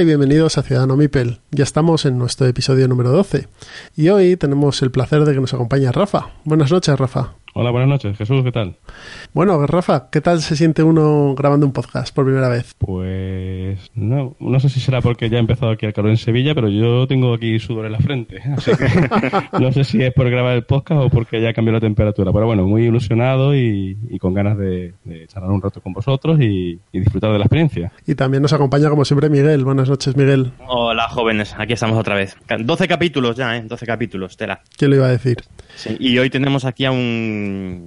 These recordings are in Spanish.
Y bienvenidos a Ciudadano Mipel. Ya estamos en nuestro episodio número 12 y hoy tenemos el placer de que nos acompañe Rafa. Buenas noches, Rafa. Hola, buenas noches. Jesús, ¿qué tal? Bueno, Rafa, ¿qué tal se siente uno grabando un podcast por primera vez? Pues no, no sé si será porque ya he empezado aquí el calor en Sevilla, pero yo tengo aquí sudor en la frente, así que no sé si es por grabar el podcast o porque ya cambió la temperatura. Pero bueno, muy ilusionado y, y con ganas de, de, charlar un rato con vosotros y, y, disfrutar de la experiencia. Y también nos acompaña como siempre Miguel. Buenas noches, Miguel. Hola, jóvenes. Aquí estamos otra vez. 12 capítulos ya, ¿eh? 12 capítulos, tela. ¿Qué le iba a decir? Sí, y hoy tenemos aquí a un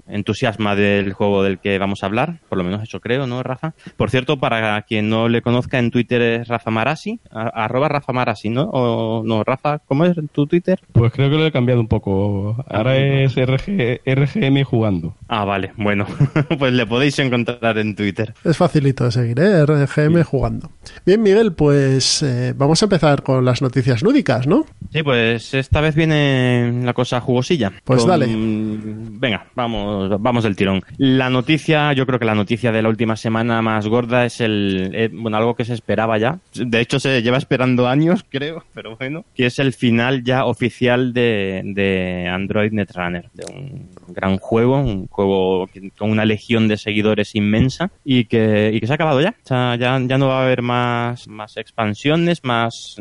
entusiasma del juego del que vamos a hablar, por lo menos eso creo, ¿no, Rafa? Por cierto, para quien no le conozca, en Twitter es Rafa Marasi, arroba Rafa Marasi, ¿no? O no, Rafa, ¿cómo es tu Twitter? Pues creo que lo he cambiado un poco. Ahora es RG, RGM jugando. Ah, vale, bueno, pues le podéis encontrar en Twitter. Es facilito de seguir, ¿eh? RGM sí. jugando. Bien, Miguel, pues eh, vamos a empezar con las noticias lúdicas, ¿no? Sí, pues esta vez viene la cosa jugosilla. Pues con... dale. Venga, vamos, vamos del tirón. La noticia, yo creo que la noticia de la última semana más gorda es el, eh, bueno, algo que se esperaba ya. De hecho, se lleva esperando años, creo, pero bueno, que es el final ya oficial de, de Android Netrunner, de un gran juego, un juego con una legión de seguidores inmensa y que, y que se ha acabado ya. O sea, ya, ya no va a haber más, más expansiones, más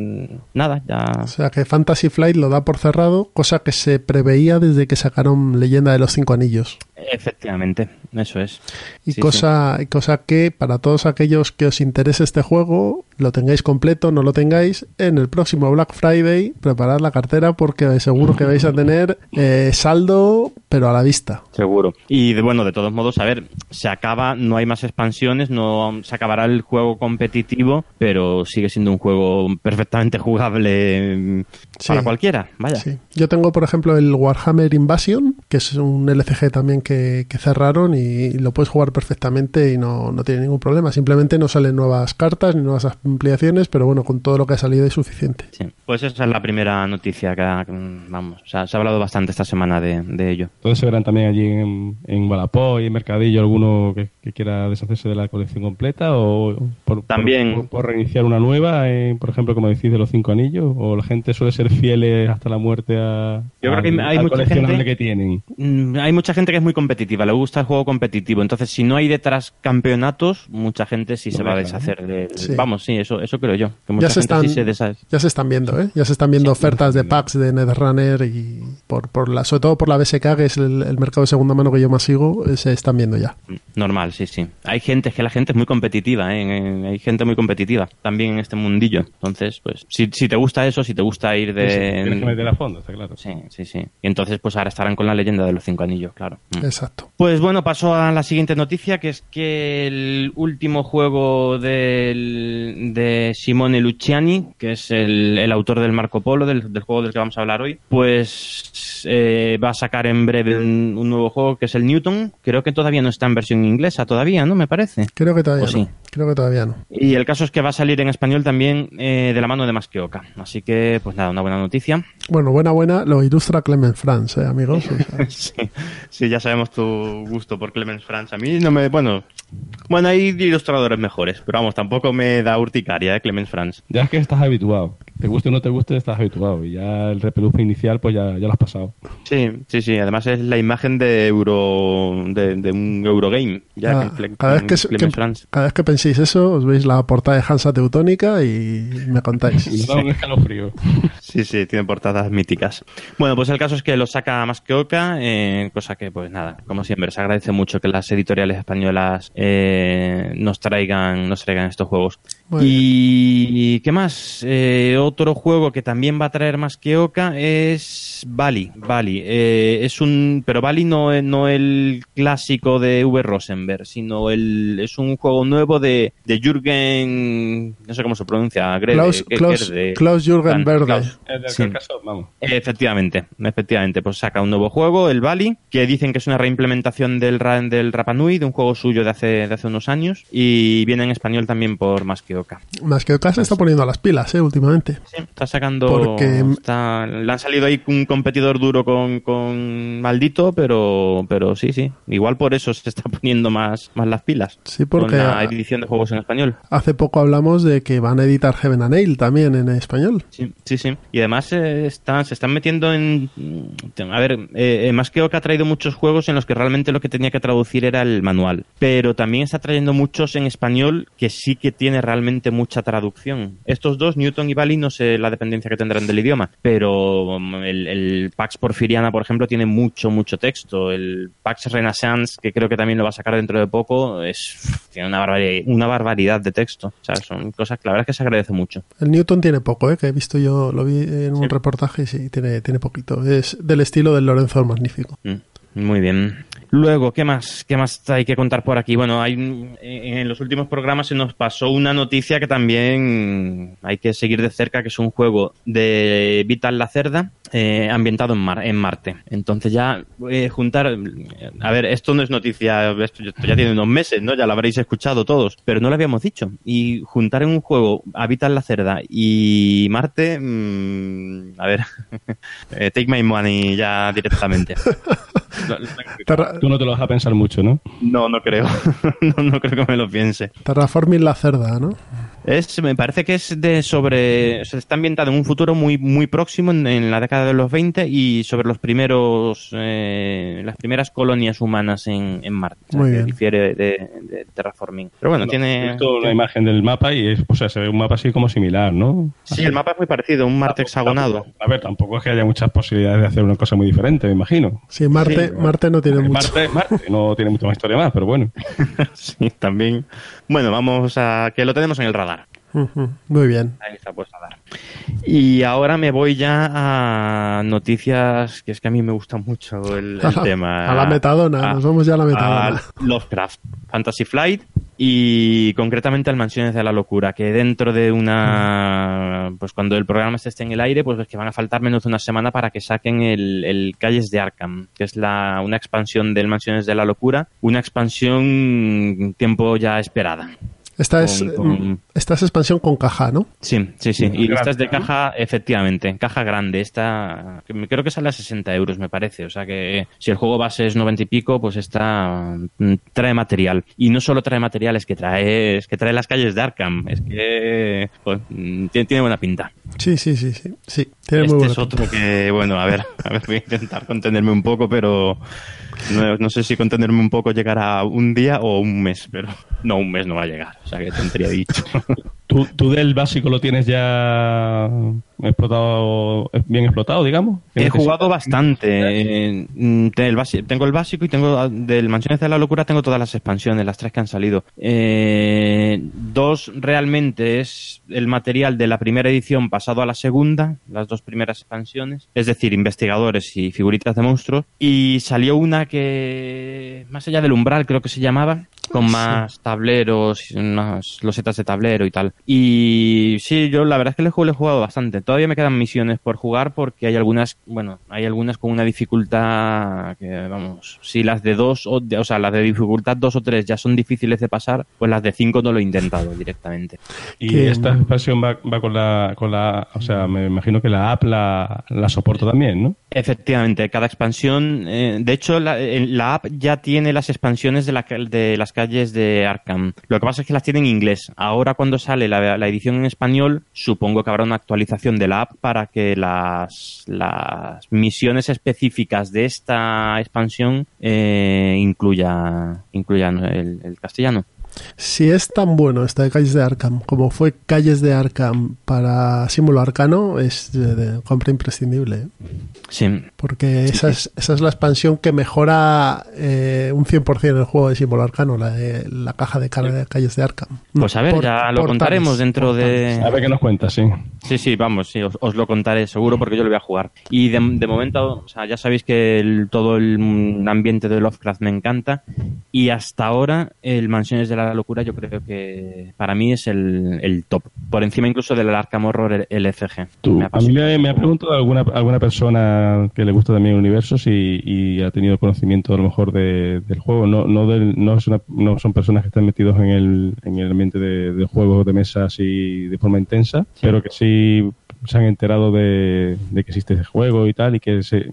nada. Ya... O sea, que Fantasy Flight lo da por cerrado, cosa que se preveía desde que sacaron Leyenda de los Cinco Anillos. Efectivamente, eso es. Y sí, cosa, sí. cosa que para todos aquellos que os interese este juego, lo tengáis completo, no lo tengáis, en el próximo Black Friday preparad la cartera porque seguro que vais a tener eh, saldo, pero a la vista. Seguro. Y de, bueno, de todos modos, a ver, se acaba, no hay más expansiones, no se acabará el juego competitivo, pero sigue siendo un juego perfectamente jugable sí. para cualquiera. Vaya. Sí. Yo tengo, por ejemplo, el Warhammer Invasion, que es un LCG también que, que cerraron y lo puedes jugar perfectamente y no, no, tiene ningún problema. Simplemente no salen nuevas cartas ni nuevas ampliaciones, pero bueno, con todo lo que ha salido es suficiente. Sí. Pues esa es la primera noticia que, vamos, o sea, se ha hablado bastante esta semana de, de ello. Entonces se verán también allí en, en Wallapop y en Mercadillo alguno que, que, quiera deshacerse de la colección completa o por, también por, por reiniciar una nueva, eh, por ejemplo, como decís, de los cinco anillos, o la gente suele ser fieles hasta la muerte a, Yo creo que hay al mucha gente que tienen. Hay mucha gente que es muy competitiva, le gusta el juego competitivo. Entonces, si no hay detrás campeonatos, mucha gente sí No se va a deshacer de. Sí. Vamos, sí, eso, eso creo yo. Que mucha Ya se, gente están, sí se deshace. ya se están viendo, ¿eh? Ya se están viendo Sí, ofertas de packs de Netrunner y por, por la, sobre todo por la BSK, que es el, el mercado de segunda mano que yo más sigo, eh, se están viendo ya. Normal, sí, sí. Hay gente, es que la gente es muy competitiva, ¿eh? Hay gente muy competitiva también en este mundillo. Entonces, pues, si, si te gusta eso, si te gusta ir Sí, sí, de. Tienes que meter a fondo, está claro. Sí, sí, sí. Y entonces, pues ahora estarán con la leyenda de los cinco anillos, claro. Mm. Exacto. Pues bueno, paso a la siguiente noticia, que es que el último juego del, de Simone Luciani, que es el, el autor del Marco Polo, del, del juego del que vamos a hablar hoy, pues eh, va a sacar en breve un, un nuevo juego que es el Newton. Creo que todavía no está en versión inglesa, todavía, ¿no? Me parece. Creo que todavía ¿O no. sí? Creo que todavía no. Y el caso es que va a salir en español también eh, de la mano de Masqueoka. Así que, pues nada, una buena noticia. Bueno, buena, buena, lo ilustra Clement France, ¿eh, amigos? O sea, Sí, sí, ya sabemos tu gusto por Clemens Franz. A mí no me. Bueno, bueno, hay ilustradores mejores, pero vamos, tampoco me da urticaria, ¿eh? Clemens Franz. Ya es que estás habituado. Te guste o no te guste, estás habituado. Y ya el repeluje inicial, pues ya, ya lo has pasado. Sí, sí, sí. Además es la imagen de Euro. de, de un Eurogame. Ya Ah, cada vez que, que- cada vez que penséis eso, os veis la portada de Hansa Teutónica y me Y contáis. da un escalofrío. Sí, sí, tiene portadas míticas. Bueno, pues el caso es que lo saca más que Oca, eh, cosa que, pues nada, como siempre, se agradece mucho que las editoriales españolas eh, nos traigan nos traigan estos juegos. Y, ¿qué más? Eh, otro juego que también va a traer más que Oca es Bali. Bali. Eh, es un, pero Bali no, no el clásico de V. Rosenberg, sino el, es un juego nuevo de, de Jürgen, no sé cómo se pronuncia, Grede, Klaus, que- Klaus, Jürgen Verde. Klaus. Sí. Vamos. Efectivamente, efectivamente, pues saca un nuevo juego, el Bali, que dicen que es una reimplementación del, del Rapa Nui, de un juego suyo de hace, de hace unos años, y viene en español también por Más que Oca. Más que Oca se está poniendo a las pilas, ¿eh? Últimamente. Sí, está sacando. Porque- está- le han salido ahí un competidor duro con, con Maldito, pero, pero sí, sí. Igual por eso se está poniendo más, más las pilas. Sí, porque Con la edición de juegos en español. hace poco hablamos de que van a editar Heaven and Nail también en español. Sí, sí, sí. Y además eh, están, se están metiendo en... A ver, eh, eh, más que ha traído muchos juegos en los que realmente lo que tenía que traducir era el manual. Pero también está trayendo muchos en español que sí que tiene realmente mucha traducción. Estos dos, Newton y Bali, no sé la dependencia que tendrán del idioma, pero el, el Pax Porfiriana, por ejemplo, tiene mucho, mucho texto. El Pax Renaissance, que creo que también lo va a sacar dentro de poco, es tiene una barbaridad, una barbaridad de texto. O sea, son cosas que la verdad es que se agradece mucho. El Newton tiene poco, ¿eh? Que he visto yo, lo vi en un reportaje y sí, tiene, tiene poquito. Es del estilo del Lorenzo el Magnífico. Mm, Muy bien. Luego, ¿qué más? ¿Qué más hay que contar por aquí? Bueno, hay un- en los últimos programas se nos pasó una noticia que también hay que seguir de cerca, que es un juego de Vital la Cerda eh, ambientado en, Mar- en Marte. Entonces ya eh, juntar... A ver, esto no es noticia, esto ya- ya tiene unos meses, ¿no? Ya lo habréis escuchado todos, pero no lo habíamos dicho. Y juntar en un juego a Vital la Cerda y Marte... mm, a ver, eh, take my money ya directamente. Tú no te lo vas a pensar mucho, ¿no? no, no creo. no, no creo que me lo piense. Terraforming la cerda, ¿no? Es, me parece que es de sobre. o sea, está ambientado en un futuro muy, muy próximo, en, en la década de los 20, y sobre los primeros. eh, las primeras colonias humanas en, en Marte. O sea, Muy que bien. difiere de, de Terraforming. Pero bueno, He tiene. visto una imagen del mapa y es, o sea, se ve un mapa así como similar, ¿no? Sí, el mapa es muy parecido, un Marte Tampoco- hexagonado. tampoco- A ver, tampoco es que haya muchas posibilidades de hacer una cosa muy diferente, me imagino. Sí, Marte, Sí, Marte no tiene mucho. Marte Marte, no tiene mucha más historia más, pero bueno. sí, también. Bueno, vamos a. que lo tenemos en el radar. Muy bien. Ahí está puesto a dar. Y ahora me voy ya a noticias que es que a mí me gusta mucho el, el A la- tema. a la metadona, A- nos vamos ya a la metadona. a Lovecraft, Fantasy Flight y concretamente al Mansiones de la Locura, que dentro de una. Pues cuando el programa esté en el aire, pues es que van a faltar menos de una semana para que saquen el, el Calles de Arkham, que es la, una expansión del Mansiones de la Locura, una expansión tiempo ya esperada. Esta es, Con- mm, esta es expansión con caja, ¿no? Sí, sí, sí. Y esta es de caja, efectivamente, caja grande. Esta creo que sale a 60 euros, me parece. O sea que si el juego base es 90 y pico, pues esta mm, trae material. Y no solo trae material, es que trae, es que trae las calles de Arkham. Es que pues, mm, tiene, tiene buena pinta. Sí, sí, sí, sí. Sí, tiene este muy buena es otro que, bueno, a ver, a ver, voy a intentar contenerme un poco, pero no, no sé si contenerme un poco llegará un día o un mes, pero no, un mes no va a llegar. O sea que tendría dicho. ¿Tú, tú del básico lo tienes ya explotado, bien explotado, digamos? ¿Qué He necesitas? jugado bastante. eh, tengo el básico y tengo ah, del Mansiones de la Locura tengo todas las expansiones, las tres que han salido. Eh, dos realmente es el material de la primera edición pasado a la segunda, las dos primeras expansiones, es decir, investigadores y figuritas de monstruos. Y salió una que más allá del umbral creo que se llamaba, con más tableros, y unas losetas de tablero y tal. Y sí, yo la verdad es que le he jugado, le he jugado bastante. Todavía me quedan misiones por jugar porque hay algunas, bueno, hay algunas con una dificultad que, vamos, si las de dos, o, de- o sea, las de dificultad dos o tres ya son difíciles de pasar, pues las de cinco no lo he intentado directamente. Y esta expansión va, va con la, con la, o sea, me imagino que la app la, la soporta también, ¿no? Efectivamente, cada expansión, eh, de hecho la, la app ya tiene las expansiones de, la de las calles de Arkham. Lo que pasa es que las tiene en inglés. Ahora cuando sale la, edición en español, supongo que habrá una actualización de la app para que las, misiones específicas de esta expansión eh, incluya, incluyan el castellano. Si es tan bueno esta de Calles de Arkham como fue Calles de Arkham para Símbolo Arcano, es de, de compra imprescindible. ¿eh? Sí. Porque esa, es, esa es la expansión que mejora eh, un 100% el juego de Símbolo Arcano, la de la caja de, cara de Calles de Arkham. Pues a ver, Por- ya lo portales, contaremos dentro de... A ver qué nos cuentas, sí. Sí, sí, vamos, sí, os, os lo contaré seguro porque yo lo voy a jugar. Y de, de momento, o sea, ya sabéis que el- todo el ambiente de Lovecraft me encanta y hasta ahora el Mansiones de la Locura yo creo que para mí es el, el top. Por encima incluso del Arkham Horror LCG. Me a mí me, ha preguntado alguna, alguna persona que le gusta también el universo si, y ha tenido conocimiento a lo mejor de- del juego. No, no, del- no, es una- no son personas que están metidos en el, en el ambiente de, de juegos de mesa así de forma intensa, pero que sí se han enterado de, de que existe ese juego y tal y que se,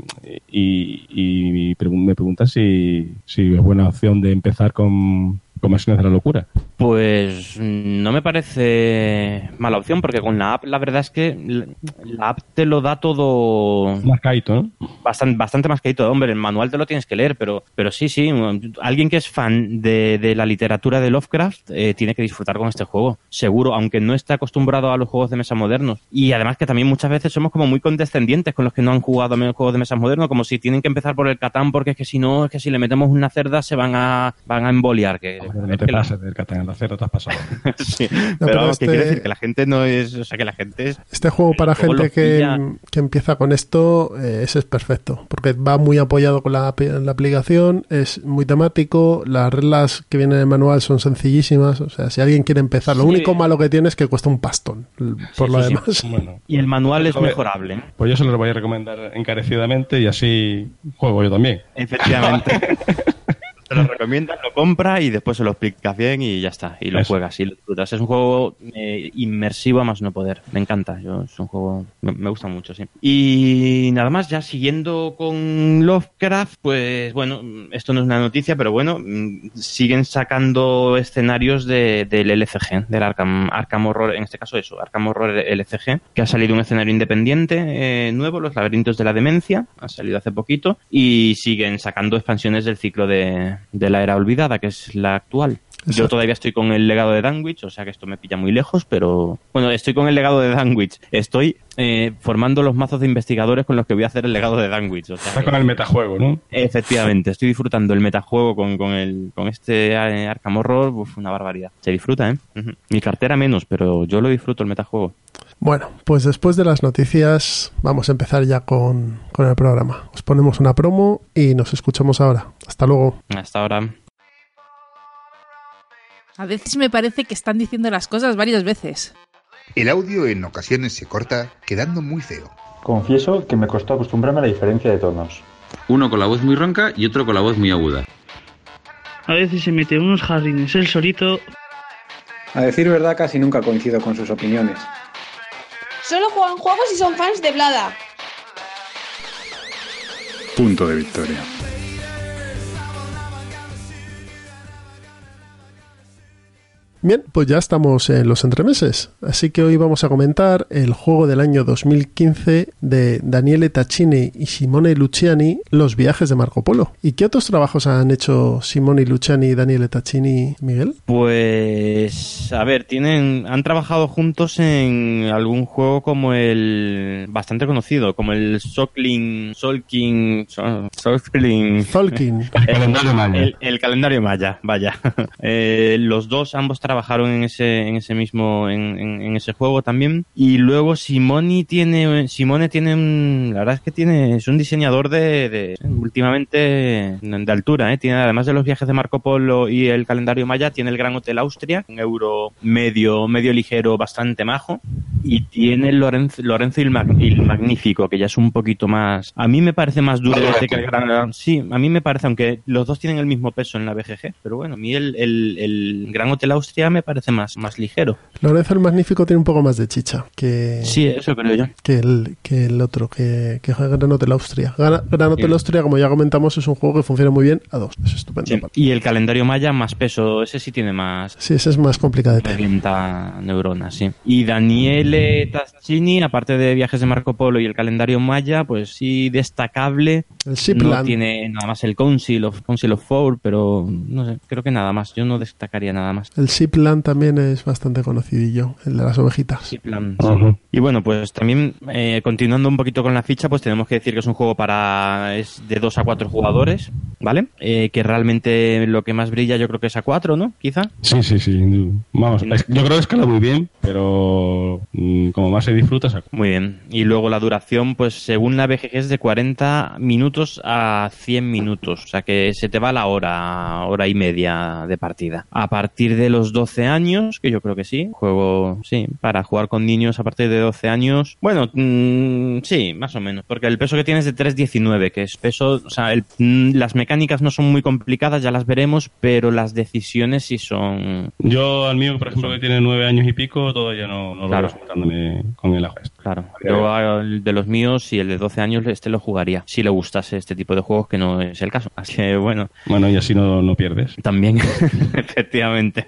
y, y me preguntan si, si es buena opción de empezar con, con Mansiones de la Locura. Pues mm, no me parece mala opción porque con la app la verdad es que la- app te lo da todo Más caíto, ¿no? bastante, bastante más todo. Hombre, el manual te lo tienes que leer, pero, pero sí, sí. Alguien que es fan de, de la literatura de Lovecraft eh, tiene que disfrutar con este juego, seguro, aunque no esté acostumbrado a los juegos de mesa modernos. Y además que también muchas veces somos como muy condescendientes con los que no han jugado a juegos de mesa modernos, como si tienen que empezar por el Catán, porque es que si no, es que si le metemos una cerda se van a, van a emboliar. Que, No es te la- pases del Catán, has pasado. Sí, pero pero vamos, ¿qué este- quiere decir? Que la gente no es, o sea, que la gente es Este juego para gente que, pilla. que empieza con esto, eh, ese es perfecto, porque va muy apoyado con la, la aplicación, es muy temático, las reglas que vienen en el manual son sencillísimas, o sea, si alguien quiere empezar, lo Sí. único malo que tiene es que cuesta un pastón, por Sí, lo sí, sí. demás. bueno, y el manual es A ver. mejorable. ¿eh? Pues yo se lo voy a recomendar encarecidamente y así juego yo también. Efectivamente. Te lo recomiendas, lo compra y después se lo explicas bien y ya está. Y lo Eso. juegas y lo disfrutas. Es un juego eh, inmersivo a más no poder. Me encanta. Yo, es un juego. Me, me gusta mucho, sí. Y nada más, ya siguiendo con Lovecraft, pues bueno, esto no es una noticia, pero bueno, mm, siguen sacando escenarios de, del LCG, del Arkham, Arkham Horror, en este caso eso, Arkham Horror LCG, que ha salido un escenario independiente eh, nuevo, Los Laberintos de la Demencia, ha salido hace poquito, y siguen sacando expansiones del ciclo de, de la era olvidada, que es la actual. Yo todavía estoy con el legado de Danwich, o sea que esto me pilla muy lejos, pero bueno, estoy con el legado de Danwich. Estoy eh, formando los mazos de investigadores con los que voy a hacer el legado de Danwich. O sea, Estás que- con el metajuego, ¿no? Efectivamente, estoy disfrutando el metajuego con, con, el, con este eh, Arkham Horror, uf, una barbaridad. Se disfruta, ¿eh? Mi cartera menos, pero yo lo disfruto el metajuego. Bueno, pues después de las noticias vamos a empezar ya con, con el programa. Os ponemos una promo y nos escuchamos ahora. Hasta luego. Hasta ahora. A veces me parece que están diciendo las cosas varias veces. El audio en ocasiones se corta, quedando muy feo. Confieso que me costó acostumbrarme a la diferencia de tonos. Uno con la voz muy ronca y otro con la voz muy aguda. A veces se mete unos jardines el solito. A decir verdad, casi nunca coincido con sus opiniones. Solo juegan juegos y son fans de Blada. Punto de victoria. Bien, pues ya estamos en los entremeses, así que hoy vamos a comentar el juego del año 2015 de Daniele Taccini y Simone Luciani, Los viajes de Marco Polo. ¿Y qué otros trabajos han hecho Simone Luciani y Daniele Taccini, Miguel? Pues, a ver, tienen, han trabajado juntos en algún juego como el bastante conocido, como el Solking, Solking, Sol- Solking, Tolkien. calendario maya. El, el calendario maya, vaya. Eh, los dos, ambos trabajaron en ese, en ese mismo, en, ese juego también. Y luego Simoni tiene, Simone tiene un, la verdad es que tiene, es un diseñador de, de- últimamente de altura, ¿eh? Tiene, además de los viajes de Marco Polo y el calendario maya, tiene el Gran Hotel Austria, un euro medio, medio ligero, bastante majo. Y tiene Lorenzo, Lorenzo y el, Mag- y el Magnífico, que ya es un poquito más, a mí me parece más duro este que el Gran, sí, a mí me parece, aunque los dos tienen el mismo peso en la BGG, pero bueno, a mí el, el, el Gran Hotel Austria me parece más, más ligero. Lorenzo el Magnífico tiene un poco más de chicha que, Sí, eso creo yo. que, el, que el otro, que, que Gran Hotel Austria. Gran, Gran Hotel Sí. Austria, como ya comentamos, es un juego que funciona muy bien a dos. Es estupendo. Sí. Y el calendario maya más peso, ese sí tiene más, Sí, ese es más complicado de tener. revienta neuronas, sí. Y Daniel estile Tascini, aparte de viajes de Marco Polo y el calendario Maya, pues sí destacable. El No tiene nada más el Council of, Council of Four, pero no sé, creo que nada más. Yo no destacaría nada más. El Shipland también es bastante conocidillo, el de las ovejitas. Y bueno, pues también eh, continuando un poquito con la ficha, pues tenemos que decir que es un juego para es de 2 a 4 jugadores, ¿vale? Eh, que realmente lo que más brilla yo creo que es a 4, ¿no? Quizá. Sí, sí, sí. Vamos, es- yo creo que escala muy bien, pero como más se disfruta, saco. Muy bien. Y luego la duración, pues según la BGG es de 40 minutos a 100 minutos. O sea que se te va la hora, hora y media de partida. A partir de los 12 años, que yo creo que sí, juego, sí, para jugar con niños a partir de 12 años. Bueno, mm, sí, más o menos. Porque el peso que tiene es de 3,19, que es peso, o sea, el- mm, las mecánicas no son muy complicadas, ya las veremos, pero las decisiones sí son... Yo al mío, por ejemplo, que tiene nueve años y pico, todavía no, no Claro. lo veo juntándome con el ajo. Claro. Yo el de los míos y el de 12 años este lo jugaría. Si le gustase este tipo de juegos, que no es el caso. Así que bueno, Bueno, y así no, no pierdes. también, efectivamente.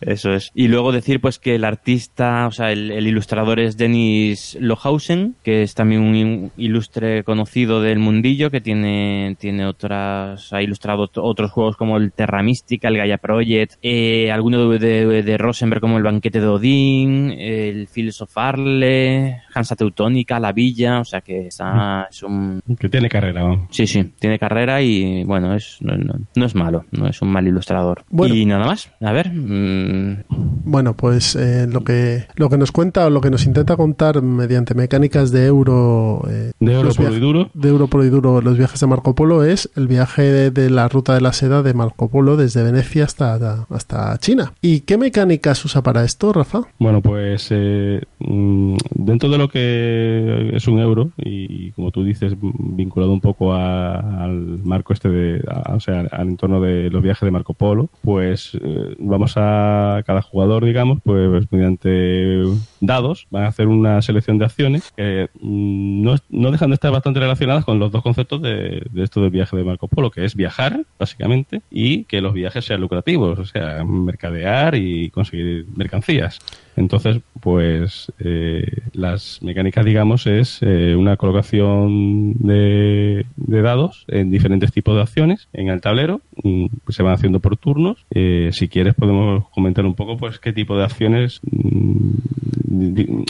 Eso es. Y luego decir pues que el artista, o sea, el, el ilustrador es Dennis Lohausen, que es también un ilustre conocido del mundillo, que tiene, tiene otras, ha ilustrado ot- otros juegos como el Terra Mística, el Gaia Project, eh, alguno de, de- de Rosenberg como el Banquete de Odín, el Fields of Arle, Hansa Teutónica, La Villa, o sea que está, es un, Que tiene carrera, vamos. Sí, sí, tiene carrera y bueno, es, no, no- no es malo, no es un mal ilustrador. Bueno. Y nada más, a ver. mm, Bueno, pues eh, lo que lo que nos cuenta o lo que nos intenta contar mediante mecánicas de euro eh, De euro puro y duro. de euro puro y duro los viajes de Marco Polo es el viaje de, de la ruta de la seda de Marco Polo desde Venecia hasta hasta China. ¿Y qué mecánicas usa para esto, Rafa? Bueno, pues eh, mm, dentro de lo que es un euro y como tú dices vinculado un poco al marco este de, a- o sea, al entorno de los viajes de Marco Polo, pues eh, vamos a cada jugador, digamos, pues mediante dados van a hacer una selección de acciones que mm, no, no dejan de estar bastante relacionadas con los dos conceptos de, de esto del viaje de Marco Polo, que es viajar, básicamente, y que los viajes sean lucrativos, o sea, mercadear y conseguir mercancías. Entonces, pues eh, las mecánicas, digamos, es eh, una colocación de, de dados en diferentes tipos de acciones en el tablero, mm, pues se van haciendo por turnos. Eh, si quieres podemos comentar un poco, pues, qué tipo de acciones.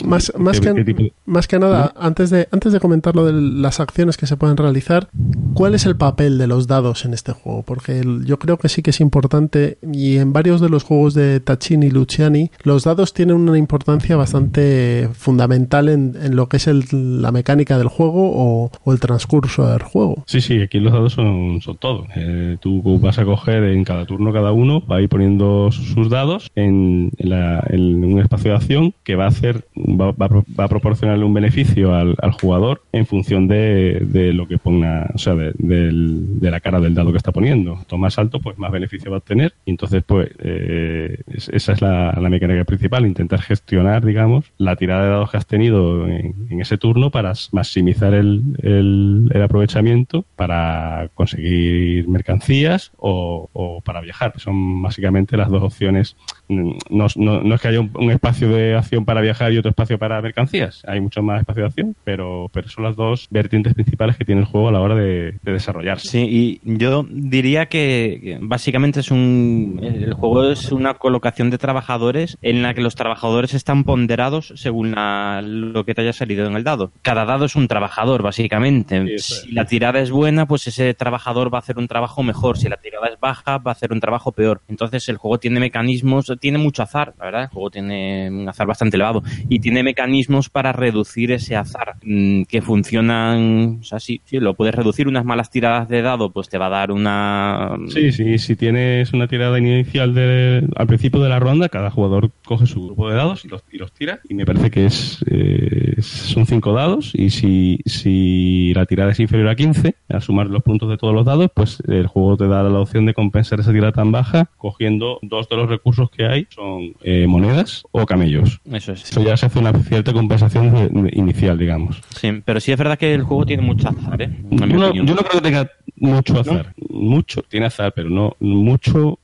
Más, más, qué- que, qué más que nada, antes de, antes de comentar lo de las acciones que se pueden realizar, ¿cuál es el papel de los dados en este juego? Porque yo creo que sí que es importante y en varios de los juegos de Tachini y Luciani, los dados tienen una importancia bastante fundamental en, en lo que es el- la mecánica del juego o, o el transcurso del juego. Sí, sí, aquí los dados son, son todo. Eh, tú vas a coger en cada turno cada uno, va a ir poniendo sus dados en, en la- en un espacio de acción que va a hacer, va, va va a proporcionarle un beneficio al, jugador en función de, de lo que ponga, o sea, de, del- de la cara del dado que está poniendo. Cuanto más alto, pues más beneficio va a obtener. Y entonces, pues, eh, es- esa es la, mecánica principal, intentar gestionar, digamos, la tirada de dados que has tenido en, ese turno para maximizar el, aprovechamiento para conseguir mercancías o, para viajar. Son básicamente las dos opciones. Mm, No, no- no es que haya un espacio de acción para viajar y otro espacio para mercancías. Hay mucho más espacio de acción, pero, pero son las dos vertientes principales que tiene el juego a la hora de, de desarrollarse. Sí, y yo diría que básicamente es un. El juego es una colocación de trabajadores en la que los trabajadores están ponderados según la- lo que te haya salido en el dado. Cada dado es un trabajador, básicamente. si la tirada es buena, pues ese trabajador va a hacer un trabajo mejor. Si la tirada es baja, va a hacer un trabajo peor. Entonces el juego tiene mecanismos, tiene mucho azar, la verdad. El juego tiene un azar bastante elevado y tiene mecanismos para reducir ese azar mm, que funcionan. O sea, sí, sí, lo puedes reducir. Unas malas tiradas de dado, pues te va a dar una. Sí, sí, si tienes una tirada inicial de, al principio de la ronda, cada jugador coge su grupo de dados y los, y los tira. Y me parece que es, eh, son cinco dados. Y si, si la tirada es inferior a 15, al sumar los puntos de todos los dados, pues el juego te da la opción de compensar esa tirada tan baja cogiendo dos de los recursos que hay, son eh, monedas o camellos. Eso es. Eso ya se hace una cierta compensación de- de- inicial, digamos. Sí, pero sí es verdad que el juego tiene mucho azar, ¿eh? Yo no, yo no creo que tenga mucho azar. Mucho, tiene azar, pero no mucho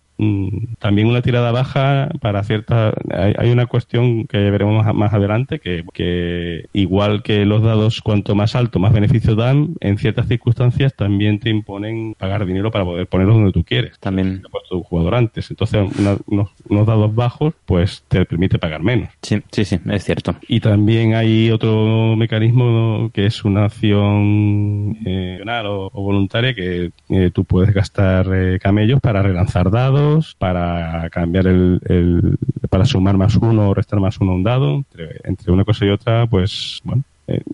también una tirada baja para cierta... Hay, hay una cuestión que veremos más, más adelante, que, que igual que los dados, cuanto más alto, más beneficio dan, en ciertas circunstancias también te imponen pagar dinero para poder ponerlos donde tú quieres. También. Lo ha puesto un jugador antes. Entonces, una- unos, unos dados bajos, pues te permite pagar menos. Sí, sí, sí, es cierto. Y también hay otro mecanismo que es una acción eh, o voluntaria que eh, tú puedes gastar eh, camellos para relanzar dados, para cambiar el, el- para sumar más uno o restar más uno a un dado. Entre, entre una cosa y otra, pues bueno.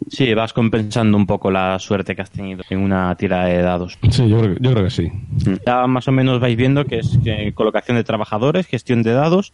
Sí, vas compensando un poco la suerte que has tenido en una tira de dados. sí, yo creo, que- yo creo que sí. Ya más o menos vais viendo que es eh, colocación de trabajadores, gestión de dados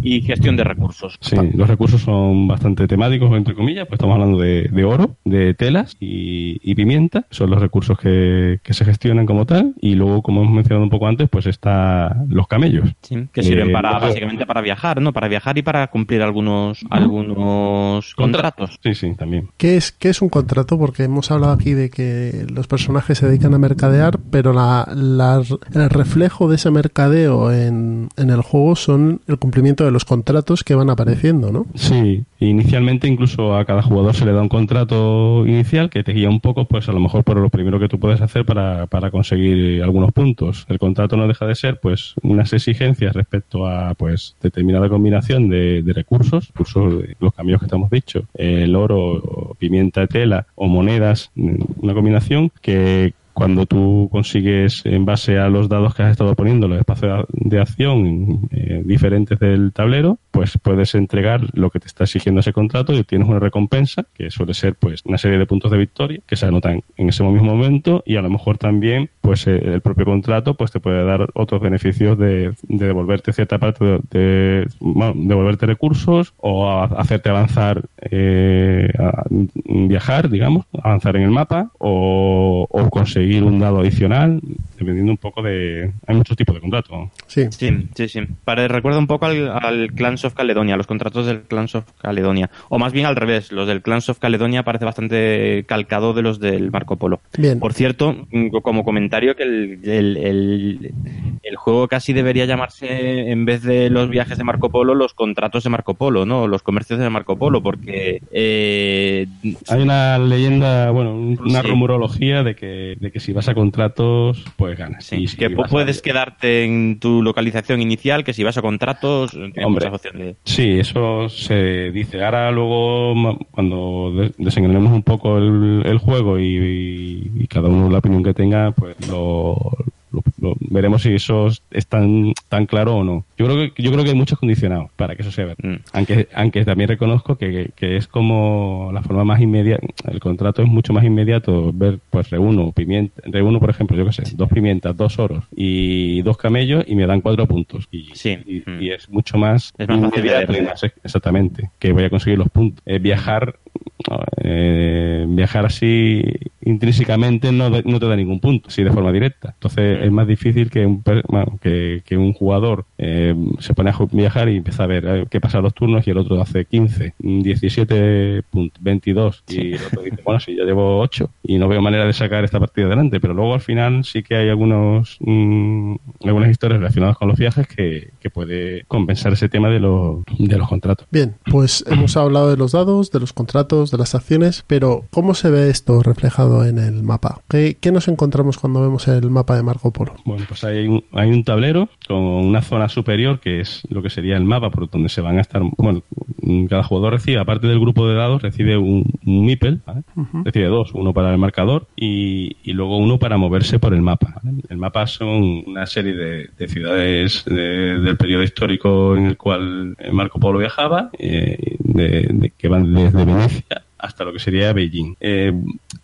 y gestión de recursos. Sí, los recursos son bastante temáticos, entre comillas, pues estamos hablando de, de oro, de telas y, y pimienta, son los recursos que, que se gestionan como tal, y luego, como hemos mencionado un poco antes, pues está los camellos. Sí, que sirven Eh, para básicamente para viajar, ¿no? Para viajar y para cumplir algunos algunos contratos. Sí, sí, también. ¿Qué es, ¿Qué es un contrato? Porque hemos hablado aquí de que los personajes se dedican a mercadear, pero la, la- el reflejo de ese mercadeo en, en el juego son el cumplimiento de los contratos que van apareciendo, ¿no? Sí, inicialmente incluso a cada jugador se le da un contrato inicial que te guía un poco, pues a lo mejor por lo primero que tú puedes hacer para, para conseguir algunos puntos. El contrato no deja de ser, pues, unas exigencias respecto a, pues, determinada combinación de, de recursos, de los cambios que te hemos dicho, el oro, pimienta, tela o monedas, mm, una combinación que cuando tú consigues en base a los dados que has estado poniendo los espacios de acción eh, diferentes del tablero, pues puedes entregar lo que te está exigiendo ese contrato y obtienes una recompensa que suele ser pues una serie de puntos de victoria que se anotan en ese mismo momento y a lo mejor también pues eh, el propio contrato pues te puede dar otros beneficios de, de devolverte cierta parte de, de- bueno, devolverte recursos o a- hacerte avanzar eh, a- viajar digamos avanzar en el mapa o, o conseguir un dado adicional dependiendo un poco de hay muchos tipos de contratos Sí. Sí, sí, sí. Pare- recuerda un poco al, al Clans of Caledonia, los contratos del Clans of Caledonia. O más bien al revés, los del Clans of Caledonia parece bastante calcado de los del Marco Polo. Bien. Por cierto, como comentario, que el, el, el- el juego casi debería llamarse, en vez de los viajes de Marco Polo, los contratos de Marco Polo, ¿no? Los comercios de Marco Polo, porque... eh, hay una leyenda bueno un- una Sí. rumorología de que, de que si vas a contratos pues ganas sí, Y si que a- puedes quedarte en tu localización inicial, que si vas a contratos, tienes Hombre. muchas opciones. Sí, eso se dice. Ahora luego, cuando de- desengrandemos un poco el, el juego y, y cada uno la opinión que tenga, pues lo, lo- lo- veremos si eso es tan, tan claro o no. Yo creo que yo creo que hay muchos condicionados para que eso sea verdad. Mm. Aunque, aunque también reconozco que, que es como la forma más inmediata, el contrato es mucho más inmediato ver, pues reúno pimienta, reúno por ejemplo, yo qué sé, dos pimientas, dos oros y dos camellos y me dan cuatro puntos. Y, Sí. y, Mm. y es mucho más, Es más fácil de más exactamente que voy a conseguir los puntos. Eh, viajar, eh, viajar así intrínsecamente no, no te da ningún punto, así de forma directa. Entonces es más difícil que un, per- bueno, que, que un jugador eh, se pone a viajar y empieza a ver eh, qué pasa los turnos y el otro hace 15, mm, 17, punt- 22 y el otro dice, bueno, si ya llevo 8 y no veo manera de sacar esta partida adelante, pero luego al final sí que hay algunos mm, algunas historias relacionadas con los viajes que, que puede compensar ese tema de los, de los contratos. Bien, pues hemos hablado de los dados, de los contratos, de las acciones, pero ¿cómo se ve esto reflejado en el mapa? ¿Qué, qué nos encontramos cuando vemos el mapa de Marco Polo? Bueno, pues hay un, hay un tablero con una zona superior que es lo que sería el mapa por donde se van a estar. Bueno, cada jugador recibe, aparte del grupo de dados, recibe un, un ¿vale? recibe dos, uno para el marcador y, y luego uno para moverse por el mapa. ¿vale? El mapa son una serie de, de ciudades de- del periodo histórico en el cual Marco Polo viajaba, eh, de- que van desde Venecia hasta lo que sería Beijing. Eh,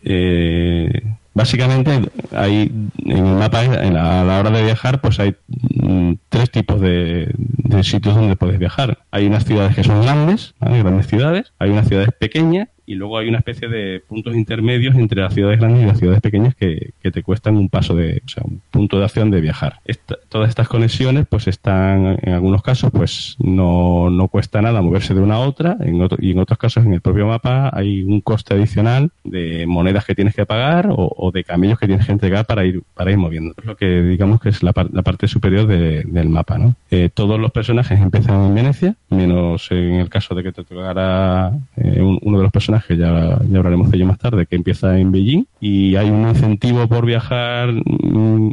eh, básicamente hay en el mapa a la hora de viajar pues hay mm, tres tipos de, de sitios donde puedes viajar hay unas ciudades que son grandes ¿vale? grandes ciudades hay unas ciudades pequeñas y luego hay una especie de puntos intermedios entre las ciudades grandes y las ciudades pequeñas que, que te cuestan un paso de, o sea, un punto de acción de viajar. Esta- todas estas conexiones, pues están, en algunos casos, pues no, no cuesta nada moverse de una a otra, en otro- y en otros casos, en el propio mapa, hay un coste adicional de monedas que tienes que pagar o, de camellos que tienes que entregar para ir, para ir moviendo. Es lo que digamos que es la, par- la parte superior de- del mapa, ¿no? Eh, todos los personajes empiezan en Venecia, menos en el caso de que te tocara eh, un- uno de los personajes, ya, ya hablaremos de ello más tarde, que empieza en Beijing, y hay un incentivo por viajar, mm,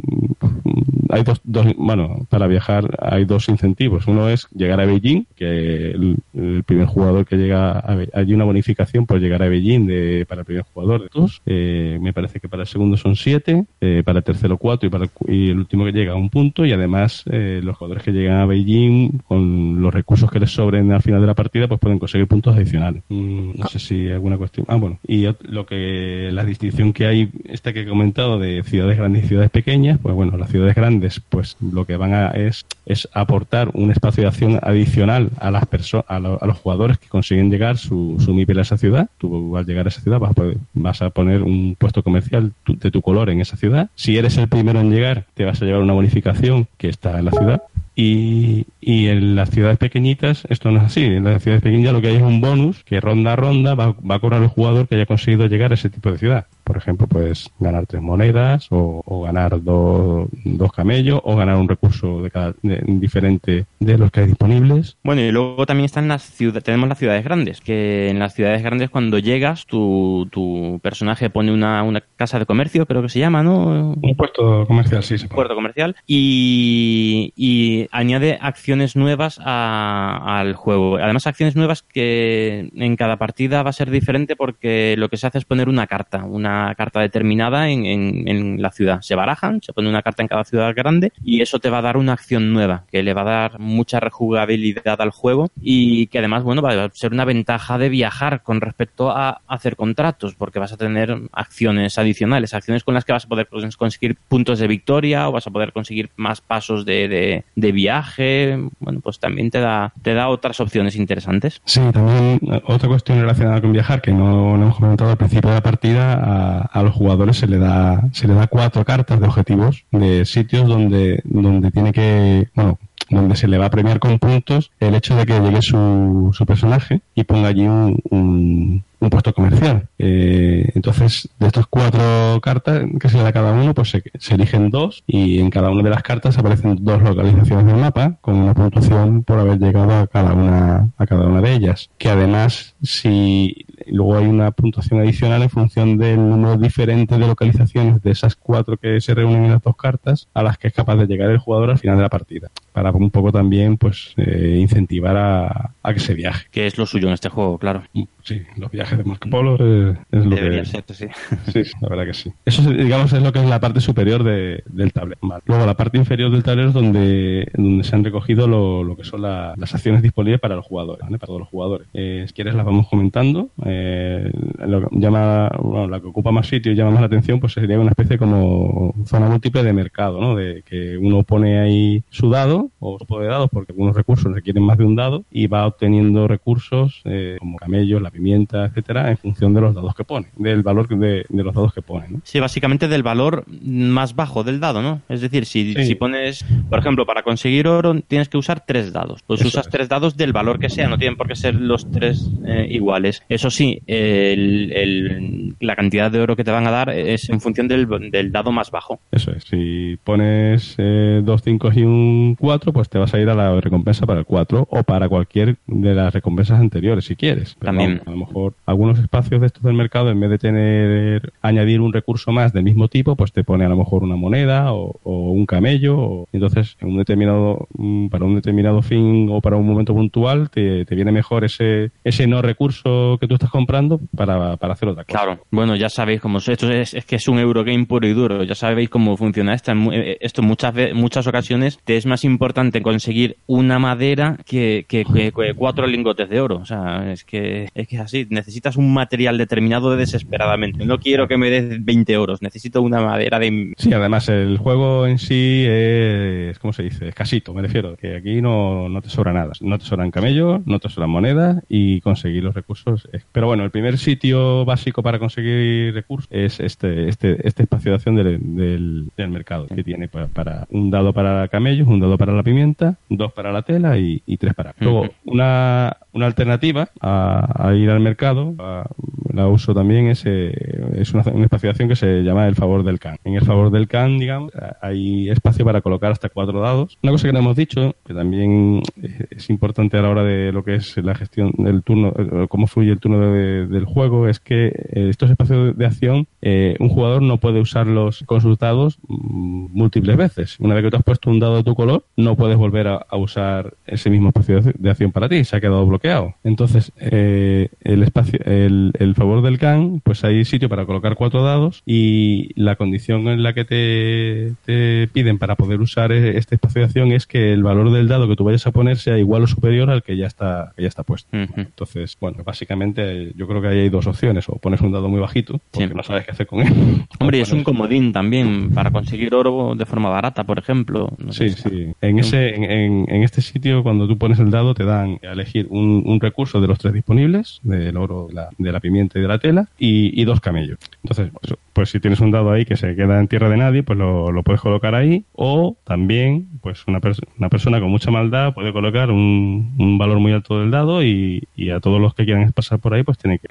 hay dos, dos, bueno, para viajar hay dos incentivos. Uno es llegar a Beijing, que el, primer jugador que llega a hay una bonificación por llegar a Beijing de, para el primer jugador de todos. Eh, me parece que para el segundo son siete, eh, para el tercero cuatro y para el, y el último que llega un punto. Y además eh, los jugadores que llegan a Beijing con los recursos que les sobren al final de la partida, pues pueden conseguir puntos adicionales. Mm, no sé si hay alguna cuestión. Ah, bueno. Y lo que la distinción que hay, esta que he comentado de ciudades grandes y ciudades pequeñas, pues bueno, las ciudades grandes, pues lo que van a es, es aportar un espacio de acción adicional a las personas, a, lo- a los jugadores que consiguen llegar su, su MIPEL a esa ciudad. Tú al llegar a esa ciudad vas a, poder- vas a poner un puesto comercial tu- de tu color en esa ciudad. Si eres el primero en llegar, te vas a llevar una bonificación que está en la ciudad. Y, y en las ciudades pequeñitas esto no es así. En las ciudades pequeñas lo que hay es un bonus que ronda a ronda va, va a cobrar el jugador que haya conseguido llegar a ese tipo de ciudad. Por ejemplo, puedes ganar tres monedas o, o ganar do- dos camellos o ganar un recurso de cada, de- diferente de los que hay disponibles. Bueno, y luego también están las ciudades, tenemos las ciudades grandes, que en las ciudades grandes cuando llegas tu, tu personaje pone una, una casa de comercio, creo que se llama, ¿no? Un puesto comercial, sí, se puede. puerto comercial y, y añade acciones nuevas a- al juego. Además, acciones nuevas que en cada partida va a ser diferente porque lo que se hace es poner una carta, una carta determinada en, en- en la ciudad. Se barajan, se pone una carta en cada ciudad grande y eso te va a dar una acción nueva que le va a dar mucha rejugabilidad al juego y que además, bueno, va a ser una ventaja de viajar con respecto a hacer contratos porque vas a tener acciones adicionales, acciones con las que vas a poder cons- conseguir puntos de victoria o vas a poder conseguir más pasos de, de- de viaje. Bueno, pues también te da, te da otras opciones interesantes. Sí, también eh, otra cuestión relacionada con viajar que no, no hemos comentado al principio de la partida, a, a los jugadores se le da se le da cuatro cartas de objetivos de sitios donde donde tiene que bueno donde se le va a premiar con puntos el hecho de que llegue su, su personaje y ponga allí un, un- un puesto comercial. Eh, entonces, de estas cuatro cartas que se le da cada uno, pues se, se eligen dos y en cada una de las cartas aparecen dos localizaciones del mapa con una puntuación por haber llegado a cada una, a cada una de ellas. Que además, si luego hay una puntuación adicional en función del número diferente de localizaciones de esas cuatro que se reúnen en las dos cartas a las que es capaz de llegar el jugador al final de la partida. Para un poco también, pues, eh, incentivar a, a que se viaje. Que es lo suyo en este juego, claro. Sí, los viajes de Marco Polo eh, es lo Debería que... ser, sí. Sí, la verdad que sí. Eso, es, digamos, es lo que es la parte superior de- del tablero. Vale. Luego, la parte inferior del tablero es donde, donde se han recogido lo, lo que son la- las acciones disponibles para los jugadores, ¿vale? Para todos los jugadores. Eh, si quieres, las vamos comentando. Eh, lo que llama, bueno, la que ocupa más sitio y llama más la atención, pues sería una especie como zona múltiple de mercado, ¿no? De que uno pone ahí su dado o su de dados, porque algunos recursos requieren más de un dado y va obteniendo recursos eh, como camellos, la pimienta, etcétera, en función de los dados que pone, del valor de, de los dados que pone, ¿no? Sí, básicamente del valor más bajo del dado, ¿no? Es decir, si, Sí. si pones, por ejemplo, para conseguir oro tienes que usar tres dados. Pues Eso usas es. tres dados del valor que sea, no tienen por qué ser los tres eh, iguales. Eso sí, el- el- la cantidad de oro que te van a dar es en función del, del dado más bajo. Eso es. Si pones eh, dos 5 y un 4, pues te vas a ir a la recompensa para el 4 o para cualquier de las recompensas anteriores, si quieres. Pero También. vamos, a lo mejor algunos espacios de estos del mercado, en vez de tener añadir un recurso más del mismo tipo, pues te pone a lo mejor una moneda o, o un camello. O, entonces, en un determinado, mm, para un determinado fin o para un momento puntual, te, te viene mejor ese, ese no recurso que tú estás comprando para, para hacer otra cosa. Claro, bueno, ya sabéis cómo es. Esto es, es que es un Eurogame puro y duro. Ya sabéis cómo funciona esto. Eh, Esto muchas muchas ocasiones te es más importante conseguir una madera que, que- que- que cuatro lingotes de oro. O sea, es que es que es así. Necesitas necesitas un material determinado desesperadamente. No quiero que me des 20 euros, necesito una madera de... Sí, además el juego en sí es, ¿cómo se dice? Es casito, me refiero, que aquí no, no te sobra nada. No te sobran camellos, no te sobran monedas y conseguir los recursos. es- Pero bueno, el primer sitio básico para conseguir recursos es este, este, este espacio de acción del, del, del mercado, que tiene para, para un dado para camellos, un dado para la pimienta, dos para la tela y, y tres para... Luego, una, una alternativa a, a ir al mercado, a- la uso también, es, eh, es una, una acción que se llama el favor del can. En el favor del can, digamos, hay espacio para colocar hasta cuatro dados. Una cosa que no hemos dicho, que también eh, es importante a la hora de lo que es la gestión del turno, eh, cómo fluye el turno de- del juego, es que estos espacios de acción, eh, un jugador no puede usarlos con sus dados mm, múltiples veces. Una vez que tú has puesto un dado de tu color, no puedes volver a, a usar ese mismo espacio de acción para ti, se ha quedado bloqueado. Entonces, eh, el espacio, el, el favor del can, pues hay sitio para colocar cuatro dados y la condición en la que te, te piden para poder usar e- este espacio de acción es que el valor del dado que tú vayas a poner sea igual o superior al que ya está, que ya está puesto. Entonces, bueno, básicamente yo creo que ahí hay dos opciones, o pones un dado muy bajito, porque no sabes qué hacer con él. Hombre, y es un comodín también para conseguir oro de forma barata, por ejemplo. No Sí, sí. En, ese, en, en- en este sitio, cuando tú pones el dado, te dan a elegir un, un recurso de los tres disponibles, del oro, de la, de la pimienta y de la tela, y, y dos camellos. Entonces, pues, pues si tienes un dado ahí que se queda en tierra de nadie, pues lo, lo puedes colocar ahí, o también, pues una, pers- una persona con mucha maldad puede colocar un, un valor muy alto del dado y, y a todos los que quieran pasar por ahí, pues tienen que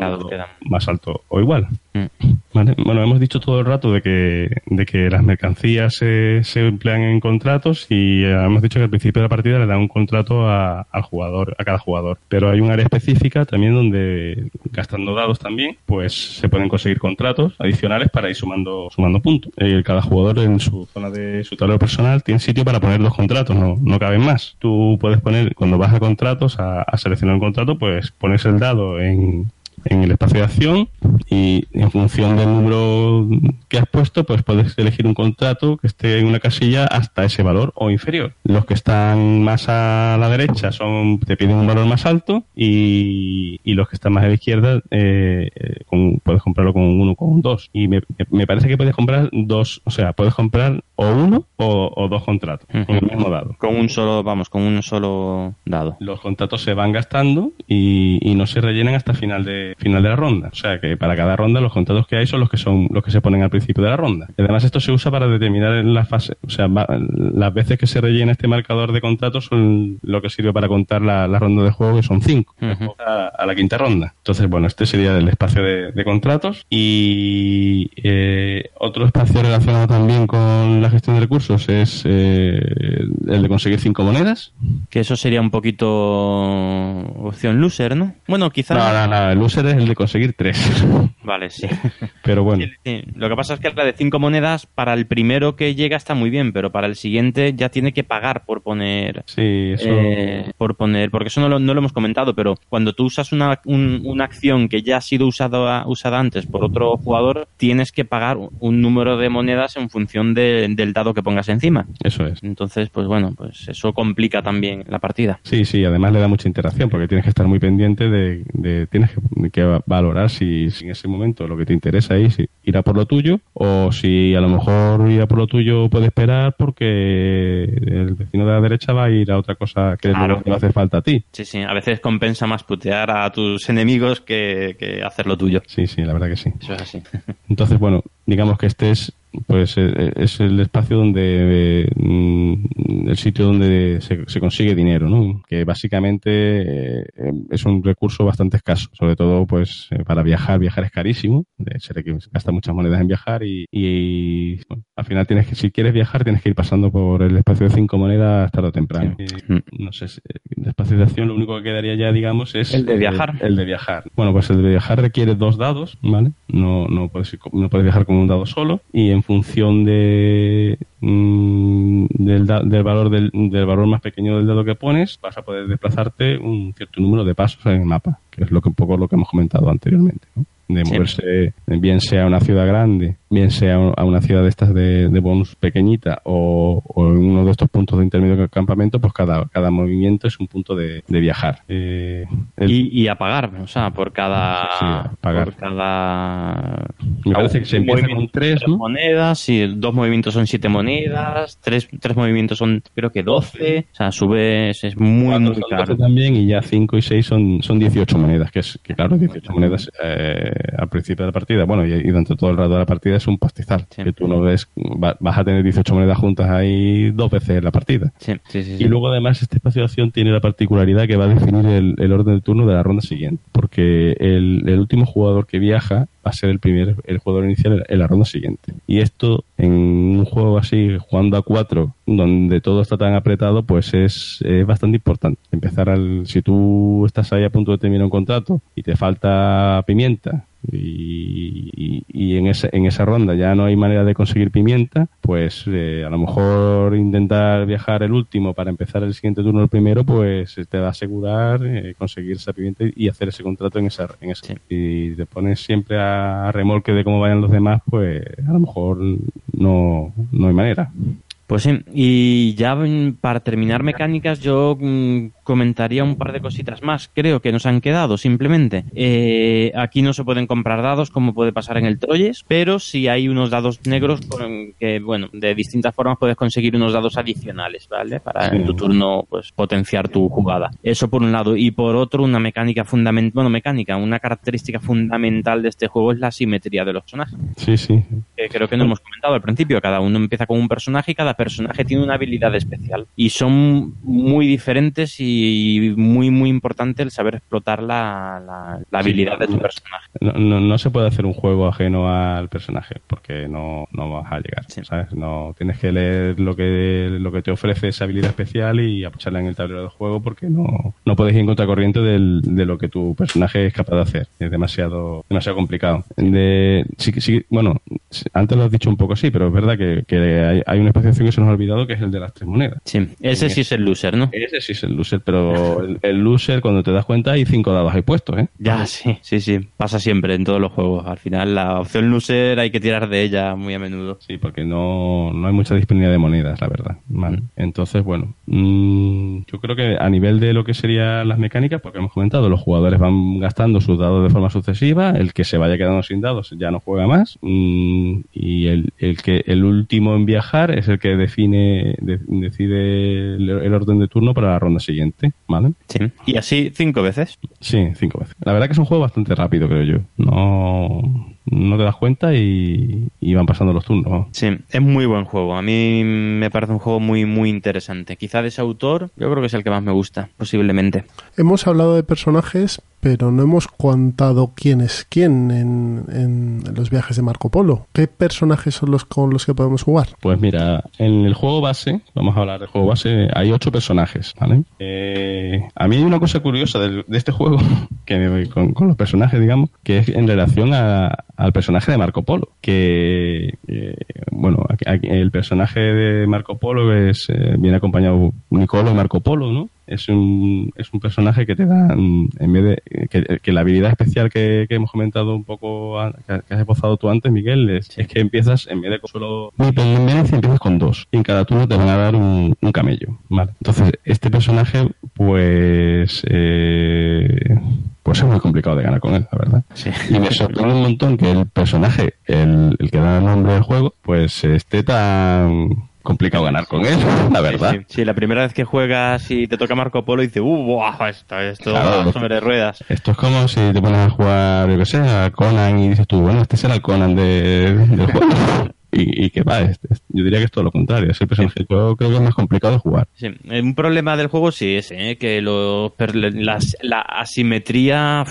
dado quedan. más alto o igual. Mm. Vale. Bueno, hemos dicho todo el rato de que, de que las mercancías se, emplean en contratos y eh, hemos dicho que al principio de la partida le dan un contrato a- al jugador, a cada jugador. Pero hay un área específica también donde, gastando dados también, pues se pueden conseguir contratos adicionales para ir sumando, sumando puntos. Cada jugador en su zona de su tablero personal tiene sitio para poner dos contratos, no, no caben más. Tú puedes poner, cuando vas a contratos, a, a seleccionar un contrato, pues pones el dado en, en el espacio de acción y en función del número que has puesto, pues puedes elegir un contrato que esté en una casilla hasta ese valor o inferior. Los que están más a la derecha son te piden un valor más alto y, y los que están más a la izquierda eh, eh, con- puedes comprarlo con un 1 con un 2. Y me, me parece que puedes comprar dos, o sea, puedes comprar o uno o, o dos contratos con el mismo dado. Con un solo, vamos, con un solo dado. Los contratos se van gastando y, y no se rellenan hasta final de final de la ronda. O sea que para cada ronda los contratos que hay son los que son los que se ponen al principio de la ronda. Y además esto se usa para determinar en la fase, o sea, va- las veces que se rellena este marcador de contratos son lo que sirve para contar la, la ronda de juego que son cinco a, a la quinta ronda. Entonces, bueno, este sería el espacio de, de contratos y eh, otro espacio relacionado también con la gestión de recursos es eh, el de conseguir cinco monedas. Que eso sería un poquito opción loser, ¿no? Bueno, quizás... No, no, no, el loser es el de conseguir tres. Vale, sí. Pero bueno. Sí, Lo que pasa es que la de cinco monedas, para el primero que llega está muy bien, pero para el siguiente ya tiene que pagar por poner... Sí, eso... eh, por poner, porque eso no lo, no lo hemos comentado, pero cuando tú usas una, un- una acción que ya ha sido usada, usada antes por otro jugador, tienes que pagar un número de monedas en función de- del dado que pongas encima. Eso es. Entonces, pues bueno, pues eso complica también la partida. Sí, sí, además le da mucha interacción porque tienes que estar muy pendiente de, de- tienes que, que valorar si, si en ese momento lo que te interesa es ir a por lo tuyo o si a lo mejor ir a por lo tuyo puede esperar porque el vecino de la derecha va a ir a otra cosa que Claro. no hace falta a ti. Sí, sí, a veces compensa más putear a tus enemigos que, que hacer lo tuyo. Sí, sí, la verdad que sí. Eso es así. Entonces, bueno, digamos que este es pues eh, es el espacio donde mm, el sitio donde se, se consigue dinero, ¿no? Que básicamente eh, es un recurso bastante escaso, sobre todo pues eh, para viajar, viajar es carísimo, se le gasta muchas monedas en viajar y, y, bueno, al final tienes que si quieres viajar tienes que ir pasando por el espacio de cinco monedas tarde o temprano. Y, no sé, si- el espacio de acción lo único que quedaría ya digamos es El de viajar. el de viajar. Bueno, pues el de viajar requiere dos dados, ¿vale? No, no, puedes, ir no puedes viajar con un dado solo y en función de mm, del, da- del valor del, del valor más pequeño del dado que pones, vas a poder desplazarte un cierto número de pasos en el mapa, que es lo que un poco lo que hemos comentado anteriormente. ¿no? De moverse, bien sea a una ciudad grande, bien sea a una ciudad de estas de, bonus pequeñita o, en uno de estos puntos de intermedio campamento, pues cada, cada movimiento es un punto de, viajar. Eh, y, a pagar, o sea, por cada... pagar. Por cada... Me parece que se empieza con tres, monedas, y dos movimientos son siete monedas, tres, tres movimientos son creo que doce, o sea, subes, es muy, muy caro. también y ya cinco y seis son, son 18 monedas, que es que claro, 18 monedas eh, al principio de la partida, bueno, y, durante todo el rato de la partida es un pastizal, que tú no ves, vas a tener 18 monedas juntas ahí dos veces en la partida. y luego además este espacio de acción tiene la particularidad que va a definir el, orden de turno de la ronda siguiente, porque el, el último jugador que viaja va a ser el primer el jugador inicial en la ronda siguiente. Y esto en un juego así, jugando a cuatro, donde todo está tan apretado, pues es, es bastante importante. Empezar al, si tú estás ahí a punto de terminar un contrato y te falta pimienta y, y, en, esa, en esa ronda ya no hay manera de conseguir pimienta, pues eh, a lo mejor intentar viajar el último para empezar el siguiente turno el primero, pues te va a asegurar eh, conseguir esa pimienta y hacer ese contrato en esa, en esa. Y te pones siempre a remolque de cómo vayan los demás, pues a lo mejor no, no hay manera. Pues sí, y ya para terminar mecánicas yo mm, comentaría un par de cositas más, creo que nos han quedado simplemente. Eh, aquí no se pueden comprar dados como puede pasar en el Troyes, pero sí hay unos dados negros con que, bueno, de distintas formas puedes conseguir unos dados adicionales, ¿vale? Para en tu turno pues potenciar tu jugada. Eso por un lado. Y por otro, una mecánica fundamental, bueno, mecánica, una característica fundamental de este juego es la simetría de los personajes. Sí, sí. Que creo que no hemos comentado al principio, cada uno empieza con un personaje y cada personaje tiene una habilidad especial. Y son muy diferentes y muy, muy importante el saber explotar la, la, habilidad de tu personaje. No, no, se puede hacer un juego ajeno al personaje porque no, no vas a llegar, ¿sabes? No, tienes que leer lo que, lo que te ofrece esa habilidad especial y apoyarla en el tablero de juego porque no, no puedes ir en contracorriente del, de lo que tu personaje es capaz de hacer. Es demasiado, demasiado complicado. De, sí, sí, bueno, antes lo has dicho un poco así, pero es verdad que, que hay, hay una especiación que se nos ha olvidado que es el de las tres monedas. Sí, ese sí es el loser, ¿no? Ese sí es el loser, pero el, loser, cuando te das cuenta, hay cinco dados ahí puestos, ¿eh? Ya, sí, sí, sí. Pasa siempre en todos los juegos. Al final, la opción loser hay que tirar de ella muy a menudo. Sí, porque no, no hay mucha disponibilidad de monedas, la verdad. Vale. Entonces, bueno, mm, yo creo que a nivel de lo que serían las mecánicas, porque hemos comentado, los jugadores van gastando sus dados de forma sucesiva, el que se vaya quedando sin dados ya no juega más, mm, y el, el que el último en viajar es el que define decide el, orden de turno para la ronda siguiente, ¿vale? Sí. Y así cinco veces. Sí, cinco veces. La verdad que es un juego bastante rápido, creo yo. No no te das cuenta y, van pasando los turnos. Sí, es muy buen juego. A mí me parece un juego muy, muy interesante. Quizá de ese autor, yo creo que es el que más me gusta, posiblemente. Hemos hablado de personajes, pero no hemos contado quién es quién en, en, los viajes de Marco Polo. ¿Qué personajes son los con los que podemos jugar? Pues mira, en el juego base, vamos a hablar del juego base, hay ocho personajes, ¿vale? Eh, a mí hay una cosa curiosa de, este juego, que con, con los personajes, digamos, que es en relación a, al personaje de Marco Polo, que, eh, bueno, el personaje de Marco Polo es, eh, viene acompañado Nicolo Marco Polo, ¿no? Es un, es un personaje que te da, en vez de, que, la habilidad especial que, hemos comentado un poco, que, has esbozado tú antes, Miguel, es, que empiezas, en vez de con solo en Venecia empiezas con dos, y en cada turno te van a dar un, camello, ¿vale? Entonces, este personaje, pues, eh, pues es muy complicado de ganar con él, la verdad. Y me sorprende un montón que el personaje, el, el que da el nombre del juego, pues esté tan complicado ganar con él, la verdad. Sí, la primera vez que juegas y te toca Marco Polo y dices, uh, buah, esto, esto sobre ruedas. Esto es como si te pones a jugar, yo qué sé, a Conan y dices tú, bueno, este será el Conan de, del juego. y, que va, yo diría que es todo lo contrario. Es el personaje yo creo que es más complicado de jugar. Sí, un problema del juego sí es ¿eh? que lo, la asimetría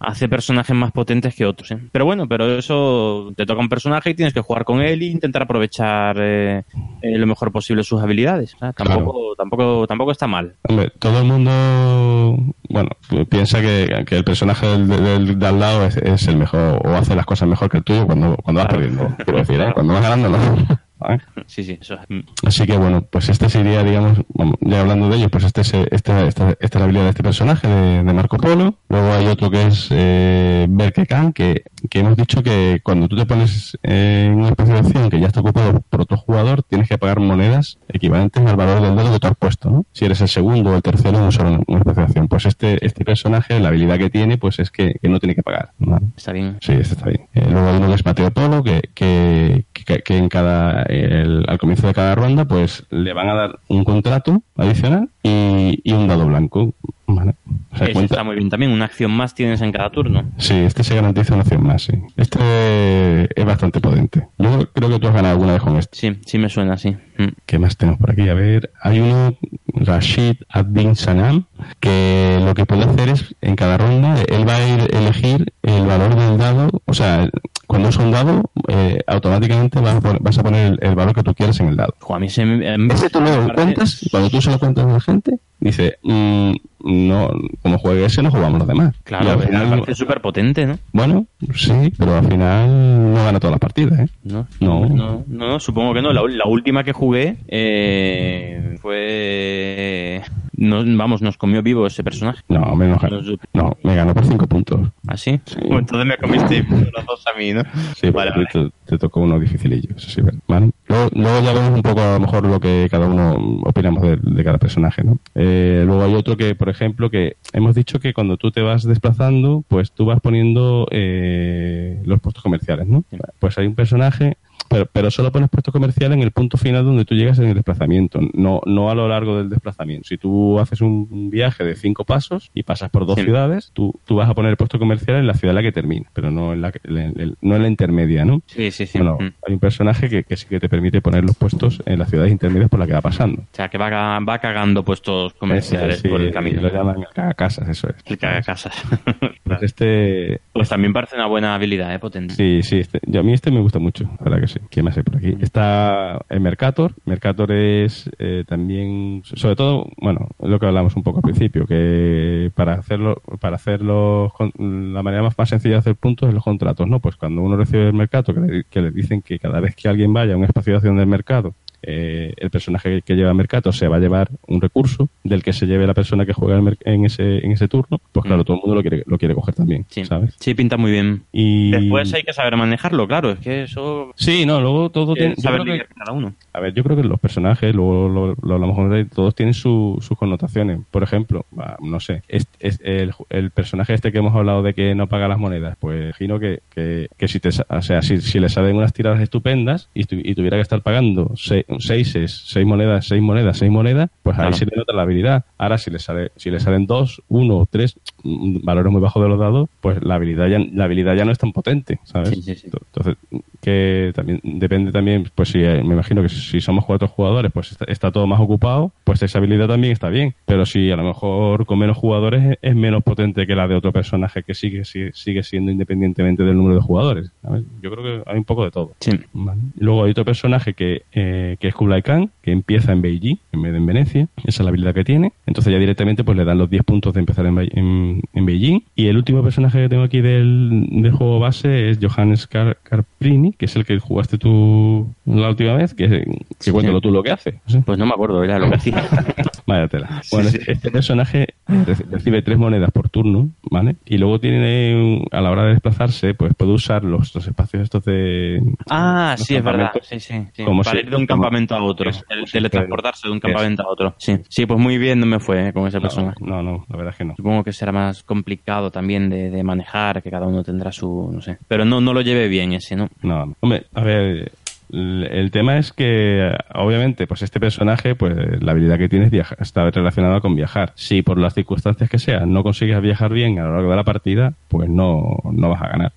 hace personajes más potentes que otros. ¿eh? Pero bueno, pero eso te toca un personaje y tienes que jugar con él e intentar aprovechar eh, lo mejor posible sus habilidades. Tampoco, tampoco, tampoco está mal. Hombre, todo el mundo bueno, piensa que, el personaje del, de al lado es, el mejor o hace las cosas mejor que el tuyo cuando, cuando vas perdiendo. Quiero decir, ¿eh? cuando vas ganando no. ¿vale? Sí, sí, eso. mm. Así que bueno, pues este sería, digamos, ya hablando de ello, pues este es, esta, esta, es la habilidad de este personaje de, de Marco Polo. Luego hay otro que es eh, Berkekan, que, que hemos dicho que cuando tú te pones en una especie de acción que ya está ocupado por otro jugador, tienes que pagar monedas equivalentes al valor del dado que tú has puesto, ¿no? Si eres el segundo o el tercero en una, una especie de acción. Pues este, este personaje, la habilidad que tiene, pues es que, que no tiene que pagar. Está bien. Sí, este está bien. Eh, luego hay uno que es Mateo Polo, que, que, que, en cada, el- al comienzo de cada ronda, pues le van a dar un contrato adicional y, y un dado blanco. ¿Vale? O sea, Eso cuenta- está muy bien también. Una acción más tienes en cada turno. Sí, este se garantiza una acción más, sí. Este es bastante potente. Yo creo que tú has ganado alguna vez con este. Sí, sí me suena así. Mm. ¿Qué más tenemos por aquí? A ver, hay uno, Rashid Ad-Din Sanam, que lo que puede hacer es, en cada ronda, él va a ir elegir el valor del dado, o sea, cuando usa un dado, eh, automáticamente vas a, poner, vas a poner el, el valor que tú quieras en el dado. A mí se me... Ese tú parece- cuentas, cuando tú se lo cuentas a la gente, dice, mm, no, como juegue ese, no jugamos los demás. Y Claro, al me final, parece súper potente, ¿no? bueno, sí, pero al final no gana todas las partidas, ¿eh? No, No. no, no, supongo que no. La, la última que jugué eh, fue... no- vamos, nos comió vivo ese personaje. No, menos No. No, me ganó por cinco puntos. ¿Ah, sí? Bueno, entonces me comiste los dos a mí, ¿no? Sí, Vale, Te, te tocó uno dificilillo, eso sí, ¿vale? Luego, luego ya vemos un poco a lo mejor lo que cada uno opinamos de, de cada personaje, ¿no? Eh, luego hay otro que, por ejemplo, que hemos dicho que cuando tú te vas desplazando, pues tú vas poniendo eh, los puestos comerciales, ¿no? Pues hay un personaje pero, pero solo pones puesto comercial en el punto final donde tú llegas en el desplazamiento, no, no a lo largo del desplazamiento. Si tú haces un, viaje de cinco pasos y pasas por dos Sí. ciudades, tú, tú vas a poner el puesto comercial en la ciudad en la que termina, pero no en la, que- en no en la intermedia, ¿no? Sí, sí, sí. Bueno, Mm. hay un personaje que, que sí que te permite poner los puestos en las ciudades intermedias por las que va pasando. O sea, que va, va cagando puestos comerciales sí, por el camino. Lo llaman casas, eso es. El cagacasas. Pues este, Pues también parece una buena habilidad, ¿eh? Potente. Sí, sí, este- yo, a mí este me gusta mucho, la verdad que sí. ¿Quién más hay por aquí? Está el Mercator. Mercator es eh, también, sobre todo, bueno, lo que hablamos un poco al principio, que para hacerlo, para hacerlo, la manera más, más sencilla de hacer puntos es los contratos, ¿no? Pues cuando uno recibe el mercado, que le, que le dicen que cada vez que alguien vaya a un espacio de acción del mercado, eh, el personaje que lleva mercado se va a llevar un recurso del que se lleve la persona que juega en ese en ese turno, pues claro, Mm. todo el mundo lo quiere lo quiere coger también, Sí. ¿sabes? Sí, pinta muy bien. Y Después hay que saber manejarlo, claro. Es que eso... Sí, no, luego todo que tiene. saber que- cada uno. a ver, yo creo que los personajes, luego lo, lo hablamos con todos tienen su- sus connotaciones. Por ejemplo, va, no sé, es, es el, el personaje este que hemos hablado de que no paga las monedas, pues imagino que, que, que si te, sa- o sea, si, si le salen unas tiradas estupendas y, tu- y tuviera que estar pagando seis, seises, seis monedas, seis monedas, seis monedas, pues ahí Claro. se le nota la habilidad. Ahora, si le sale, si le salen dos, uno tres valores muy bajos de los dados, pues la habilidad ya, la habilidad ya no es tan potente, ¿sabes? Sí, sí, sí. Entonces, que también depende también, pues si eh, me imagino que si somos cuatro jugadores, pues está, está todo más ocupado, pues esa habilidad también está bien. Pero si a lo mejor con menos jugadores es, es menos potente que la de otro personaje que sigue, sigue, sigue siendo independientemente del número de jugadores. ¿sabes? Yo creo que hay un poco de todo. Vale. Luego hay otro personaje que, eh, que es Kublai Khan, que empieza en Beijing en vez de en Venecia. Esa es la habilidad que tiene. Entonces ya directamente pues le dan los 10 puntos de empezar en, Be- en- en Beijing. Y el último personaje que tengo aquí del, del juego base es Johannes Car Carprini, que es el que jugaste tú la última vez, que, que cuéntalo tú lo que hace. No. Pues no me acuerdo, era lo que hacía. Vaya tela. Bueno, este- este personaje reci- recibe tres monedas por turno, ¿vale? Y luego tiene, a la hora de desplazarse, pues puede usar los, los espacios estos de... Ah, los sí, es verdad. Sí, sí. sí. Como Para si- ir de un como- campamento a otro. El teletransportarse de un campamento a otro. Sí. Sí, pues muy bien no me fue eh, con ese personaje. No, no, la verdad es que no. Supongo que será más complicado también de, de manejar, que cada uno tendrá su, no sé. Pero no, no lo lleve bien ese. No, no. hombre, a ver, el, tema es que, obviamente, pues este personaje, pues la habilidad que tiene es viajar, está relacionada con viajar. Si por las circunstancias que sean no consigues viajar bien a lo largo de la partida, pues no, no vas a ganar.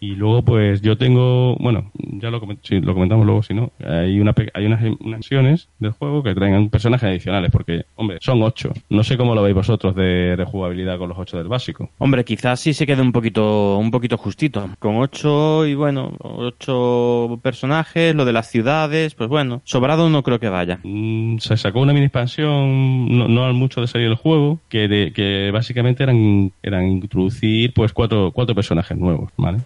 Y luego, pues yo tengo, bueno, ya lo, coment- sí, lo comentamos luego, si no, hay, una, hay unas, unas misiones del juego que traen personajes adicionales, porque, hombre, son ocho. No sé cómo lo veis vosotros de rejugabilidad con los ocho del básico. Hombre, quizás sí se quede un poquito, un poquito justito. Con ocho y bueno, ocho personajes, lo de las ciudades, pues bueno, sobrado no creo que vaya. Mm, se sacó una mini expansión no, no al mucho de salir el juego que, de- que básicamente eran eran introducir pues cuatro cuatro personajes nuevos vale.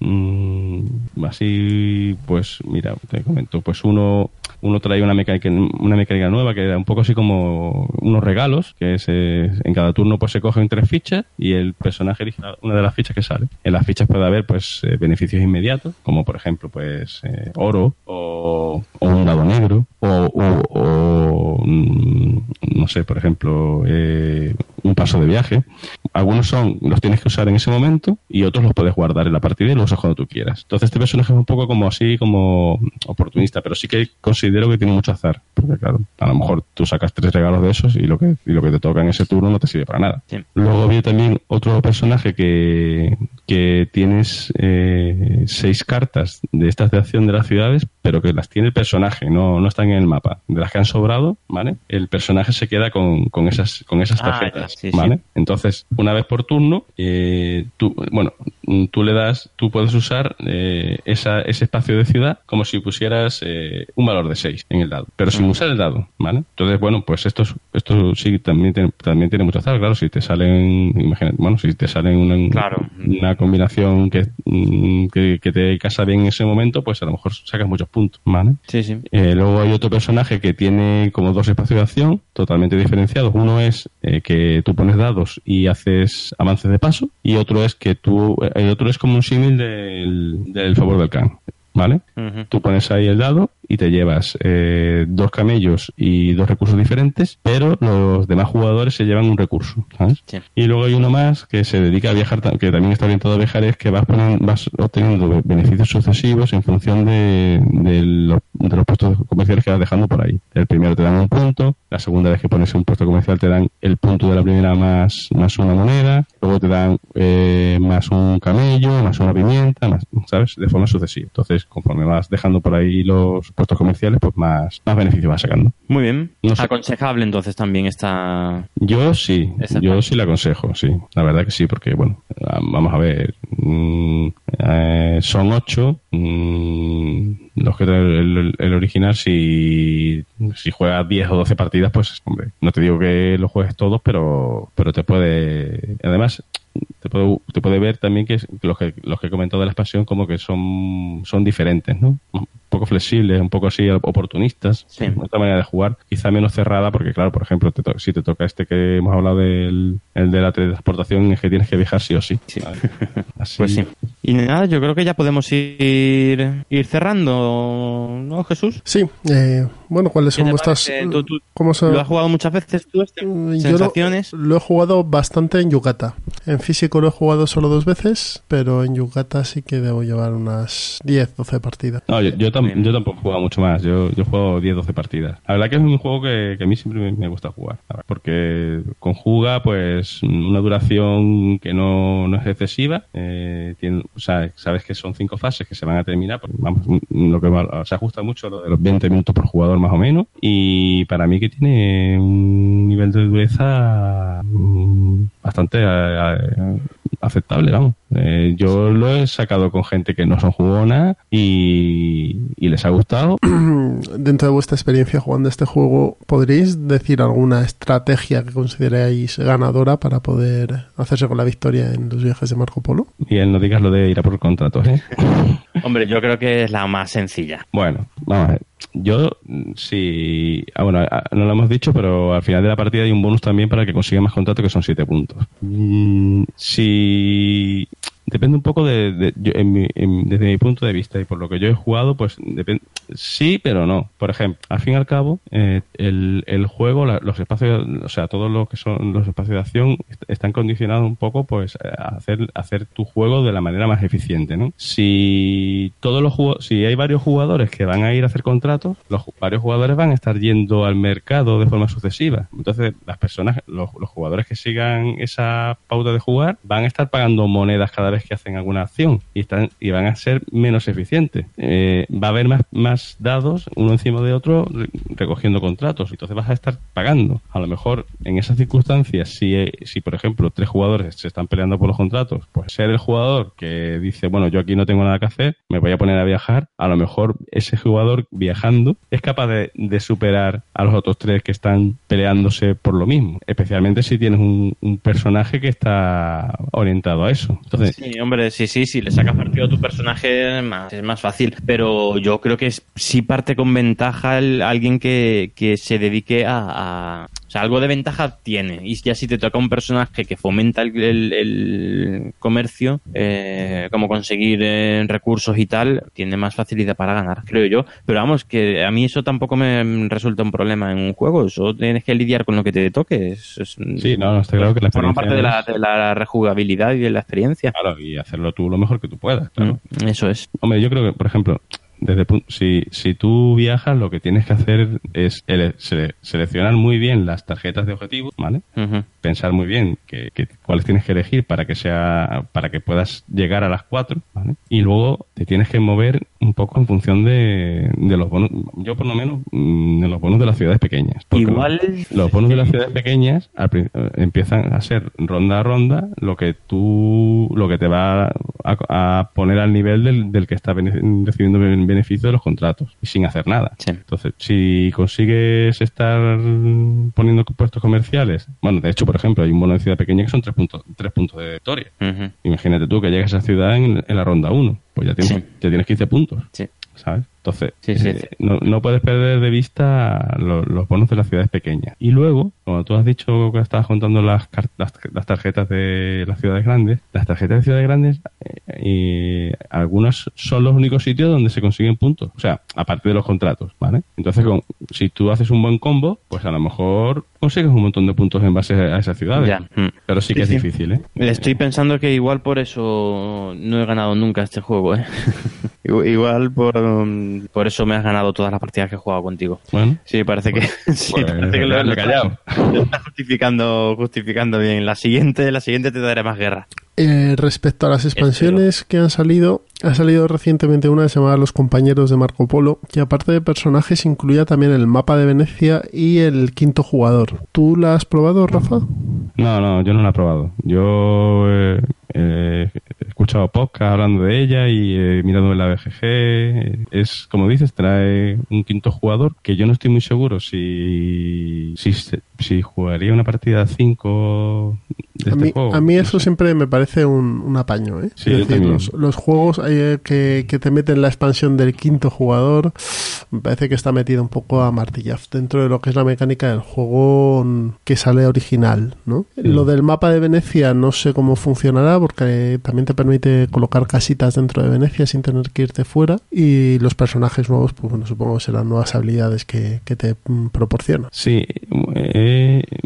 Mm, así pues, mira, te comento, pues uno uno trae una mecánica, una mecánica nueva que era un poco así como unos regalos, que es, eh, en cada turno pues se cogen tres fichas y el personaje elige una de las fichas que sale. En las fichas puede haber pues eh, beneficios inmediatos, como por ejemplo pues eh, oro o, un dado negro o, o, mm, no sé, por ejemplo, un paso de viaje. Algunos son, los tienes que usar en ese momento y otros los puedes guardar en la partida y los usas cuando tú quieras. Entonces este personaje es un poco como así, como oportunista, pero sí que considero que tiene mucho azar. Porque claro, a lo mejor tú sacas tres regalos de esos y lo que, y lo que te toca en ese turno no te sirve para nada. Luego había también otro personaje que, que tienes eh, seis cartas de estas de acción de las ciudades, pero que las tiene el personaje, no, no están en el mapa. De las que han sobrado, ¿vale? El personaje se queda con, con esas, con esas ah, tarjetas, ¿vale? Entonces, una vez por turno, eh, tú, bueno, tú le das, tú puedes usar eh, esa, ese espacio de ciudad como si pusieras eh, un valor de 6 en el dado, pero sin usar el dado, ¿vale? Entonces, bueno, pues esto, esto sí también tiene, también tiene mucho azar, claro, si te salen, imagínate, bueno, si te salen una, una combinación que, mm, que, que, te casa bien en ese momento, pues a lo mejor sacas muchos puntos, ¿vale? Sí, sí. Eh, luego hay otro personaje que tiene como dos espacios de acción totalmente diferenciados. Uno es eh, que tú pones dados y haces avances de paso, y otro es que tú, el otro es como un símil del, del favor del can. ¿vale? Tú pones ahí el dado y te llevas eh, dos camellos y dos recursos diferentes, pero los demás jugadores se llevan un recurso, ¿sabes? Y luego hay uno más que se dedica a viajar, que también está orientado a viajar, es que vas, vas obteniendo beneficios sucesivos en función de, los, de los puestos comerciales que vas dejando por ahí. El primero te dan un punto, la segunda vez que pones un puesto comercial te dan el punto de la primera más, más una moneda, luego te dan eh, más un camello, más una pimienta, más, ¿sabes? De forma sucesiva. Entonces, conforme vas dejando por ahí los puestos comerciales, pues más, más beneficio vas sacando. Muy bien. Aconsejable entonces también esta... Yo sí, yo sí la aconsejo, sí. La verdad que sí, porque, bueno, vamos a ver, mm, eh, son ocho. Mm, los que el, el, original, si, si juegas 10 o 12 partidas, pues, hombre, no te digo que lo juegues todos, pero, pero te puede. Además, te puede, te puede ver también que los que los que he comentado de la expansión como que son, son diferentes, ¿no? Un poco flexibles, un poco así oportunistas, sí. otra manera de jugar, quizá menos cerrada, porque claro, por ejemplo, si te toca este que hemos hablado del el de la transportación, es que tienes que viajar sí o sí. Pues sí. Y nada, yo creo que ya podemos ir, ir cerrando, ¿no, Jesús? Sí. Eh, bueno, ¿cuáles son vuestras... ¿Cómo ¿Lo has jugado muchas veces tú este? Mm, ¿Sensaciones? lo, he jugado bastante en Yugata. En físico lo he jugado solo dos veces, pero en Yugata sí que debo llevar unas 10, 12 partidas. No, yo, yo, tampoco he jugado mucho más. Yo, yo juego 10, 12 partidas. La verdad que es un juego que, que a mí siempre me, gusta jugar. Porque conjuga pues una duración que no, no es excesiva. Eh, sabes que son cinco fases que se van a terminar. Pues, lo que se ajusta mucho lo de los 20 minutos por jugador más o menos. Y para mí que tiene un nivel de dureza mm, bastante aceptable, vamos. Eh, yo lo he sacado con gente que no son jugona y, y les ha gustado. Dentro de vuestra experiencia jugando este juego, ¿podréis decir alguna estrategia que consideráis ganadora para poder hacerse con la victoria en los viajes de Marco Polo? Bien, no digas lo de ir a por contratos, ¿eh? Hombre, yo creo que es la más sencilla. Bueno, vamos a ver. Yo, sí. Ah, bueno, ah, no lo hemos dicho, pero al final de la partida hay un bonus también para que consiga más contratos, que son 7 puntos. Mm, si Depende un poco de, desde mi punto de vista y por lo que yo he jugado, pues sí, pero no. Por ejemplo, al fin y al cabo, eh, el, el, juego, los espacios, o sea, todo lo que son los espacios de acción están condicionados un poco, pues, a hacer, hacer tu juego de la manera más eficiente, ¿no? Si todos los si hay varios jugadores que van a ir a hacer contratos, los varios jugadores van a estar yendo al mercado de forma sucesiva. Entonces, las personas, los, los jugadores que sigan esa pauta de jugar, van a estar pagando monedas cada vez que hacen alguna acción y, están, y van a ser menos eficientes. Eh, va a haber más, más dados uno encima de otro re- recogiendo contratos. Entonces vas a estar pagando. A lo mejor en esas circunstancias, si, eh, si por ejemplo tres jugadores se están peleando por los contratos, pues ser el jugador que dice, bueno, yo aquí no tengo nada que hacer, me voy a poner a viajar, a lo mejor ese jugador viajando es capaz de, de superar a los otros tres que están peleándose por lo mismo. Especialmente si tienes un, un personaje que está orientado a eso. Entonces, Sí, hombre, sí, sí, sí, le sacas partido a tu personaje más, es más fácil. Pero yo creo que sí parte con ventaja el- alguien que, que se dedique a, a- O sea, algo de ventaja tiene. Y ya si te toca un personaje que fomenta el, el- el comercio, eh, como conseguir eh, recursos y tal, tiene más facilidad para ganar, creo yo. Pero vamos, que a mí eso tampoco me resulta un problema en un juego. Eso tienes que lidiar con lo que te toque. Es, es- Sí, no, no, está claro que la forma parte de la, es- de la rejugabilidad y de la experiencia. Claro, y hacerlo tú lo mejor que tú puedas, claro. Mm, Eso es. Hombre, yo creo que, por ejemplo, desde si, si tú viajas, lo que tienes que hacer es ele- sele- seleccionar muy bien las tarjetas de objetivos, ¿vale? Pensar muy bien que, que- cuáles tienes que elegir para que sea para que puedas llegar a las cuatro, ¿vale? Y luego te tienes que mover un poco en función de, de los bonos. Yo, por lo menos, mm, de los bonos de las ciudades pequeñas. Igual- Los, los bonos de las ciudades pequeñas al eh, empiezan a ser ronda a ronda lo que tú lo que te va a, a poner al nivel del, del que está recibiendo beneficio de los contratos y sin hacer nada. Entonces, si consigues estar poniendo puestos comerciales, bueno, de hecho, por ejemplo, hay un bono de ciudad pequeña que son tres puntos, tres puntos de victoria. Imagínate tú que llegas a esa ciudad en, en la ronda 1, pues ya tienes, Sí. ya tienes 15 puntos. ¿Sabes? Entonces, Sí, sí, eh, sí. No, no puedes perder de vista lo- los bonos de las ciudades pequeñas. Y luego, como tú has dicho que estabas contando las, las, las tarjetas de las ciudades grandes, las tarjetas de ciudades grandes, eh, y algunos son los únicos sitios donde se consiguen puntos. O sea, aparte de los contratos, ¿vale? Entonces, con- si tú haces un buen combo, pues a lo mejor consigues un montón de puntos en base a esas ciudades. Ya. Mm. Pero sí que Sí, es sí. difícil, ¿eh? Estoy pensando que igual por eso no he ganado nunca este juego, ¿eh? igual por, um, por eso me has ganado todas las partidas que he jugado contigo. Bueno. Sí, parece que, sí, pues, parece que lo, lo callado. lo estás justificando, justificando bien. La siguiente, la siguiente te daré más guerra. Eh, respecto a las expansiones que han salido, ha salido recientemente una que se llama Los compañeros de Marco Polo, que aparte de personajes incluía también el mapa de Venecia y el quinto jugador. ¿Tú la has probado, Rafa? No, no, yo no la he probado. Yo eh, eh, he escuchado podcast hablando de ella y he mirado en la BGG. Es, como dices, trae un quinto jugador que yo no estoy muy seguro si, si, si jugaría una partida 5 de A este mí, juego. a mí eso siempre me parece un, un apaño. ¿eh? Sí, es decir, los, los juegos eh, que, que te meten la expansión del quinto jugador, me parece que está metido un poco a martillaz dentro de lo que es la mecánica del juego que sale original. ¿no? Lo del mapa de Venecia no sé cómo funcionará porque también te permite colocar casitas dentro de Venecia sin tener que irte fuera. Y los personajes nuevos, pues bueno, supongo que serán nuevas habilidades que, que te mm, proporciona. Sí, eh,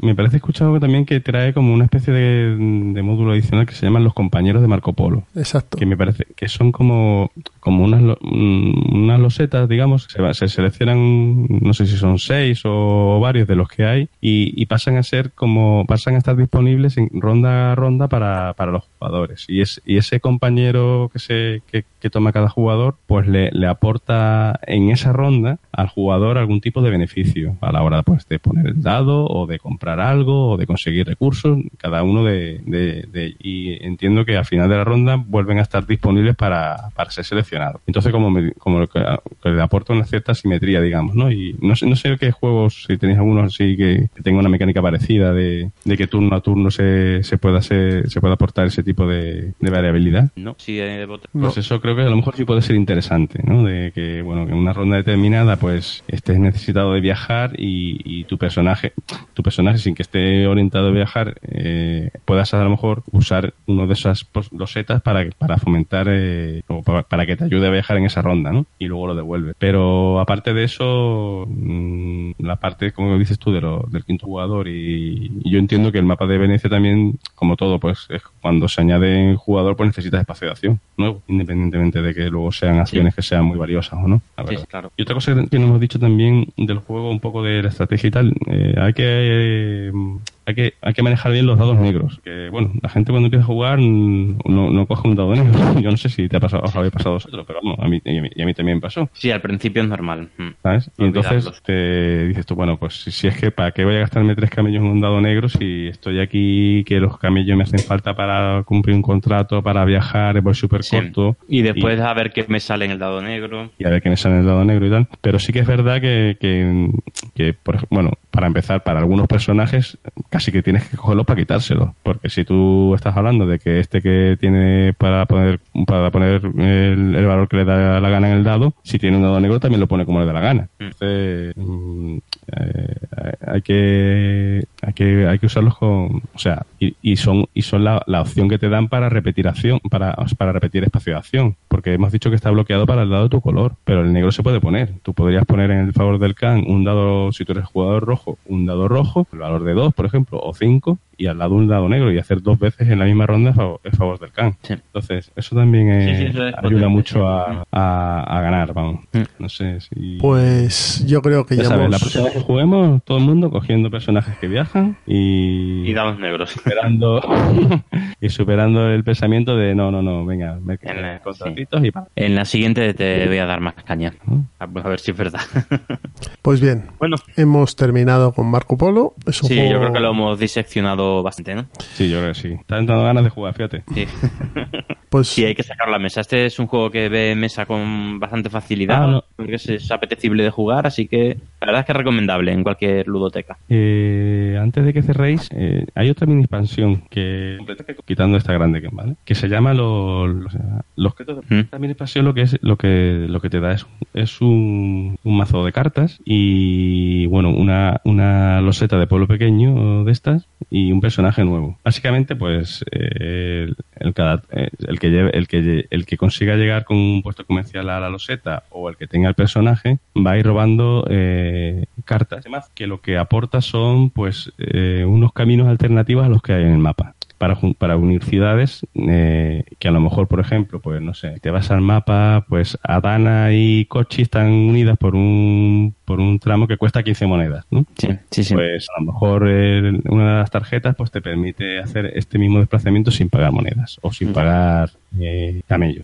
me parece escuchado también que trae como una especie de, de módulo adicional que se llaman los compañeros de Marco Polo. Exacto. Que me parece que son como, como unas, unas losetas, digamos, se, se seleccionan, no sé si son seis o varios de los que hay, y, pasan a ser como, pasan a estar disponibles en ronda a ronda para, para los jugadores. Y, es, y ese compañero que se, que, que toma cada jugador, pues le, le aporta en esa ronda al jugador algún tipo de beneficio a la hora pues, de poner el dado o de comprar algo o de conseguir recursos, cada uno de, de- de- y entiendo que al final de la ronda vuelven a estar disponibles para, para ser seleccionados. Entonces como, me- como que, que le aporta una cierta simetría, digamos, ¿no? Y no sé, no sé qué juegos, si tenéis algunos así que, que tengan una mecánica parecida de, de que turno a turno se, se pueda hacer, se pueda aportar ese tipo de, de variabilidad. No, sí, eh, Pues eso creo que a lo mejor sí puede ser interesante, ¿no? De que, bueno, que en una ronda determinada, pues, estés necesitado de viajar y, y tu personaje, tu personaje sin que esté orientado a viajar, eh, puedas a lo mejor usar uno de esas pos- losetas para, para fomentar, eh, o para, para que te ayude a viajar en esa ronda, ¿no? Y luego lo devuelve. Pero aparte de eso, mm, la parte, como dices tú, de lo- del quinto jugador y, y yo entiendo que el mapa de Venecia también, como todo, pues, es cuando se añade un jugador, pues necesitas espacio de acción nuevo, independientemente de que luego sean acciones que sean muy valiosas o no. la Sí, claro. Y otra cosa que no hemos dicho también del juego, un poco de la estrategia y tal, eh, hay que eh, hay que, hay que manejar bien los dados negros. Que bueno, la gente cuando empieza a jugar mm, no, no coge un dado negro. Yo no sé si te ha pasado, os habéis pasado a vosotros, pero vamos, a mí, y a mí, y a mí también pasó. Sí, al principio es normal. Mm. ¿Sabes? Y entonces te dices tú, bueno, pues si, si es que para qué voy a gastarme tres camellos en un dado negro si estoy aquí, que los camellos me hacen falta para cumplir un contrato, para viajar, voy súper Sí. corto. Y después a ver qué me sale en el dado negro. y a ver qué me sale en el lado negro y tal. Pero sí que es verdad que, que, que, por bueno, para empezar, para algunos personajes casi que tienes que cogerlos para quitárselos. Porque si tú estás hablando de que este que tiene para poner, para poner el, el valor que le da la gana en el dado, si tiene un dado negro también lo pone como le da la gana. Entonces, mm, eh, hay que hay que hay que usarlos con o sea y, y son y son la, la opción que te dan para repetir acción para, para repetir espacio de acción porque hemos dicho que está bloqueado para el dado de tu color pero el negro se puede poner. Tú podrías poner en el favor del can un dado si tú eres jugador rojo un dado rojo el valor de 2 por ejemplo o 5 y al lado un dado negro y hacer dos veces en la misma ronda en favor, en favor del can. Entonces eso también eh, Sí, sí, eso es ayuda potente, mucho sí. a, a, a ganar vamos. No sé si Pues yo creo que ya ya, sabes, la hemos... próxima vez que juguemos, todo el mundo cogiendo personajes que viajan y, Y dados negros. superando y superando el pensamiento de no, no, no, venga, me contratitos y pa. En la siguiente te voy a dar más caña. A a ver si es verdad. Pues bien, Bueno. hemos terminado con Marco Polo. Es un Sí, juego... yo creo que lo hemos diseccionado bastante, ¿no? Sí, yo creo que sí. Están dando ganas de jugar, fíjate. Sí. Pues Sí, hay que sacarlo a la mesa. Este es un juego que ve mesa con bastante facilidad, Ah, no. porque es, es apetecible de jugar, así que la verdad es que es recomendable en cualquier ludoteca. Eh, antes de que cerréis, eh, hay otra mini expansión que quitando esta grande que vale, que se llama los los, de esta mini expansión lo que es lo que lo que te da es, es un, un mazo de cartas y bueno una una loseta de pueblo pequeño de estas y un personaje nuevo. Básicamente pues eh, el, el cada eh, el que lleve, el que el que consiga llegar con un puesto comercial a la loseta o el que tenga el personaje va a ir robando eh, cartas Además, que lo que aporta son pues eh, unos caminos alternativos a los que hay en el mapa. Para, para unir ciudades eh, que a lo mejor, por ejemplo, pues no sé, te vas al mapa, pues Adana y Kochi están unidas por un, por un tramo que cuesta 15 monedas, ¿no? Sí, sí, sí. Pues a lo mejor eh, una de las tarjetas pues te permite hacer este mismo desplazamiento sin pagar monedas o sin pagar eh, camello.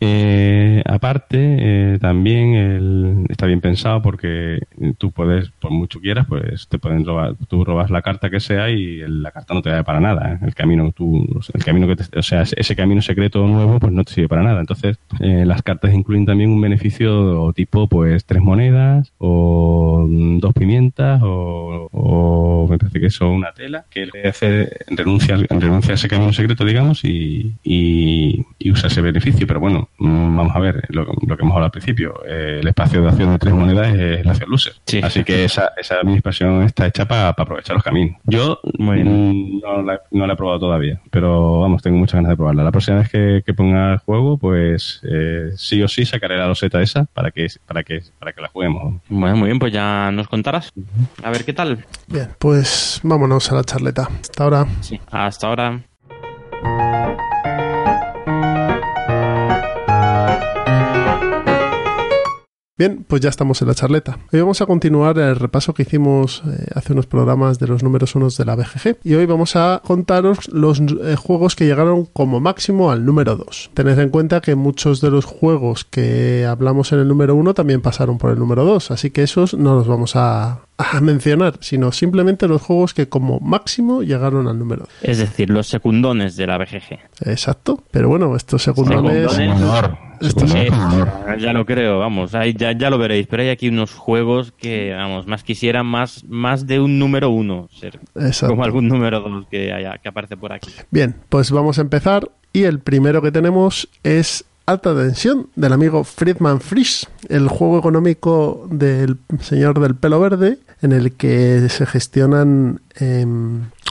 Eh, aparte, eh, también el- está bien pensado porque tú puedes, por mucho quieras, pues te pueden robar, tú robas la carta que sea y la carta no te vale para nada. ¿eh? El camino, tú, el camino que te- o sea, ese ese camino secreto nuevo, pues no te sirve para nada. Entonces, eh, las cartas incluyen también un beneficio tipo, pues tres monedas o dos pimientas o, o me parece que eso una tela que le hace renuncia, renuncia a ese camino secreto, digamos, y, y, y usa ese beneficio. Pero bueno, mm, vamos a ver lo, lo que hemos hablado al principio. eh, el espacio de acción de tres monedas es la acción loser. Así que esa, esa mini expansión está hecha para aprovechar los caminos. Yo mm, no, la, no la he probado todavía, pero vamos, tengo muchas ganas de probarla. La próxima vez que, que ponga el juego, pues eh, sí o sí sacaré la loseta esa para que, para que, para que la juguemos. Bueno, muy bien, pues ya nos contarás. A ver qué tal. Bien, pues vámonos a la charleta. Hasta ahora. Sí, hasta ahora. Bien, pues ya estamos en la charleta. Hoy vamos a continuar el repaso que hicimos eh, hace unos programas de los números unos de la BGG. Y hoy vamos a contaros los eh, juegos que llegaron como máximo al número 2. Tened en cuenta que muchos de los juegos que hablamos en el número 1 también pasaron por el número 2. Así que esos no los vamos a, a mencionar, sino simplemente los juegos que como máximo llegaron al número 2. Es decir, los secundones de la BGG. Exacto. Pero bueno, estos secundones... Estos- Eh, ya lo creo, vamos, ahí ya, ya lo veréis. Pero hay aquí unos juegos que, vamos, más quisieran más, más de un número uno ser. Exacto. Como algún número dos que, haya, que aparece por aquí. Bien, pues vamos a empezar y el primero que tenemos es Alta Tensión del amigo Friedman Frisch, el juego económico del señor del pelo verde en el que se gestionan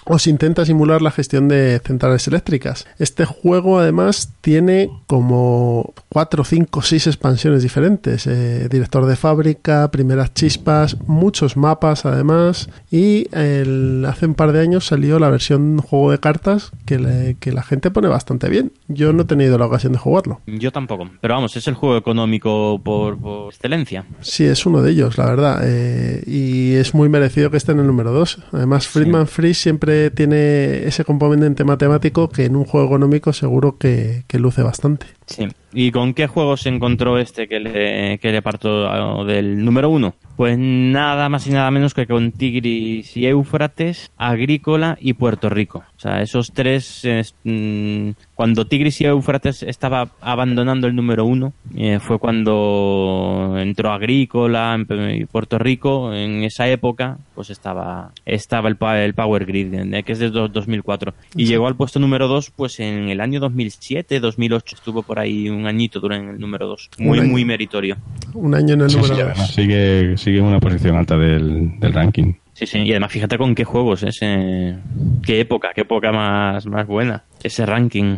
em, os intenta simular la gestión de centrales eléctricas. Este juego además tiene como 4, 5, 6 expansiones diferentes. Eh, director de fábrica, primeras chispas, muchos mapas además. Y el, hace un par de años salió la versión juego de cartas que, le- que la gente pone bastante bien. Yo no he tenido la ocasión de jugarlo. Yo tampoco. Pero vamos, es el juego económico por, por excelencia. Sí, es uno de ellos, la verdad. eh, y es muy merecido que esté en el número 2. Además, Friedman Freeze siempre tiene ese componente matemático que en un juego económico seguro que, luce bastante. Sí. ¿Y con qué juego se encontró este que le, que le parto del número uno? Pues nada más y nada menos que con Tigris y Éufrates, Agrícola y Puerto Rico. Sea, esos tres, es, mm, cuando Tigris y Éufrates estaba abandonando el número uno, eh, fue cuando entró Agrícola en- y Puerto Rico. En esa época, pues estaba, estaba el, Power Grid, eh, que es de do- 2004. Y Sí. llegó al puesto número 2 pues en el año 2007, 2008. Estuvo por ahí un añito durante el número 2. Muy, muy meritorio. Un año en el Sí, número sí, 2. además sigue, sigue en una posición alta del, del ranking. Sí, sí. Y además fíjate con qué juegos, ¿eh? ese... qué época, qué época más, más buena. Ese ranking.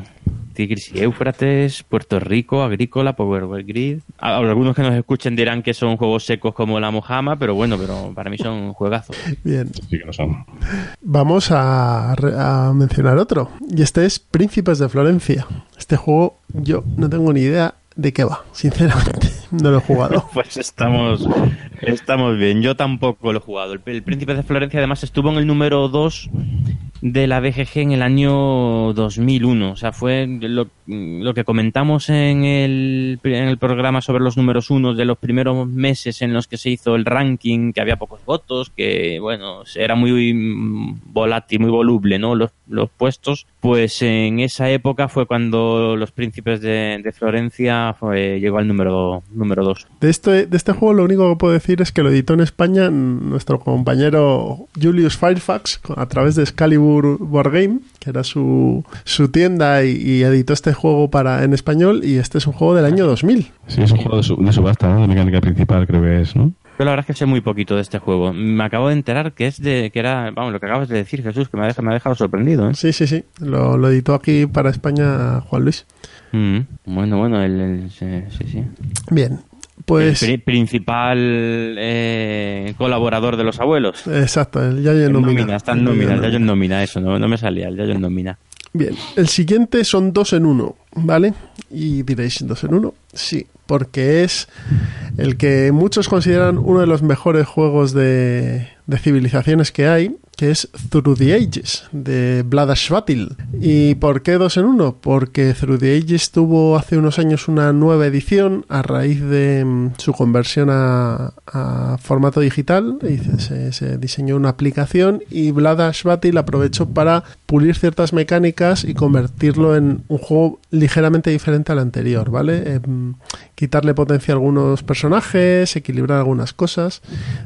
Tigris y Éufrates, Puerto Rico, Agrícola, Power Grid. Algunos que nos escuchen dirán que son juegos secos como la Mojama, pero bueno, pero para mí son juegazos. Bien, Sí que lo son. vamos a, a mencionar otro. Y este es Príncipes de Florencia. Este juego yo no tengo ni idea de qué va, sinceramente. No lo he jugado. Pues estamos, estamos bien. Yo tampoco lo he jugado. El, el Príncipe de Florencia además estuvo en el número 2 de la BGG en el año 2001. O sea, fue lo, lo que comentamos en el, en el programa sobre los números 1 de los primeros meses en los que se hizo el ranking, que había pocos votos, que, bueno, era muy volátil, muy voluble, ¿no? Los, los puestos. Pues en esa época fue cuando los Príncipes de, de Florencia fue, llegó al número número 2. De este, de este juego lo único que puedo decir es que lo editó en España nuestro compañero Julius Firefax a través de Excalibur Board Game, que era su, su tienda y, y editó este juego para en español y este es un juego del año 2000. Sí, es un juego de, su- de subasta, ¿no? De mecánica principal, creo que es, ¿no? Yo la verdad es que sé muy poquito de este juego. Me acabo de enterar que es de, que era, vamos, lo que acabas de decir, Jesús, que me ha dejado, me ha dejado sorprendido, ¿eh? Sí, sí, sí. Lo, lo editó aquí para España Juan Luis. Mm, bueno, bueno, el, el- sí, sí. Bien, pues... El pri- principal eh, colaborador de los abuelos. Exacto, el Yayo en nómina, está en nómina, el Yayo en nómina, eso, no, no me salía, el Yayo en nómina. Bien, el siguiente son dos en uno, ¿vale? Y diréis, ¿dos en uno? Sí, porque es el que muchos consideran uno de los mejores juegos de, de civilizaciones que hay, que es Through the Ages, de Vlada Schvatil. ¿Y por qué dos en uno? Porque Through the Ages tuvo hace unos años una nueva edición a raíz de mm, su conversión a, formato digital. se, se diseñó una aplicación y Vlada Schvatil aprovechó para pulir ciertas mecánicas y convertirlo en un juego ligeramente diferente al anterior, ¿vale? Em, quitarle potencia a algunos personajes, equilibrar algunas cosas.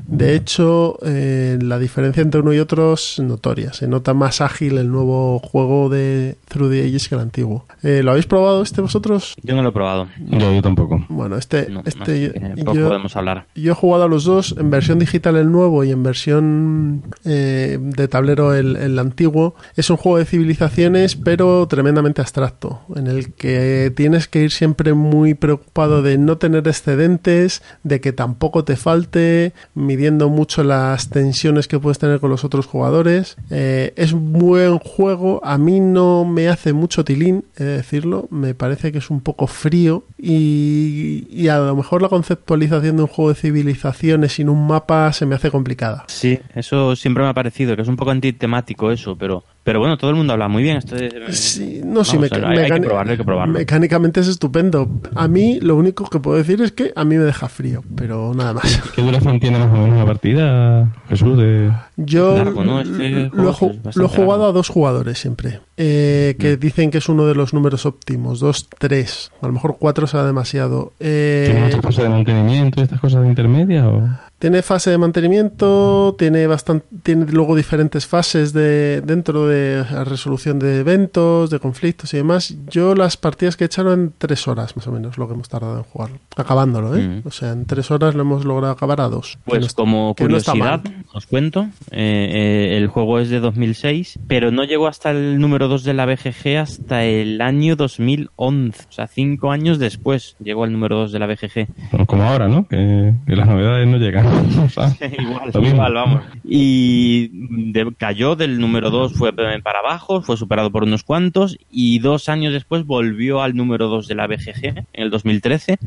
De hecho, eh, la diferencia entre uno y otro es notoria. Se nota más ágil el nuevo juego de Through the Ages que el antiguo. Eh, ¿Lo habéis probado este vosotros? Yo no lo he probado. Yo, yo tampoco. Bueno, este, No, este yo, podemos hablar. yo he jugado a los dos en versión digital el nuevo y en versión eh, de tablero el, el antiguo. Es un juego de civilizaciones, pero tremendamente abstracto, en el que tienes que ir siempre muy preocupado de no tener excedentes, de que tampoco te falte, midiendo mucho las tensiones que puedes tener con los otros jugadores. Eh, es un buen juego, a mí no me hace mucho tilín, he de decirlo, me parece que es un poco frío y, y a lo mejor la conceptualización de un juego de civilizaciones sin un mapa se me hace complicada. Sí, eso siempre me ha parecido, que es un poco antitemático eso, pero, pero bueno, todo el mundo habla muy bien. Sí, no, sí, Vamos, meca- hay, hay que mecani- probarlo, hay que probarlo. mecánicamente es estupendo. A mí lo único que puedo decir es que a mí me deja frío, pero nada más. ¿Qué duración tiene más o menos una partida, Jesús? De... Yo Largo, ¿no? Este lo, ju- lo he jugado largo. a dos jugadores siempre, eh, que dicen que es uno de los números óptimos, dos, tres, a lo mejor cuatro será demasiado. Eh, ¿Tiene muchas cosas de mantenimiento y estas cosas de intermedia? O... Tiene fase de mantenimiento, tiene bastante, tiene luego diferentes fases de dentro de la resolución de eventos, de conflictos y demás. Yo las partidas que he echado en tres horas más o menos lo que hemos tardado en jugarlo, acabándolo, ¿eh? Mm. O sea, en tres horas lo hemos logrado acabar a dos. Pues no está- como que no está curiosidad, mal. os cuento, eh, eh, el juego es de 2006, pero no llegó hasta el número 2 de la BGG hasta el año 2011, o sea, cinco años después llegó al número 2 de la BGG. Como ahora, ¿no? Que, que las novedades no llegan. Igual, igual, vamos. Y de- cayó del número 2, fue para abajo, fue superado por unos cuantos y dos años después volvió al número 2 de la BGG en el 2013.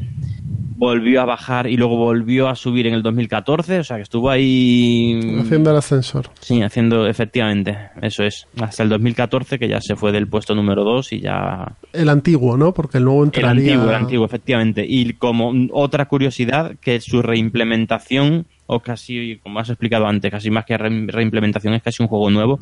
Volvió a bajar y luego volvió a subir en el 2014, o sea que estuvo ahí Haciendo el ascensor. Sí, haciendo, efectivamente, eso es. Hasta el 2014, que ya se fue del puesto número 2 y ya... El antiguo, ¿no? Porque el nuevo El entraría... antiguo, el antiguo, efectivamente. Y como mm, otra curiosidad, que su reimplementación, o casi, como has explicado antes, casi más que re- reimplementación, es casi un juego nuevo,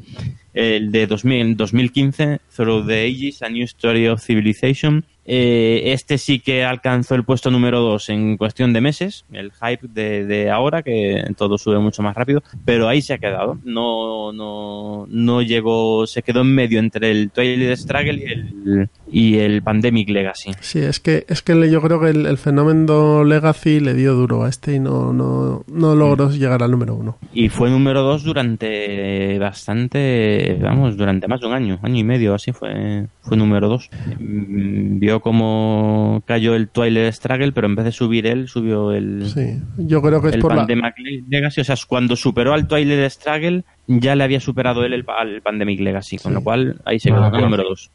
el de 2000, 2015, Through the Ages, A New Story of Civilization. Eh, este sí que alcanzó el puesto número 2 en cuestión de meses, el hype de, de ahora, que todo sube mucho más rápido, pero ahí se ha quedado. No, no, no llegó, se quedó en medio entre el Twilight Struggle y el, y el Pandemic Legacy. Sí, es que, es que yo creo que el, el fenómeno Legacy le dio duro a este y no, no, no logró Mm. llegar al número uno. Y fue número 2 durante bastante, vamos, durante más de un año, año y medio, así fue, fue número 2. Vio como cayó el Twilight Struggle, pero en vez de subir él, subió el, Sí, yo creo que es el por la... Pandemic Legacy. O sea, cuando superó al Twilight Struggle, ya le había superado él el, al Pandemic Legacy, con lo cual ahí se quedó, Ah, claro. número 2.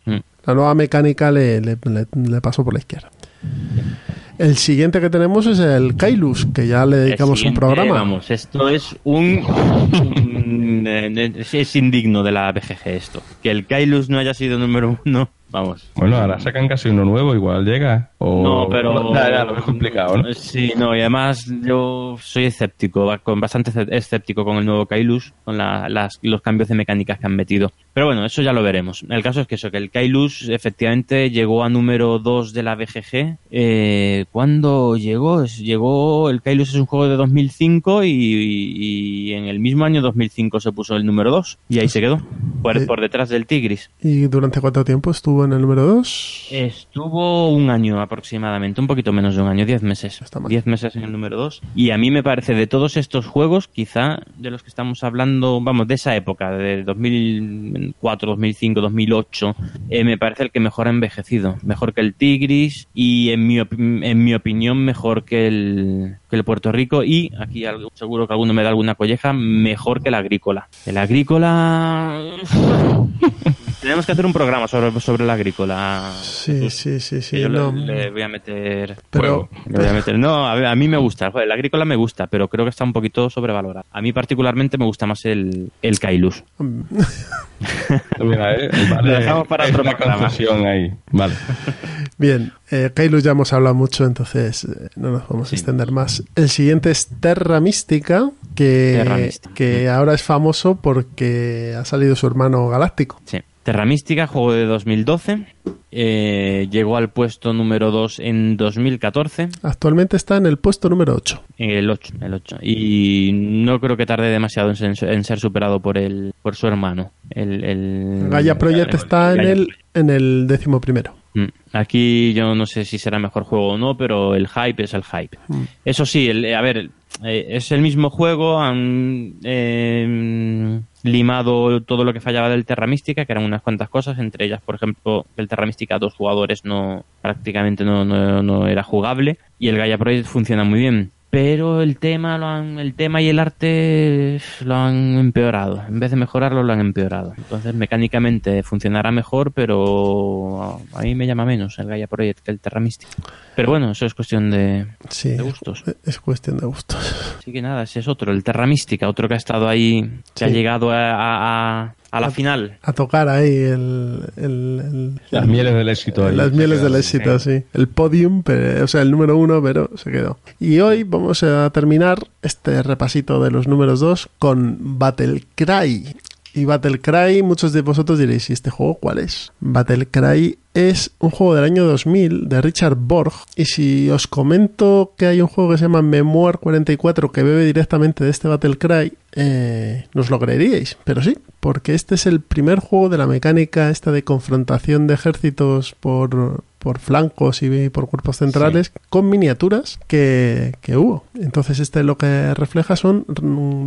La nueva mecánica le, le, le- le pasó por la izquierda. El siguiente que tenemos es el Kailus, que ya le dedicamos un programa. Vamos, esto es un. un- eh, es, es indigno de la BGG esto. Que el Kailus no haya sido número uno, vamos. Bueno, ahora sacan casi uno nuevo, igual llega. O... No, pero. Ya, ya, lo veo complicado, ¿no? Sí, no, y además yo soy escéptico, con bastante escéptico con el nuevo Kailus, con la- las- los cambios de mecánicas que han metido. Pero bueno, eso ya lo veremos. El caso es que eso, que el Kailus efectivamente llegó a número 2 de la BGG. Eh, ¿Cuándo llegó? Llegó, el Kailus es un juego de 2005 y, y- y en el mismo año 2005 se puso el número 2 y ahí se quedó, por, Sí. por detrás del Tigris. ¿Y durante cuánto tiempo estuvo en el número 2? Estuvo un año aproximadamente, un poquito menos de un año, 10 meses. 10 meses en el número 2. Y a mí me parece de todos estos juegos, quizá de los que estamos hablando, vamos, de esa época, de 2004, 2005, 2008, eh, me parece el que mejor ha envejecido. Mejor que el Tigris y, en mi, en mi opinión, mejor que el, que el Puerto Rico. Y aquí algo- seguro que alguno me da alguna colleja, mejor que el Agrícola. El Agrícola. Tenemos que hacer un programa sobre, sobre el Agrícola. Sí, sí, sí, sí. Yo le- no. le, voy a meter. Pero- Le voy a meter. No, a, ver, a mí me gusta. El agrícola me gusta, pero creo que está un poquito sobrevalorado. A mí, particularmente, me gusta más el, el Kailus. Mira, eh, vale, Lo dejamos para otro la programa. ahí. Vale. Bien, eh, Kailus ya hemos hablado mucho, entonces eh, no nos vamos a extender más. El siguiente es Terra Mística, que, Terra Mística. que ahora es famoso porque ha salido su hermano galáctico. Sí. Terra Mística, juego de 2012. eh, llegó al puesto número 2 en 2014. Actualmente está en el puesto número 8. En el 8, el 8. Y no creo que tarde demasiado en ser, en ser superado por el, por su hermano. El, el- Gaia Project el- está en el, en el décimo primero. Mm. Aquí yo no sé si será mejor juego o no, pero el hype es el hype. Mm. Eso sí, el- a ver, eh, es el mismo juego, han eh, limado todo lo que fallaba del Terra Mística, que eran unas cuantas cosas, entre ellas, por ejemplo, que el Terra Mística a dos jugadores no prácticamente no, no, no era jugable y el Gaia Project funciona muy bien. Pero el tema, lo han, el tema y el arte lo han empeorado. En vez de mejorarlo, lo han empeorado. Entonces, mecánicamente funcionará mejor, pero a mí me llama menos el Gaia Project que el Terra Mística. Pero bueno, eso es cuestión de, Sí, de gustos. es cuestión de gustos. Así que nada, ese es otro, el Terra Mística, otro que ha estado ahí, que ha llegado a, a- a- a la final. A tocar ahí el, el- el- Las el- mieles del éxito. ahí. Las mieles del éxito, sí. El podium, pero- o sea, el número uno, pero se quedó. Y hoy vamos a terminar este repasito de los números dos con Battle Cry. Y Battle Cry, muchos de vosotros diréis, ¿y este juego cuál es? Battle Cry es un juego del año 2000 de Richard Borg. Y si os comento que hay un juego que se llama Memoir 44 que bebe directamente de este Battle Cry, eh, lo creeríais, pero sí, porque este es el primer juego de la mecánica esta de confrontación de ejércitos por, por flancos y por cuerpos centrales con miniaturas que, que hubo. Entonces este lo que refleja son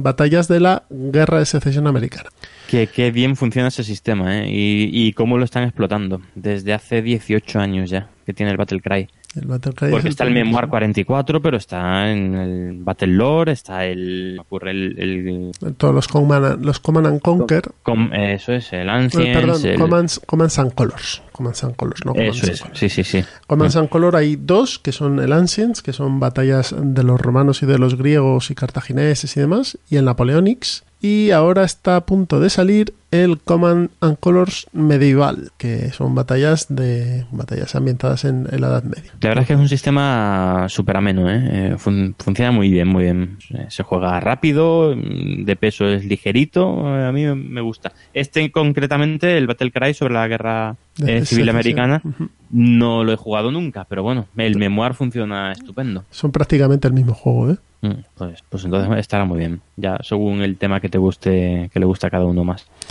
batallas de la guerra de secesión americana. Que, que bien funciona ese sistema, ¿eh? Y, y cómo lo están explotando. Desde hace 18 años ya que tiene el Battle Cry. El Battle Cry es Porque el está el Memoir 44, pero está en el Battle Lore, está el... ocurre el... el Todos los Command, los Command and Conquer. com- eso es, el Eh, Ancients, perdón, el- Commands, Commands and Colors. Commands and Colors, no Commands Eso es, Colors. sí, sí, sí. Commands and Color hay dos, que son el Ancients, que son batallas de los romanos y de los griegos y cartagineses y demás, y el Napoleonics. Y ahora está a punto de salir el Command and Colors medieval, que son batallas de batallas ambientadas en, en la Edad Media. La verdad es que es un sistema súper ameno, ¿eh? Eh, fun- funciona muy bien, muy bien. Eh, Se juega rápido, mm, de peso es ligerito, eh, a mí me- gusta. Este concretamente, el Battle Cry sobre la guerra eh, civil americana, no lo he jugado nunca, pero bueno, el Memoir funciona estupendo. Son prácticamente el mismo juego, ¿eh? Mm, Pues, pues entonces estará muy bien, ya según el tema que te guste, que le gusta a cada uno más.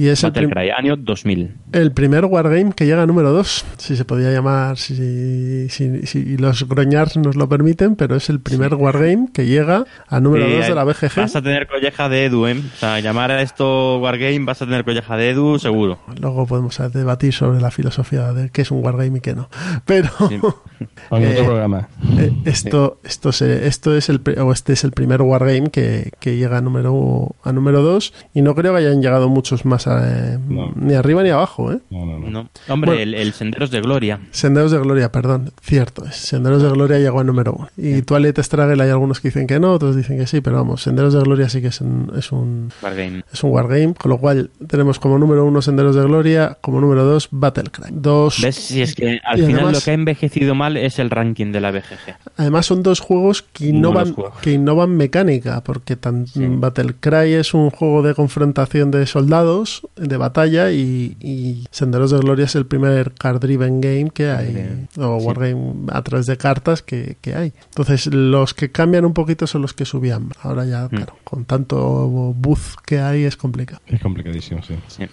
Y es el, Battle prim- Cry, año 2000. el primer Wargame que llega a número 2, si se podía llamar, si, si, si los groñars nos lo permiten, pero es el primer Wargame que llega a número Eh, 2 de la BGG. Vas a tener colleja de Edu, ¿eh? O sea, llamar a esto Wargame vas a tener colleja de Edu, seguro. Luego podemos debatir sobre la filosofía de qué es un wargame y qué no. Pero Con Eh, otro programa. eh, esto, esto, se- esto es el o este es el primer wargame que, que llega a número a número 2 y no creo que hayan llegado muchos más No. ni arriba ni abajo, ¿eh? No, no, no. No. Hombre, Bueno. el, el Senderos de Gloria. Senderos de Gloria, perdón, cierto es. Senderos de Gloria llegó a número 1. Y Twilight Struggle hay algunos que dicen que no, otros dicen que sí, pero vamos, Senderos de Gloria sí que es un, es un, Wargame. es un wargame, con lo cual tenemos como número 1 Senderos de Gloria, como número 2 Battlecry. Dos, ¿Ves? Si es que al Y final además- lo que ha envejecido mal es el ranking de la BGG. Además son dos juegos que innovan, juegos. que innovan mecánica, porque tan, Sí. Battlecry es un juego de confrontación de soldados, de batalla, y, y Senderos de Gloria es el primer card-driven game que hay, o Sí. wargame a través de cartas que, que hay. Entonces los que cambian un poquito son los que subían. Ahora ya, Mm. claro, con tanto buzz que hay es complicado. Es complicadísimo, sí. Sí.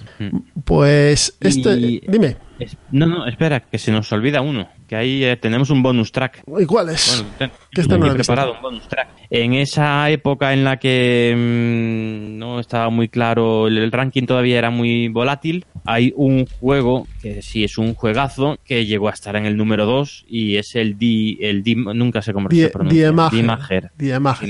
Pues este, Y- dime, Es- No, no, espera, que se nos olvida uno. Que ahí eh, tenemos un bonus track. ¿y cuál es? Bueno, ten- visto. preparado un bonus track. En esa época en la que mm, no estaba muy claro, el, el ranking todavía era muy volátil, hay un juego que sí es un juegazo que llegó a estar en el número 2 y es el D, el D, nunca sé cómo Die- se pronuncia. Diemager. Diemager. Diemager.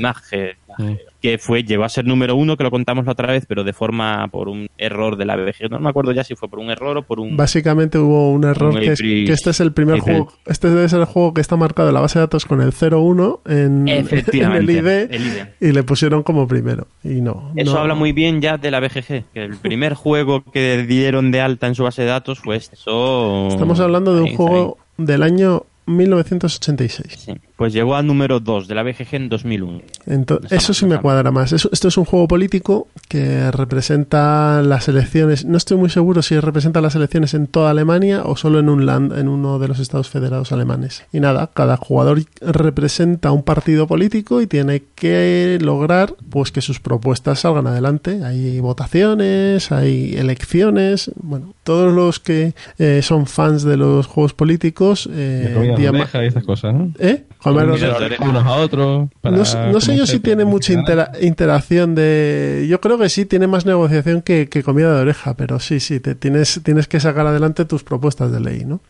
Diemager, que fue llegó a ser número uno que lo contamos la otra vez pero de forma por un error de la BBG no me acuerdo ya si fue por un error o por un Básicamente hubo un error Un que, es- April- que este es el primer juego, este debe ser el juego que está marcado en la base de datos con el 01 en, en el ID el ID. y le pusieron como primero y no. Eso no. habla muy bien ya de la BGG, que el primer juego que dieron de alta en su base de datos fue este. Eso... Estamos hablando de un Ahí, juego del año 1986. ahí. Sí. Pues llegó al número 2 de la BGG en 2001. Ento- Está eso sí me cuadra más. Eso- esto es un juego político que representa las elecciones. No estoy muy seguro si representa las elecciones en toda Alemania o solo en un land, en uno de los estados federados alemanes. Y nada, cada jugador representa un partido político y tiene que lograr pues que sus propuestas salgan adelante. Hay votaciones, hay elecciones. Bueno, todos los que eh, son fans de los juegos políticos, eh, De comida de diama- oreja y estas cosas, ¿no? ¿Eh? De unos a otros. para no, sé- no sé yo si tiene mucha intera- interacción de... Yo creo que sí, tiene más negociación que, que comida de oreja, pero sí, sí, te tienes, tienes que sacar adelante tus propuestas de ley, ¿no?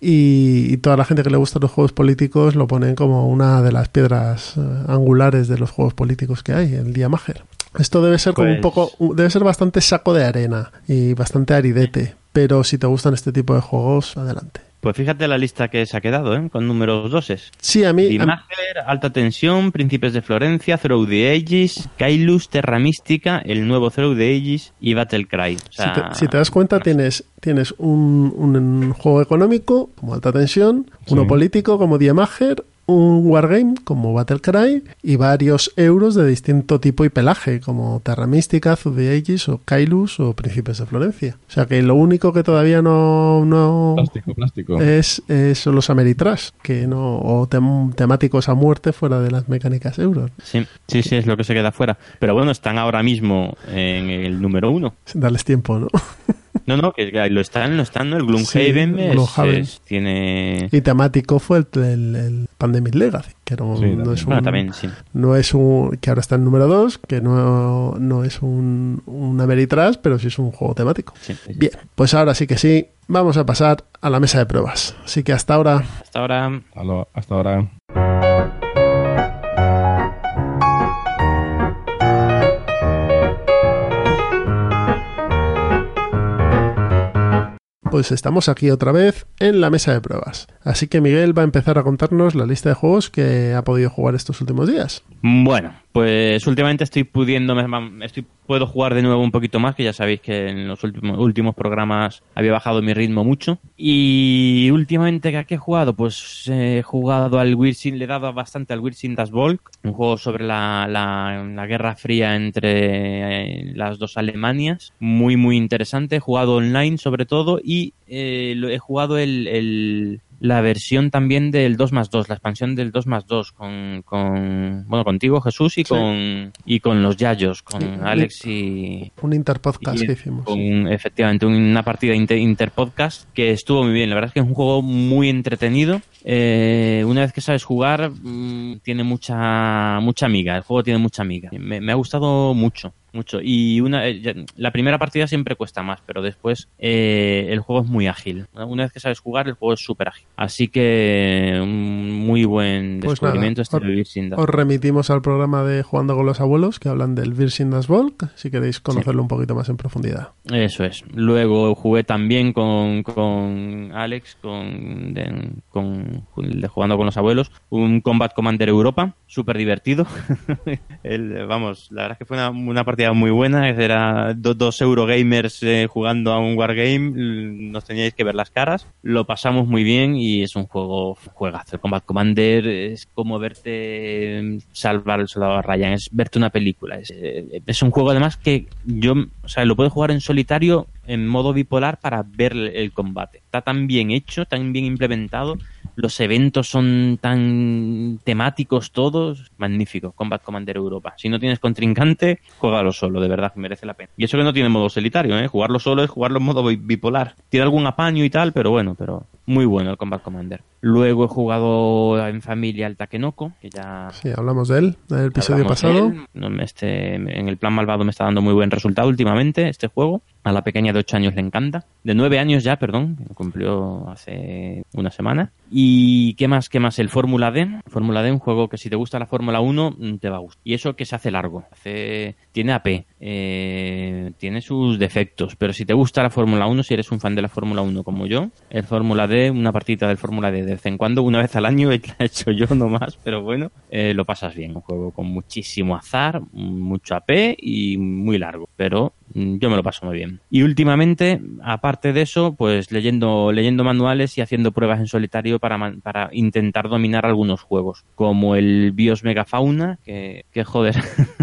Y, y toda la gente que le gustan los juegos políticos lo ponen como una de las piedras eh, angulares de los juegos políticos que hay, el día Mager. Esto debe ser como un Pues- poco, debe ser bastante saco de arena y bastante aridete, pero si te gustan este tipo de juegos, adelante. Pues fíjate la lista que se ha quedado, ¿eh? Con números doses. Sí, a mí... a- Dimager, Alta Tensión, Príncipes de Florencia, Through the Ages, Kailus, Terra Mística, el nuevo Through the Ages y Battle Cry. O Si te, si te das cuenta, tienes, tienes un, un juego económico como alta tensión, uno Sí. político como Diemager un wargame como Battlecry y varios euros de distinto tipo y pelaje, como Terra Mística, the Ages o Kailus o Príncipes de Florencia. O sea que lo único que todavía no, no Plástico, plástico. es, es son los Ameritrash, que no, o tem- temáticos a muerte fuera de las mecánicas euros. Sí, sí, sí, es lo que se queda fuera. Pero bueno, están ahora mismo en el número uno. Sin darles tiempo, ¿no? No, no, que que lo están, lo están, ¿no? El Gloomhaven, Sí, es- Gloomhaven. es- tiene... Y temático fue el, el- el Pandemic Legacy, que no, Sí, no también. es un, Bueno, también, sí. no es un que ahora está en número 2, que no, no es un, un Ameritrash, pero sí es un juego temático. sí, sí. Bien, pues ahora sí que sí, vamos a pasar a la mesa de pruebas. Así que hasta ahora Hasta ahora... Hasta ahora. Pues estamos aquí otra vez en la mesa de pruebas. Así que Miguel va a empezar a contarnos la lista de juegos que ha podido jugar estos últimos días. Bueno, pues últimamente estoy pudiendo, estoy, puedo jugar de nuevo un poquito más, que ya sabéis que en los últimos, últimos programas había bajado mi ritmo mucho. Y últimamente, ¿a qué he jugado? Pues he jugado al Wirsing, le he dado bastante al Wirsing Das Volk, un juego sobre la, la, Guerra Fría entre eh, las dos Alemanias. Muy, muy interesante. He jugado online sobre todo y eh, he jugado el, el- la versión también del 2 más 2, la expansión del 2 más 2 con, con bueno, contigo Jesús y Sí. con y con los Yayos, con. Alex y, Un interpodcast y que hicimos. con efectivamente una partida inter, interpodcast que estuvo muy bien. La verdad es que es un juego muy entretenido. Eh, una vez que sabes jugar, mm, tiene mucha mucha amiga. El juego tiene mucha amiga. Me, me ha gustado mucho, mucho. Y una eh, la primera partida siempre cuesta más, pero después eh, el juego es muy ágil. Una vez que sabes jugar, el juego es súper ágil. Así que un muy buen Pues descubrimiento nada, este os- de Dados. Os remitimos al programa de Jugando con los Abuelos, que hablan del Virgin Das Volk, si queréis conocerlo un poquito más en profundidad. Eso es. Luego jugué también con, con Alex, con, de, con- jugando con los abuelos, un Combat Commander Europa, súper divertido. Vamos, la verdad es que fue una, una partida muy buena. Era do- dos Eurogamers eh, jugando a un Wargame, nos teníais que ver las caras. Lo pasamos muy bien y es un juego, juegazo. El Combat Commander es como verte eh, salvar el soldado Ryan, es verte una película. Es, eh, es un juego además que yo, lo puedo jugar en solitario en modo bipolar para ver el combate. Está tan bien hecho, tan bien implementado. Los eventos son tan temáticos todos. Magnífico. Combat Commander Europa. Si no tienes contrincante, juégalo solo, de verdad, merece la pena. Y eso que no tiene modo solitario, ¿eh? Jugarlo solo es jugarlo en modo bi- bipolar. Tiene algún apaño y tal, pero bueno, pero muy bueno el Combat Commander. Luego he jugado en familia al Takenoko, que ya Sí, hablamos de él, en el episodio pasado. este, en el plan malvado me está dando muy buen resultado últimamente este juego. A la pequeña de 8 años le encanta. De 9 años ya, perdón. Cumplió hace una semana. ¿Y qué más? ¿Qué más? El Fórmula D. Fórmula D, un juego que si te gusta la Fórmula 1, mm, te va a gustar. Y eso que se hace largo. Hace, tiene AP. eh, tiene sus defectos. Pero si te gusta la Fórmula 1, si eres un fan de la Fórmula 1 como yo, el Fórmula D, una partida del Fórmula D de vez en cuando, una vez al año, he hecho yo nomás, pero bueno, eh, lo pasas bien. Un juego con muchísimo azar, mucho AP y muy largo. Pero mm, yo me lo paso muy bien. Y últimamente, aparte de eso, pues leyendo, leyendo manuales y haciendo pruebas en solitario para, para intentar dominar algunos juegos, como el Bios Megafauna, que, que joder,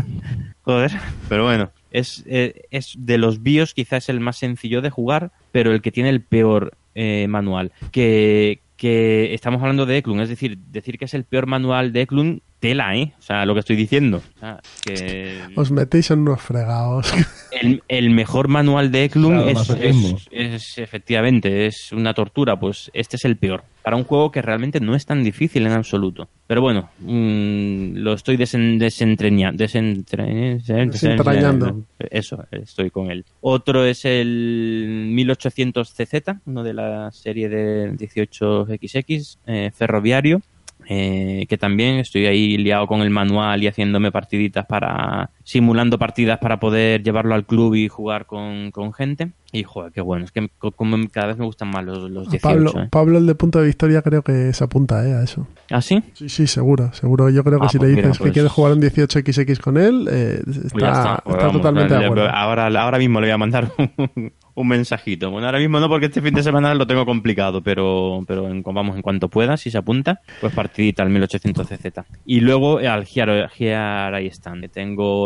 joder, pero bueno. Es, eh, es de los bios quizás el más sencillo de jugar, pero el que tiene el peor eh, manual. Que, que estamos hablando de Eklund, es decir, decir que es el peor manual de Eklund, tela, ¿eh? O sea, lo que estoy diciendo. O sea, que Os metéis en unos fregados. el, el mejor manual de Eklund Claro, es, es- es, efectivamente es una tortura, pues este es el peor. Para un juego que realmente no es tan difícil en absoluto. Pero bueno, mm, lo estoy desen, desentreña- desentre- Desentrañando. Eso, estoy con él. Otro es el 1800CZ, uno de la serie de 18XX, eh, ferroviario. Eh, que también estoy ahí liado con el manual y haciéndome partiditas para simulando partidas para poder llevarlo al club y jugar con, con gente. Y joder, qué bueno, es que co- como cada vez me gustan más los, los 18. Pablo, ¿eh? Pablo, el de punto de victoria, creo que se apunta eh, a eso. ¿Ah, sí? Sí, sí, seguro, seguro. Yo creo que Ah, si pues le mira, dices que pues- quieres jugar un 18XX con él, eh, está, Pues está, está vamos, totalmente de acuerdo. Ahora, ahora mismo le voy a mandar un, un mensajito. Bueno, ahora mismo no, porque este fin de semana lo tengo complicado, pero, pero en, vamos, en cuanto pueda, si se apunta, pues partidita al 1800 CZ. Y luego eh, al Giar, ahí están. Que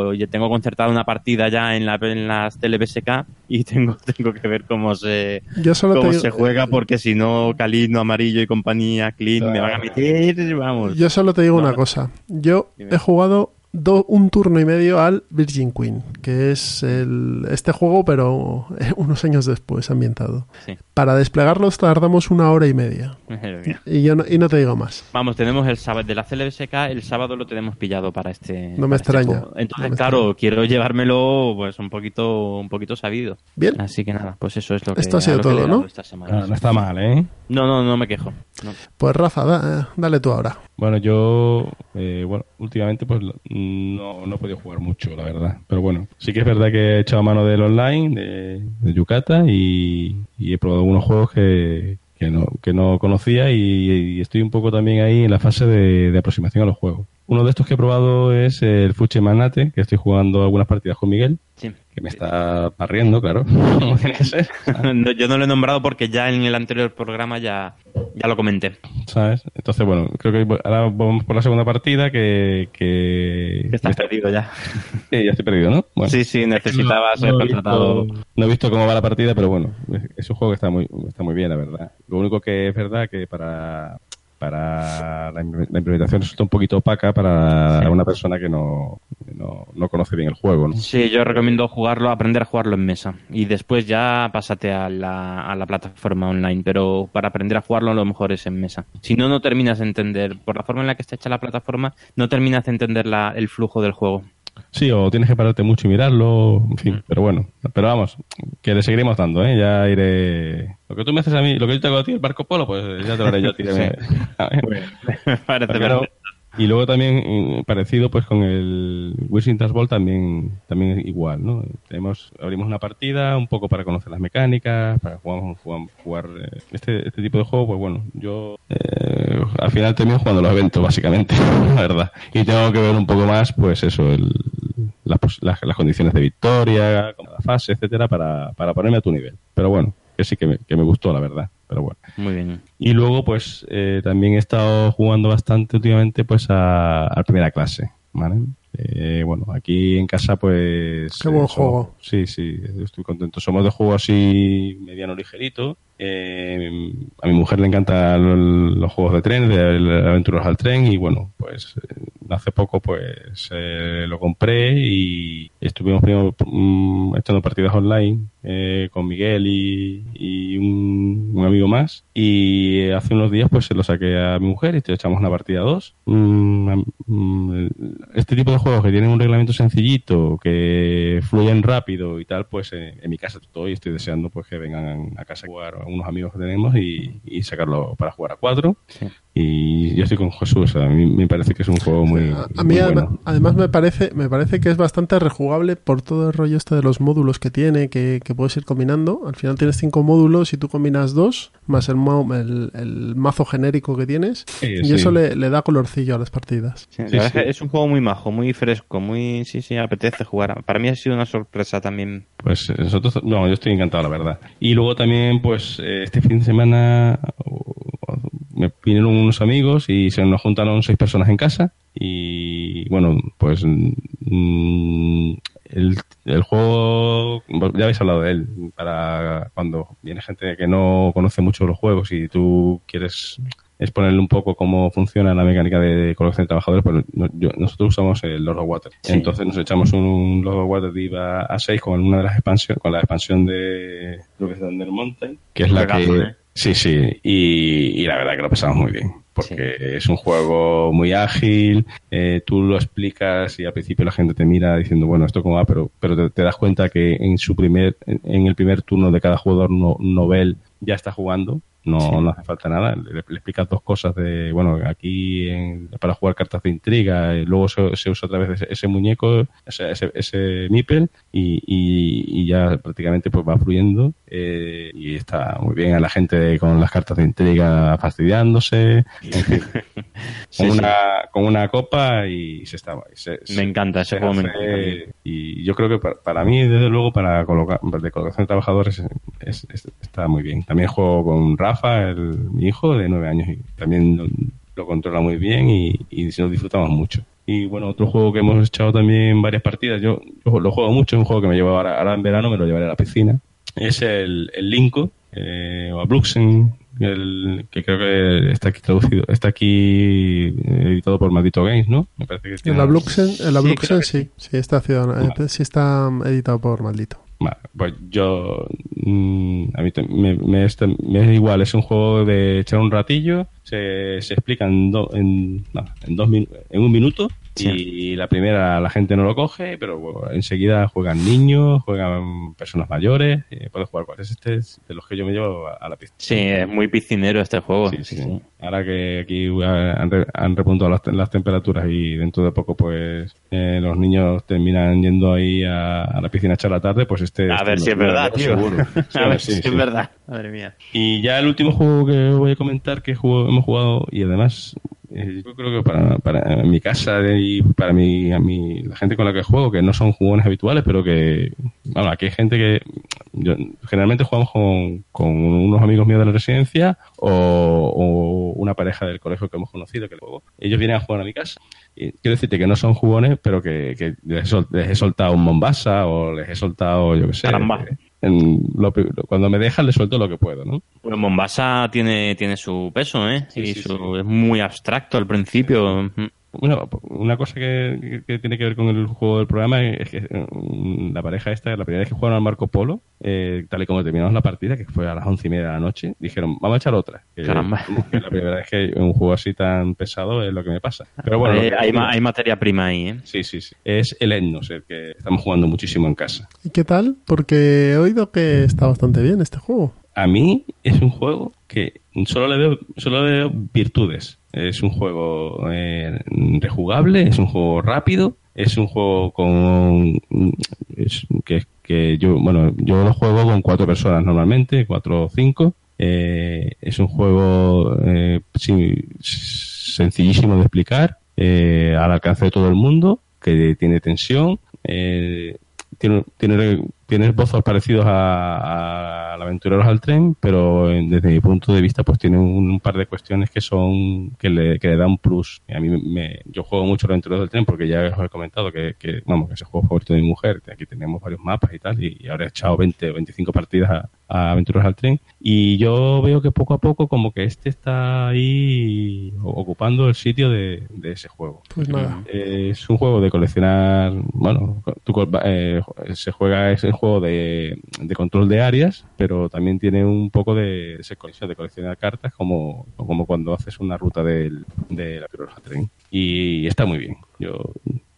Tengo, yo tengo concertada una partida ya en, la, en las TLBSK y tengo, tengo que ver cómo se, Yo solo cómo digo- se juega, porque si no, Calino, Amarillo y compañía, Clean, me van a meter, vamos. Yo solo te digo una cosa. Yo he jugado do- un turno y medio al Virgin Queen, que es el, este juego, pero eh, unos años después ambientado. Sí. Para desplegarlos tardamos una hora y media. Y, yo no, y no te digo más. Vamos, tenemos el sábado de la CLBSK, el sábado lo tenemos pillado para este. No me este extraña. juego. Entonces, No me claro, quiero llevármelo pues un poquito, un poquito sabido. Bien. Así que nada, pues eso es lo que. Esto ha sido todo, ¿no? esta semana. Ah, no está mal, ¿eh? No, no, no me quejo. No. Pues Rafa, da- eh, dale tú ahora. Bueno, yo, eh, bueno, últimamente pues no, no he podido jugar mucho, la verdad. Pero bueno, sí que es verdad que he echado mano del online, de, de Yucata, y, he probado algunos juegos que, que, no, que no conocía y, y estoy un poco también ahí en la fase de, de aproximación a los juegos. Uno de estos que he probado es el Fuche Manate, que estoy jugando algunas partidas con Miguel, Sí. que me está barriendo, claro, como tiene que ser. No, yo no lo he nombrado porque ya en el anterior programa ya, ya lo comenté. ¿Sabes? Entonces, bueno, creo que ahora vamos por la segunda partida que... que estás perdido ya. Sí, ya estoy perdido, ¿no? Bueno. Sí, sí, necesitaba ser No he visto- contratado. No he visto cómo va la partida, pero bueno, es un juego que está muy, está muy bien, la verdad. Lo único que es verdad que para, para la, im- la implementación resulta un poquito opaca para una persona que no, no, no conoce bien el juego, ¿no? Sí, yo recomiendo jugarlo, aprender a jugarlo en mesa. Y después ya pásate a la, a la plataforma online. Pero para aprender a jugarlo, lo mejor es en mesa. Si no, no terminas de entender. Por la forma en la que está hecha la plataforma, no terminas de entender la- el flujo del juego. Sí, o tienes que pararte mucho y mirarlo, en fin, pero bueno. Pero vamos, que le seguiremos dando, ¿eh? Ya iré... Lo que tú me haces a mí, lo que yo te hago a ti, el Marco Polo, pues ya te lo haré yo a ti. también. A ver. Me parece Pero- perfecto. Y luego también eh, parecido pues con el Wishing Trans Ball también también igual no tenemos abrimos una partida un poco para conocer las mecánicas para jugar, jugar, eh, este, este tipo de juego pues bueno yo eh, al final termino jugando los eventos básicamente la verdad. Y tengo que ver un poco más pues eso el, las, las condiciones de victoria la fase etcétera para, para ponerme a tu nivel. Pero bueno que sí que me, que me gustó la verdad pero bueno Muy bien. y luego, pues, eh, también he estado jugando bastante últimamente, pues, a, a primera clase, ¿vale? Eh, bueno, aquí en casa, pues... Qué buen eh, juego. Sí, sí, estoy contento. Somos de juego así mediano ligerito. Eh, a mi mujer le encantan los juegos de tren, de aventuras al tren, y bueno, pues eh, hace poco pues eh, lo compré y estuvimos primero mm, echando partidas online eh, con Miguel y, un, amigo más y hace unos días pues se lo saqué a mi mujer y te echamos una partida dos. Mm, mm, este tipo de juegos que tienen un reglamento sencillito que fluyen rápido y tal pues eh, en mi casa estoy estoy deseando pues que vengan a casa a jugar unos amigos que tenemos y, y sacarlo para jugar a cuatro y yo estoy con Jesús a mí me parece que es un juego muy, A mí muy adem- bueno. además me parece, me parece que es bastante rejugable por todo el rollo este de los módulos que tiene, que, que puedes ir combinando. Al final tienes cinco módulos y tú combinas dos, más el, el, el mazo genérico que tienes, Sí, y sí. eso le, le da colorcillo a las partidas. Sí, la verdad es un juego muy majo, muy fresco, muy... Sí, sí, apetece jugar. Para mí ha sido una sorpresa también. Pues nosotros, no, yo estoy encantado, la verdad. Y luego también, pues, eh, este fin de semana me vinieron unos amigos y se nos juntaron seis personas en casa. Y bueno, pues mm, el, el juego, ya habéis hablado de él, para cuando viene gente que no conoce mucho los juegos y tú quieres exponerle un poco cómo funciona la mecánica de colección de trabajadores, pues no- yo- nosotros usamos el Lord of Water. Sí. Entonces nos echamos un Lord of Water Diva a 6 con una de las expansiones, con la expansión de creo que es Thunder Mountain, que es la que ¿eh? sí, sí, y, y la verdad que lo pasamos muy bien. Porque es un juego muy ágil, eh, tú lo explicas y al principio la gente te mira diciendo, bueno, esto cómo va, pero, pero te, te das cuenta que en su primer, en, en el primer turno de cada jugador no, novel ya está jugando no, no hace falta nada. Le, le explicas dos cosas de, bueno, aquí en- para jugar cartas de intriga, y luego se, se usa otra vez ese, ese muñeco, ese, ese, ese meeple, y, y, y ya prácticamente pues va fluyendo. eh, y está muy bien a la gente con las cartas de intriga fastidiándose. En fin, Sí, con, sí. una, con una copa y se está. Se- Me encanta ese se juego. Y yo creo que para, para mí, desde luego, para colocar, de colocación de trabajadores es- es- es- está muy bien. También juego con Rafa, el, mi hijo de nueve años, y también lo, lo controla muy bien y, y lo disfrutamos mucho. Y bueno, otro juego que hemos echado también varias partidas, yo, yo lo juego mucho, es un juego que me llevo ahora, ahora en verano, me lo llevaré a la piscina. Es el, el Linko, eh, o Abluxen, el, que creo que está aquí traducido, está aquí eh, editado por Maldito Games, ¿no? Me parece que El Abluxen, el Sí, Abluxen que sí, sí, está, ciudadano- sí está editado por Maldito. Vale, pues yo. mm, a mí te- me, me es, igual, es un juego de echar un ratillo, se, se explica en, en, no, en, en un minuto y la primera la gente no lo coge, pero bueno, enseguida juegan niños, juegan personas mayores, eh, puedes jugar cuál es este es de los que yo me llevo a, a la pista. Sí, es muy piscinero este juego. Sí, sí. Ahora que aquí han, re- han repuntado las, las temperaturas y dentro de poco pues eh, los niños terminan yendo ahí a, a la piscina a echar la tarde, pues este... A ver si es verdad, tío. A ver si sí. es verdad. Madre mía. Y ya el último juego que voy a comentar que juego- hemos jugado y además eh, yo creo que para, para mi casa y para mi, a mi, la gente con la que juego, que no son jugones habituales, pero que, bueno, aquí hay gente que yo- generalmente jugamos con, con unos amigos míos de la residencia o, o una pareja del colegio que hemos conocido que juego. Ellos vienen a jugar a mi casa. Y quiero decirte que no son jugones, pero que, que les, he soltado un Mombasa o les he soltado, yo qué sé. Caramba. En lo cuando me dejan, les suelto lo que puedo, ¿no? Pues Mombasa tiene, tiene su peso, ¿eh? Sí, y sí, su- es muy abstracto al principio. Bueno, una cosa que, que tiene que ver con el juego del programa es que mm, la pareja esta, la primera vez que jugaron al Marco Polo, eh, tal y como terminamos la partida, que fue a las once y media de la noche, dijeron, vamos a echar otra. Que- Caramba. que la primera vez que un juego así tan pesado es lo que me pasa. Pero bueno, Eh, lo que- hay, ma- hay materia prima ahí, ¿eh? Sí, sí, sí. Es el Etnos, el que estamos jugando muchísimo en casa. ¿Y qué tal? Porque he oído que está bastante bien este juego. A mí es un juego que solo le veo, solo le veo virtudes. Es un juego eh, rejugable, es un juego rápido, es un juego con es- que, yo, bueno, yo lo juego con cuatro personas normalmente, cuatro o cinco. Eh, es un juego eh, sencillísimo de explicar, eh, al alcance de todo el mundo, que tiene tensión, eh, tiene, tiene, tiene esbozos parecidos a, a Aventureros al tren, pero desde mi punto de vista pues tiene un, un par de cuestiones que son que le, que le dan un plus. A mí me, yo juego mucho Aventureros del tren porque ya os he comentado que, que vamos que es el juego favorito de mi mujer. Aquí tenemos varios mapas y tal y, y ahora he echado 20 o 25 partidas a, a Aventureros al tren y yo veo que poco a poco como que este está ahí ocupando el sitio de, de ese juego. Pues nada. Eh, es un juego de coleccionar, bueno, co- eh, se juega es el juego de, de control de áreas, pero también tiene un poco de, de coleccionar cartas como, como cuando haces una ruta del, de la Piroja Tren. Y está muy bien. Yo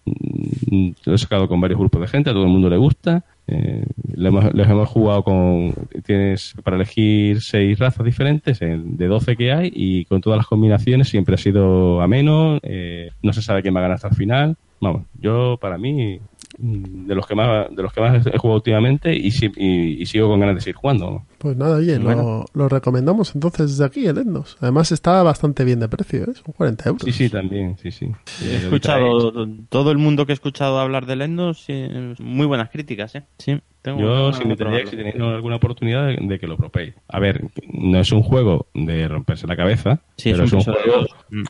mm, lo he sacado con varios grupos de gente, a todo el mundo le gusta. Eh, hemos, les hemos jugado con. Tienes para elegir seis razas diferentes, de 12 que hay, y con todas las combinaciones siempre ha sido ameno. eh, no se sabe quién va a ganar hasta el final. Vamos, yo para mí, mm, de los que más de los que más he jugado últimamente y, y sigo con ganas de seguir jugando. Pues nada, oye, Bueno. lo, lo recomendamos entonces desde aquí, el Endos. Además está bastante bien de precio, ¿eh? Son 40 euros. Sí, sí, también, sí, sí. He escuchado, todo el mundo que he escuchado hablar de Lendos, sí, muy buenas críticas, ¿eh? Sí, tengo Yo, ganas si me tendría, probarlo. si tenéis alguna oportunidad de, de que lo probéis. A ver, no es un juego de romperse la cabeza, Sí, es pero un es un juego. Mm.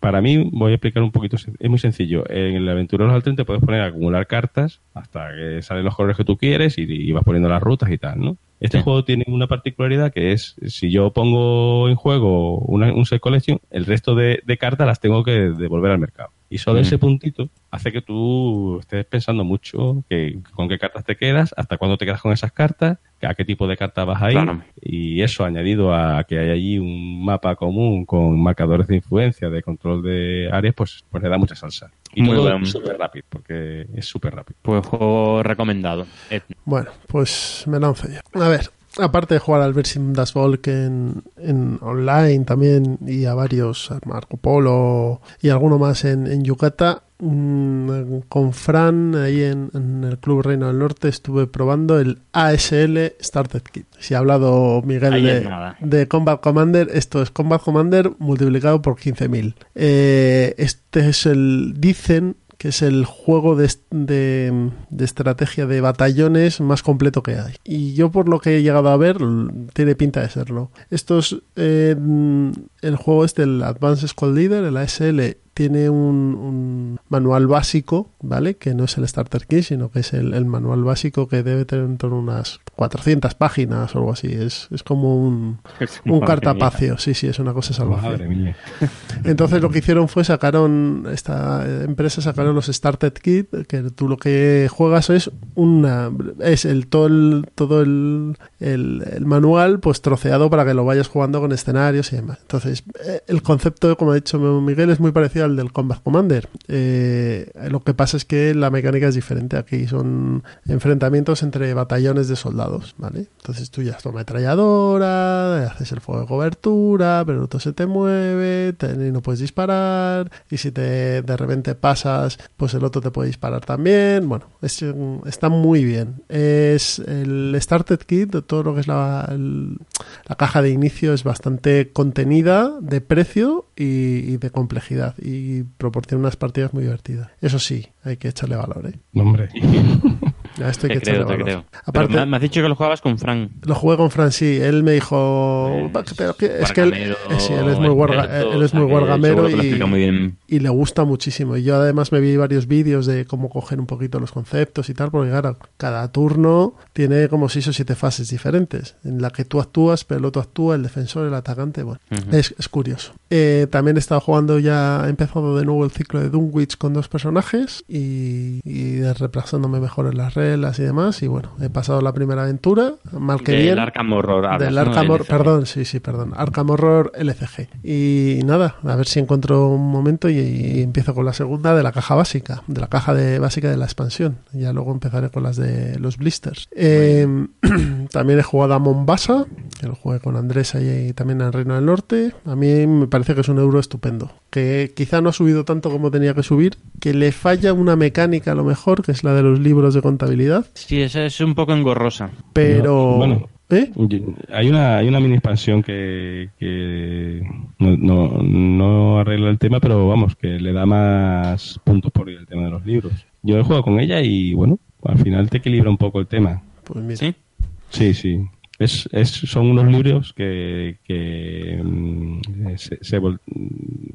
Para mí, voy a explicar un poquito. Es muy sencillo. En el Aventureros al Tren te puedes poner a acumular cartas hasta que salen los colores que tú quieres y, y vas poniendo las rutas y tal, ¿no? Este Sí. juego tiene una particularidad que es, si yo pongo en juego una- un set collection, el resto de, de cartas las tengo que devolver al mercado. Y solo Mm. ese puntito hace que tú estés pensando mucho que, con qué cartas te quedas, hasta cuándo te quedas con esas cartas, a qué tipo de cartas vas a ir. Claro. Y eso añadido a que hay allí un mapa común con marcadores de influencia, de control de áreas, pues, pues le da mucha salsa. Y Muy todo bueno. súper rápido, porque es súper rápido. Pues juego recomendado. Bueno, pues me lanzo ya. A ver, aparte de jugar al Versim das Volk en, en online también y a varios, a Marco Polo y alguno más en, en Yucata, mm, con Fran ahí en, en el Club Reino del Norte estuve probando el ASL Starter Kit. Si ha hablado Miguel de, de Combat Commander, esto es Combat Commander multiplicado por 15.000. Eh, este es el, dicen que es el juego de, de, de estrategia de batallones más completo que hay. Y yo por lo que he llegado a ver, tiene pinta de serlo. Esto es, eh, el juego este, el Advanced Squad Leader, el ASL, tiene un, un manual básico, ¿vale? Que no es el Starter Kit, sino que es el, el manual básico que debe tener en torno a unas 400 páginas o algo así. Es, es como un, un cartapacio. Sí, sí, es una cosa salvaje. Madre mía. Entonces lo que hicieron fue sacaron esta empresa sacaron los Started Kit que tú lo que juegas es una es el todo el todo el, el, manual pues troceado para que lo vayas jugando con escenarios y demás. Entonces eh, el concepto como ha dicho Miguel es muy parecido al del Combat Commander. Eh, lo que pasa es que la mecánica es diferente. Aquí son enfrentamientos entre batallones de soldados, ¿vale? Entonces tú ya has ametralladora, haces el fuego de cobertura, pero el otro se te mueve, te- no puedes disparar, y si te de repente pasas, pues el otro te puede disparar también. Bueno, es, está muy bien. Es el Started Kit, todo lo que es la, el- la caja de inicio es bastante contenida de precio y, y de complejidad y proporciona unas partidas muy divertidas. Eso sí, hay que echarle valor, ¿eh? Hombre. A esto hay Te que creo, te valor. creo. Aparte- Pero me, has dicho que lo jugabas con Fran. Lo jugué con Fran, sí. Él me dijo. Pues, pero que- es que él, eh, sí, él es muy, guarga- experto, él es muy lo y, muy le gusta muchísimo. Y yo además me vi varios vídeos de cómo coger un poquito los conceptos y tal, porque claro, cada turno tiene como seis o siete fases diferentes, en la que tú actúas, pero el otro actúa, el defensor, el atacante. Bueno, es, es curioso. Eh, también he estado jugando ya, he empezado de nuevo el ciclo de Dunwich con dos personajes y, y reemplazándome mejor en las reglas y demás. Y bueno, he pasado la primera aventura, mal que Del bien. Arkham Horror hablas, Del. Arkham Horror, LCG. perdón, sí, sí, perdón. Arkham Horror LCG. Y nada, a ver si encuentro un momento y, y empiezo con la segunda de la caja básica, de la caja de, básica de la expansión. Ya luego empezaré con las de los blisters. Eh, también he jugado a Mombasa, que lo jugué con Andrés ahí también en Reino del Norte. A mí me parece que es un euro estupendo. Que quizá no ha subido tanto como tenía que subir, que le falla una mecánica a lo mejor, que es la de los libros de contabilidad. Sí, esa es un poco engorrosa. Pero... No, bueno, ¿Eh? Hay una, hay una mini expansión que, que no, no, no arregla el tema, pero vamos, que le da más puntos por el tema de los libros. Yo he jugado con ella y bueno, al final te equilibra un poco el tema. Pues mira. ¿Sí? Sí, sí. Es, es, son unos libros que, que mm, se, se vol-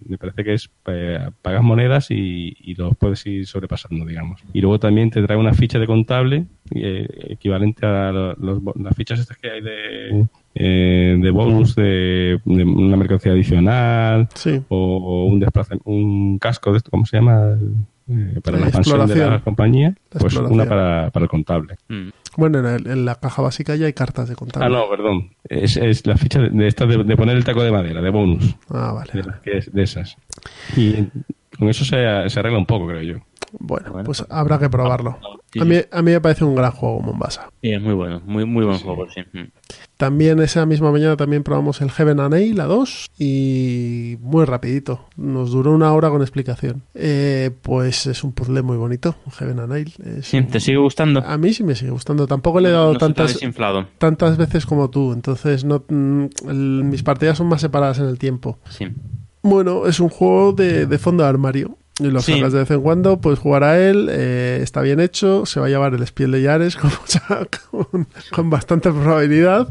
me parece que es eh, pagas monedas y, y los puedes ir sobrepasando, digamos. Y luego también te trae una ficha de contable eh, equivalente a lo- los las fichas estas que hay de, eh, de bonus de, de una mercancía adicional Sí. o, o un desplazamiento, un casco de esto, ¿cómo se llama? Eh, para Eh, la expansión de la compañía, La pues una para, para el contable. Mm. Bueno, en, el- en la caja básica ya hay cartas de contable. Ah, no, perdón. Es, es la ficha de, de esta de, de poner el taco de madera, de bonus. Ah, vale. De, de esas. Y con eso se, se arregla un poco, creo yo. Bueno, Bueno, pues habrá que probarlo. Sí, A mí, a mí me parece un gran juego Mombasa. Sí, es muy bueno, muy, muy buen juego, sí. Mm. También esa misma mañana también probamos el Heaven and Nail, la 2, y muy rapidito. Nos duró una hora con explicación. Eh, pues es un puzzle muy bonito, Heaven and. Es Sí, un- ¿te sigue gustando? A mí sí me sigue gustando. Tampoco le he dado No tantas, tantas veces como tú, entonces no mm, el- mis partidas son más separadas en el tiempo. Sí. Bueno, es un juego de, de fondo de armario. Y lo Sí. sacas de vez en cuando, puedes jugar a él, eh, está bien hecho, se va a llevar el Spiel de Yares con, con bastante probabilidad.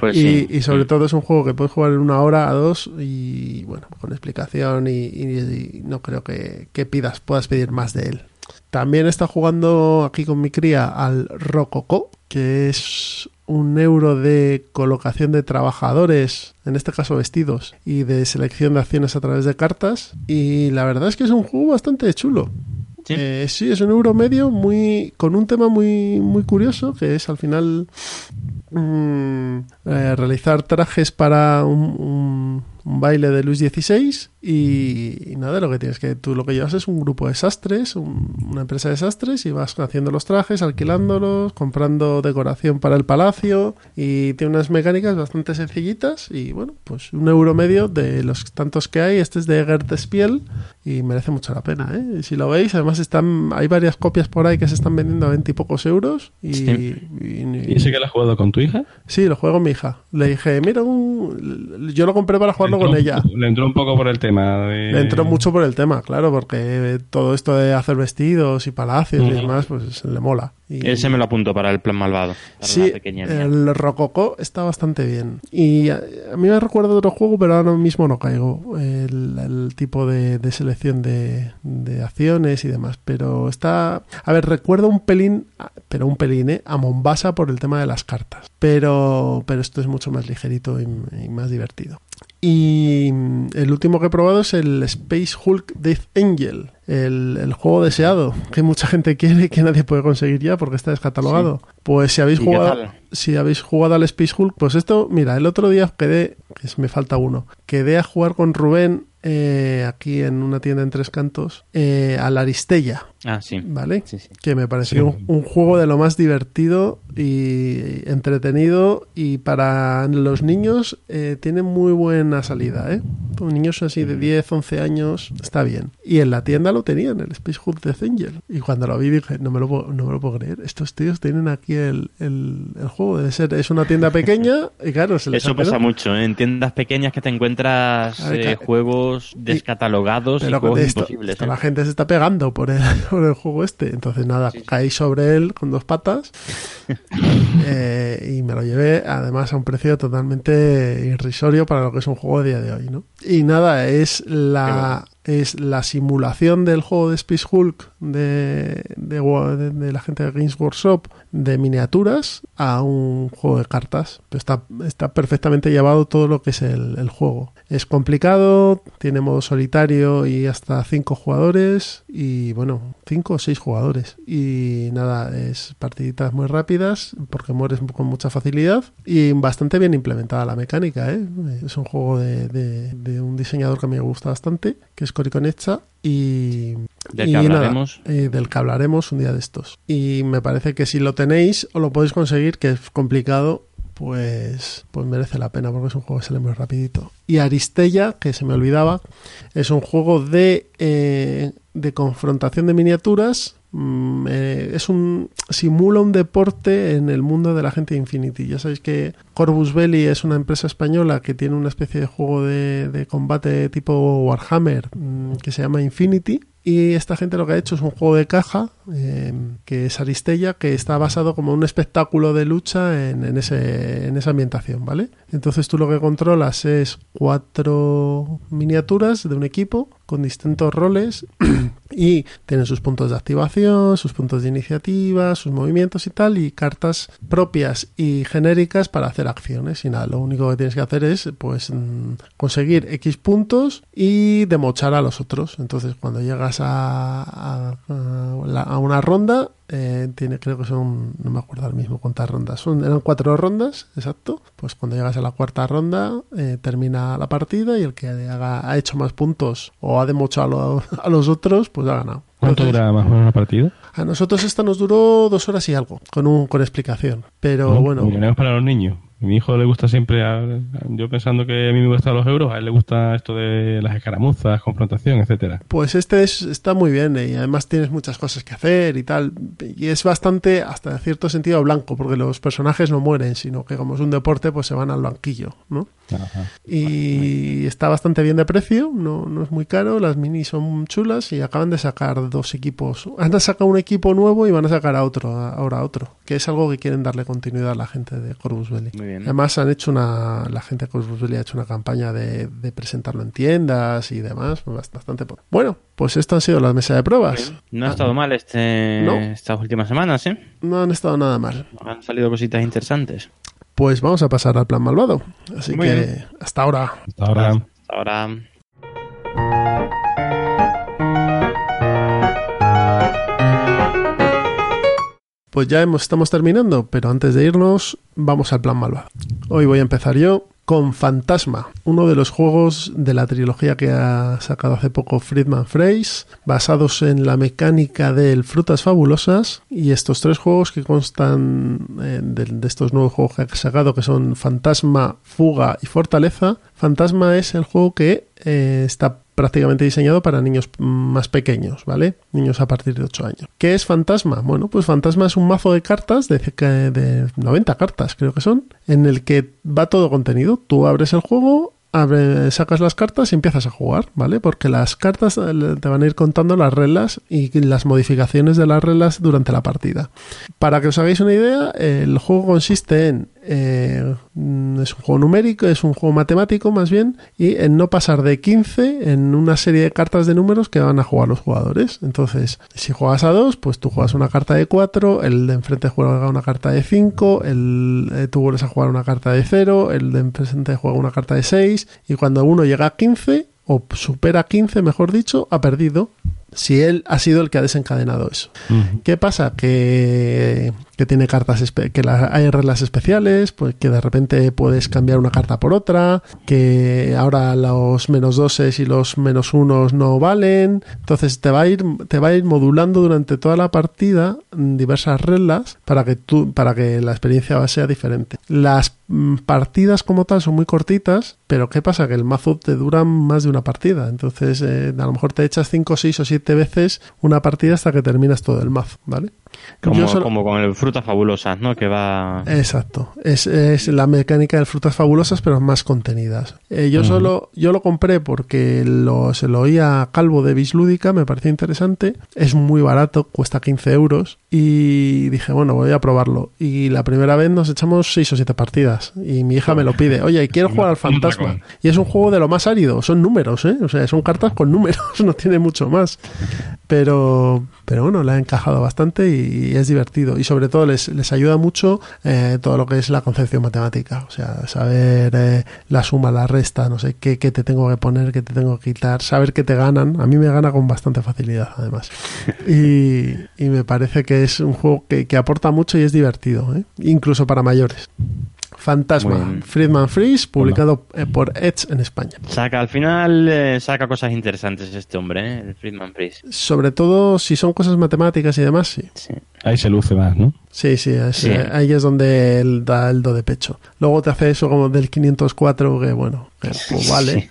Pues y, sí. y sobre Mm. todo es un juego que puedes jugar en una hora a dos y bueno, con explicación y, y- y no creo que, que pidas, puedas pedir más de él. También está jugando aquí con mi cría al Rococo, que es un euro de colocación de trabajadores, en este caso vestidos, y de selección de acciones a través de cartas. Y la verdad es que es un juego bastante chulo. Sí. Eh, sí, es un euro medio muy con un tema muy muy curioso que es al final mm, eh, realizar trajes para un, un- un baile de Luis XVI Y, nada, lo que tienes que tú lo que llevas es un grupo de sastres, un- una empresa de sastres, y vas haciendo los trajes, alquilándolos, comprando decoración para el palacio, y tiene unas mecánicas bastante sencillitas, y bueno, pues un euro medio de los tantos que hay. Este es de Gert Spiel, y merece mucho la pena, ¿eh? Si lo veis, además están hay varias copias por ahí que se están vendiendo a 20 y pocos euros, y, Sí. y- ¿Y ese que lo has jugado con tu hija? Sí, lo juego con mi hija. Le dije, mira, un... yo lo compré para jugarlo entró con ella. Le entró un poco por el tema de... Le entró mucho por el tema, claro, porque todo esto de hacer vestidos y palacios y demás, pues le mola. Y- Ese me lo apunto para el plan malvado. Sí, el Rococó está bastante bien. Y a, a mí me recuerda otro juego, pero ahora mismo no caigo. El, el tipo de, de selección de, de acciones y demás. Pero está. A ver, recuerda un pelín, pero un pelín, ¿eh? A Mombasa por el tema de las cartas. Pero, pero esto es mucho más ligerito y, y más divertido. Y mm, el último que he probado es el Space Hulk Death Angel, el, el juego deseado, que mucha gente quiere y que nadie puede conseguir ya porque está descatalogado. Pues si habéis ¿Y qué jugado, si habéis jugado al Space Hulk, pues esto, mira, el otro día quedé, que me falta uno, quedé a jugar con Rubén eh, aquí en una tienda en Tres Cantos, eh, a la Aristella. Ah, sí. ¿Vale? Sí, sí. Que me pareció Sí. un, un juego de lo más divertido y entretenido y para los niños eh, tiene muy buena salida, ¿eh? Con niños así de 10, 11 años está bien. Y en la tienda lo tenían, el Space Hulk de Angel. Y cuando lo vi dije, no me lo, puedo- no me lo puedo creer, estos tíos tienen aquí el, el, el juego. Debe ser, es una tienda pequeña y claro, se les Eso pasa mucho, ¿eh? en tiendas pequeñas que te encuentras ver, eh, juegos descatalogados y Pero juegos de esto, imposibles. esto ¿eh? la gente se está pegando por el, por el juego este. Entonces, nada, caí sobre él con dos patas y me lo llevé, además, a un precio totalmente irrisorio para lo que es un juego a día de hoy, ¿no? Y nada, es la. Es la simulación del juego de Space Hulk de, de, la gente de Games Workshop de miniaturas a un juego de cartas. Está, está perfectamente llevado todo lo que es el, juego. Es complicado, tiene modo solitario y hasta cinco jugadores y bueno, cinco o seis jugadores. Y nada, es partiditas muy rápidas porque mueres con mucha facilidad y bastante bien implementada la mecánica. ¿eh? Es un juego de, de- un diseñador que me gusta bastante, que es Cory Conecta y, Del y que nada, hablaremos. eh, del que hablaremos un día de estos. Y me parece que si lo tenéis o lo podéis conseguir, que es complicado, pues, pues merece la pena porque es un juego que sale muy rapidito. Y Aristella, que se me olvidaba, es un juego de, eh, de confrontación de miniaturas. Mm, eh, es un simula un deporte en el mundo de la gente de Infinity. Ya sabéis que Corvus Belli es una empresa española que tiene una especie de juego de, de combate tipo Warhammer mm, que se llama Infinity. Y esta gente lo que ha hecho es un juego de caja, eh, que es Aristella, que está basado como un espectáculo de lucha en, en ese, en esa ambientación, ¿vale? Entonces tú lo que controlas es cuatro miniaturas de un equipo con distintos roles y tienen sus puntos de activación, sus puntos de iniciativa, sus movimientos y tal, y cartas propias y genéricas para hacer acciones. Y nada, lo único que tienes que hacer es pues mm, conseguir X puntos y demochar a los otros. Entonces, cuando llegas a, a- una ronda, eh, tiene, creo que son, no me acuerdo ahora mismo cuántas rondas son, eran cuatro rondas, exacto. Pues cuando llegas a la cuarta ronda, eh, termina la partida y el que haga, ha hecho más puntos o ha demochado a, a los otros, pues ha ganado. ¿Cuánto Entonces, dura más o menos una partida? a nosotros esta nos duró dos horas y algo, con un con explicación. Pero bueno, Milloneos para los niños. A mi hijo le gusta siempre, a- yo pensando que a mí me gustan los euros, a él le gusta esto de las escaramuzas, confrontación, etcétera. Pues este es- está muy bien eh, y además tienes muchas cosas que hacer y tal. Y es bastante, hasta en cierto sentido, blanco, porque los personajes no mueren, sino que como es un deporte, pues se van al banquillo, ¿no? Ajá. Y está bastante bien de precio, no, no es muy caro, las minis son chulas y acaban de sacar dos equipos. Han sacado un equipo nuevo y van a sacar a otro, a- ahora a otro, que es algo que quieren darle continuidad a la gente de Corvus Belli. Muy bien. Además han hecho una, la gente de Corvus Belli ha hecho una campaña de, de presentarlo en tiendas y demás, bastante. Bueno, pues esto han sido las mesas de pruebas. No ha estado mal este, No. estas últimas semanas, ¿eh? No han estado nada mal. Han salido cositas interesantes. Pues vamos a pasar al plan malvado. Así Muy que bien. hasta ahora. Hasta ahora. Hasta ahora. Pues ya hemos, estamos terminando, pero antes de irnos, vamos al plan malvado. Hoy voy a empezar yo con Fantasma, uno de los juegos de la trilogía que ha sacado hace poco Friedman Freys, basados en la mecánica del Frutas Fabulosas. Y estos tres juegos que constan eh, de, estos nuevos juegos que ha sacado, que son Fantasma, Fuga y Fortaleza. Fantasma es el juego que eh, está prácticamente diseñado para niños más pequeños, ¿vale? Niños a partir de 8 años. ¿Qué es Fantasma? Bueno, pues Fantasma es un mazo de cartas, de, de 90 cartas creo que son, en el que va todo contenido. Tú abres el juego, abre, sacas las cartas y empiezas a jugar, ¿vale? Porque las cartas eh, te van a ir contando las reglas y las modificaciones de las reglas durante la partida. Para que os hagáis una idea, el juego consiste en eh, es un juego numérico, es un juego matemático más bien, y en no pasar de 15 en una serie de cartas de números que van a jugar los jugadores. Entonces, si juegas a 2, pues tú juegas una carta de 4, el de enfrente juega una carta de 5, el, eh, tú vuelves a jugar una carta de 0, el de enfrente juega una carta de 6, y cuando uno llega a 15, o supera 15, mejor dicho, ha perdido si él ha sido el que ha desencadenado eso. Uh -huh. ¿Qué pasa? Que, que tiene cartas, que la, hay reglas especiales, pues que de repente puedes cambiar una carta por otra, que ahora los menos doses y los menos unos no valen. Entonces te va a ir, te va a ir modulando durante toda la partida diversas reglas para que tú, para que la experiencia sea diferente. Las partidas como tal son muy cortitas, pero ¿qué pasa? Que el mazo te dura más de una partida. Entonces, eh, a lo mejor te echas 5, 6 o 7 veces una partida hasta que terminas todo el mazo, ¿vale? Como, solo... como con el Frutas Fabulosas, ¿no? Que va... Exacto. Es, es la mecánica del Frutas Fabulosas, pero más contenidas. Eh, yo uh -huh. solo... Yo lo compré porque lo, se lo oía a Calvo de Bislúdica, me pareció interesante. Es muy barato, cuesta 15 euros. Y dije, bueno, voy a probarlo. Y la primera vez nos echamos 6 o 7 partidas. Y mi hija me lo pide. Oye, quiero jugar al fantasma. Y es un juego de lo más árido. Son números, ¿eh? O sea, son cartas con números. No tiene mucho más. Pero, pero bueno, le ha encajado bastante y, es divertido. Y sobre todo les, les ayuda mucho eh, todo lo que es la concepción matemática. O sea, saber eh, la suma, la resta, no sé qué, qué, te tengo que poner, qué te tengo que quitar, saber que te ganan. A mí me gana con bastante facilidad, además. Y, y me parece que es un juego que, que aporta mucho y es divertido, ¿eh? incluso para mayores. Fantasma, Friedman Freeze, publicado Hola. por Edge en España. Saca, al final eh, saca cosas interesantes este hombre, ¿eh? el Friedman Freeze. Sobre todo si son cosas matemáticas y demás, sí. sí. Ahí se luce más, ¿no? Sí, sí, es, sí. Eh, ahí es donde él da el do de pecho. Luego te hace eso como del 504, que bueno, pues vale. Sí.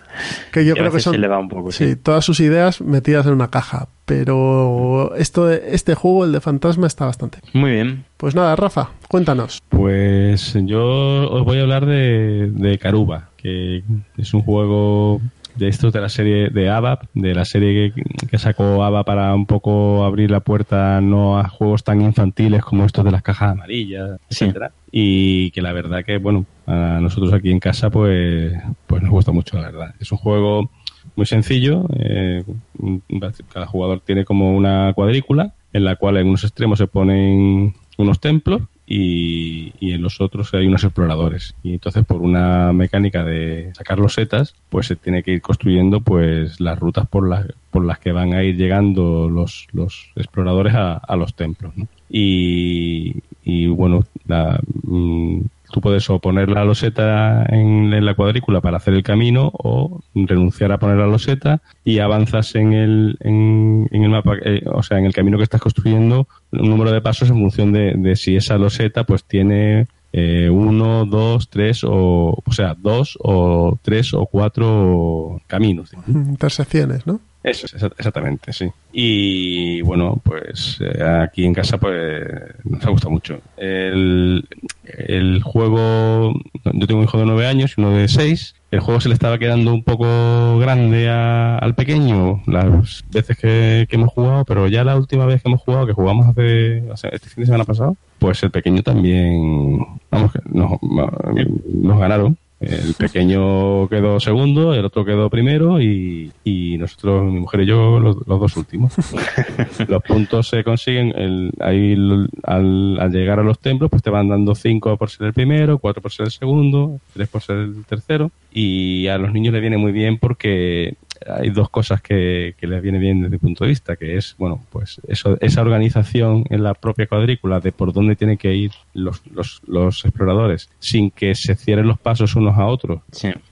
Que yo y creo que son un poco, sí, todas sus ideas metidas en una caja. Pero esto, este juego, el de Fantasma, está bastante. Muy bien. Pues nada, Rafa, cuéntanos. Pues yo os voy a hablar de, de Caruba, que es un juego de estos de la serie de ABAP, de la serie que, que, sacó ABA para un poco abrir la puerta no a juegos tan infantiles como estos de las cajas amarillas, sí. etcétera. Y que la verdad que, bueno, a nosotros aquí en casa pues, pues nos gusta mucho, la verdad. Es un juego muy sencillo, eh, cada jugador tiene como una cuadrícula en la cual en unos extremos se ponen unos templos y, y, en los otros hay unos exploradores. Y entonces por una mecánica de sacar los setas, pues se tiene que ir construyendo pues las rutas por las, por las que van a ir llegando los, los exploradores a, a los templos. ¿no? Y, y, bueno, la, mmm, tú puedes o poner la loseta en, la cuadrícula para hacer el camino o renunciar a poner la loseta y avanzas en el, en, en el mapa, eh, o sea, en el camino que estás construyendo un número de pasos en función de, de si esa loseta pues tiene eh, uno, dos, tres o, o sea, dos o tres o cuatro caminos. Intersecciones, ¿no? Eso, exactamente, sí. Y bueno, pues eh, aquí en casa pues nos ha gustado mucho. El, juego, yo tengo un hijo de nueve años y uno de seis. El juego se le estaba quedando un poco grande al pequeño las veces que, hemos jugado, pero ya la última vez que hemos jugado, que jugamos hace, este fin de semana pasado, pues el pequeño también, vamos, nos, nos ganaron el pequeño quedó segundo, el otro quedó primero y, y nosotros, mi mujer y yo, los, los dos últimos. los puntos se consiguen el, ahí al, al, llegar a los templos, pues te van dando cinco por ser el primero, cuatro por ser el segundo, tres por ser el tercero y a los niños les viene muy bien porque hay dos cosas que, que les viene bien desde mi punto de vista, que es, bueno, pues eso, esa organización en la propia cuadrícula de por dónde tienen que ir los, los, los exploradores sin que se cierren los pasos unos a otros.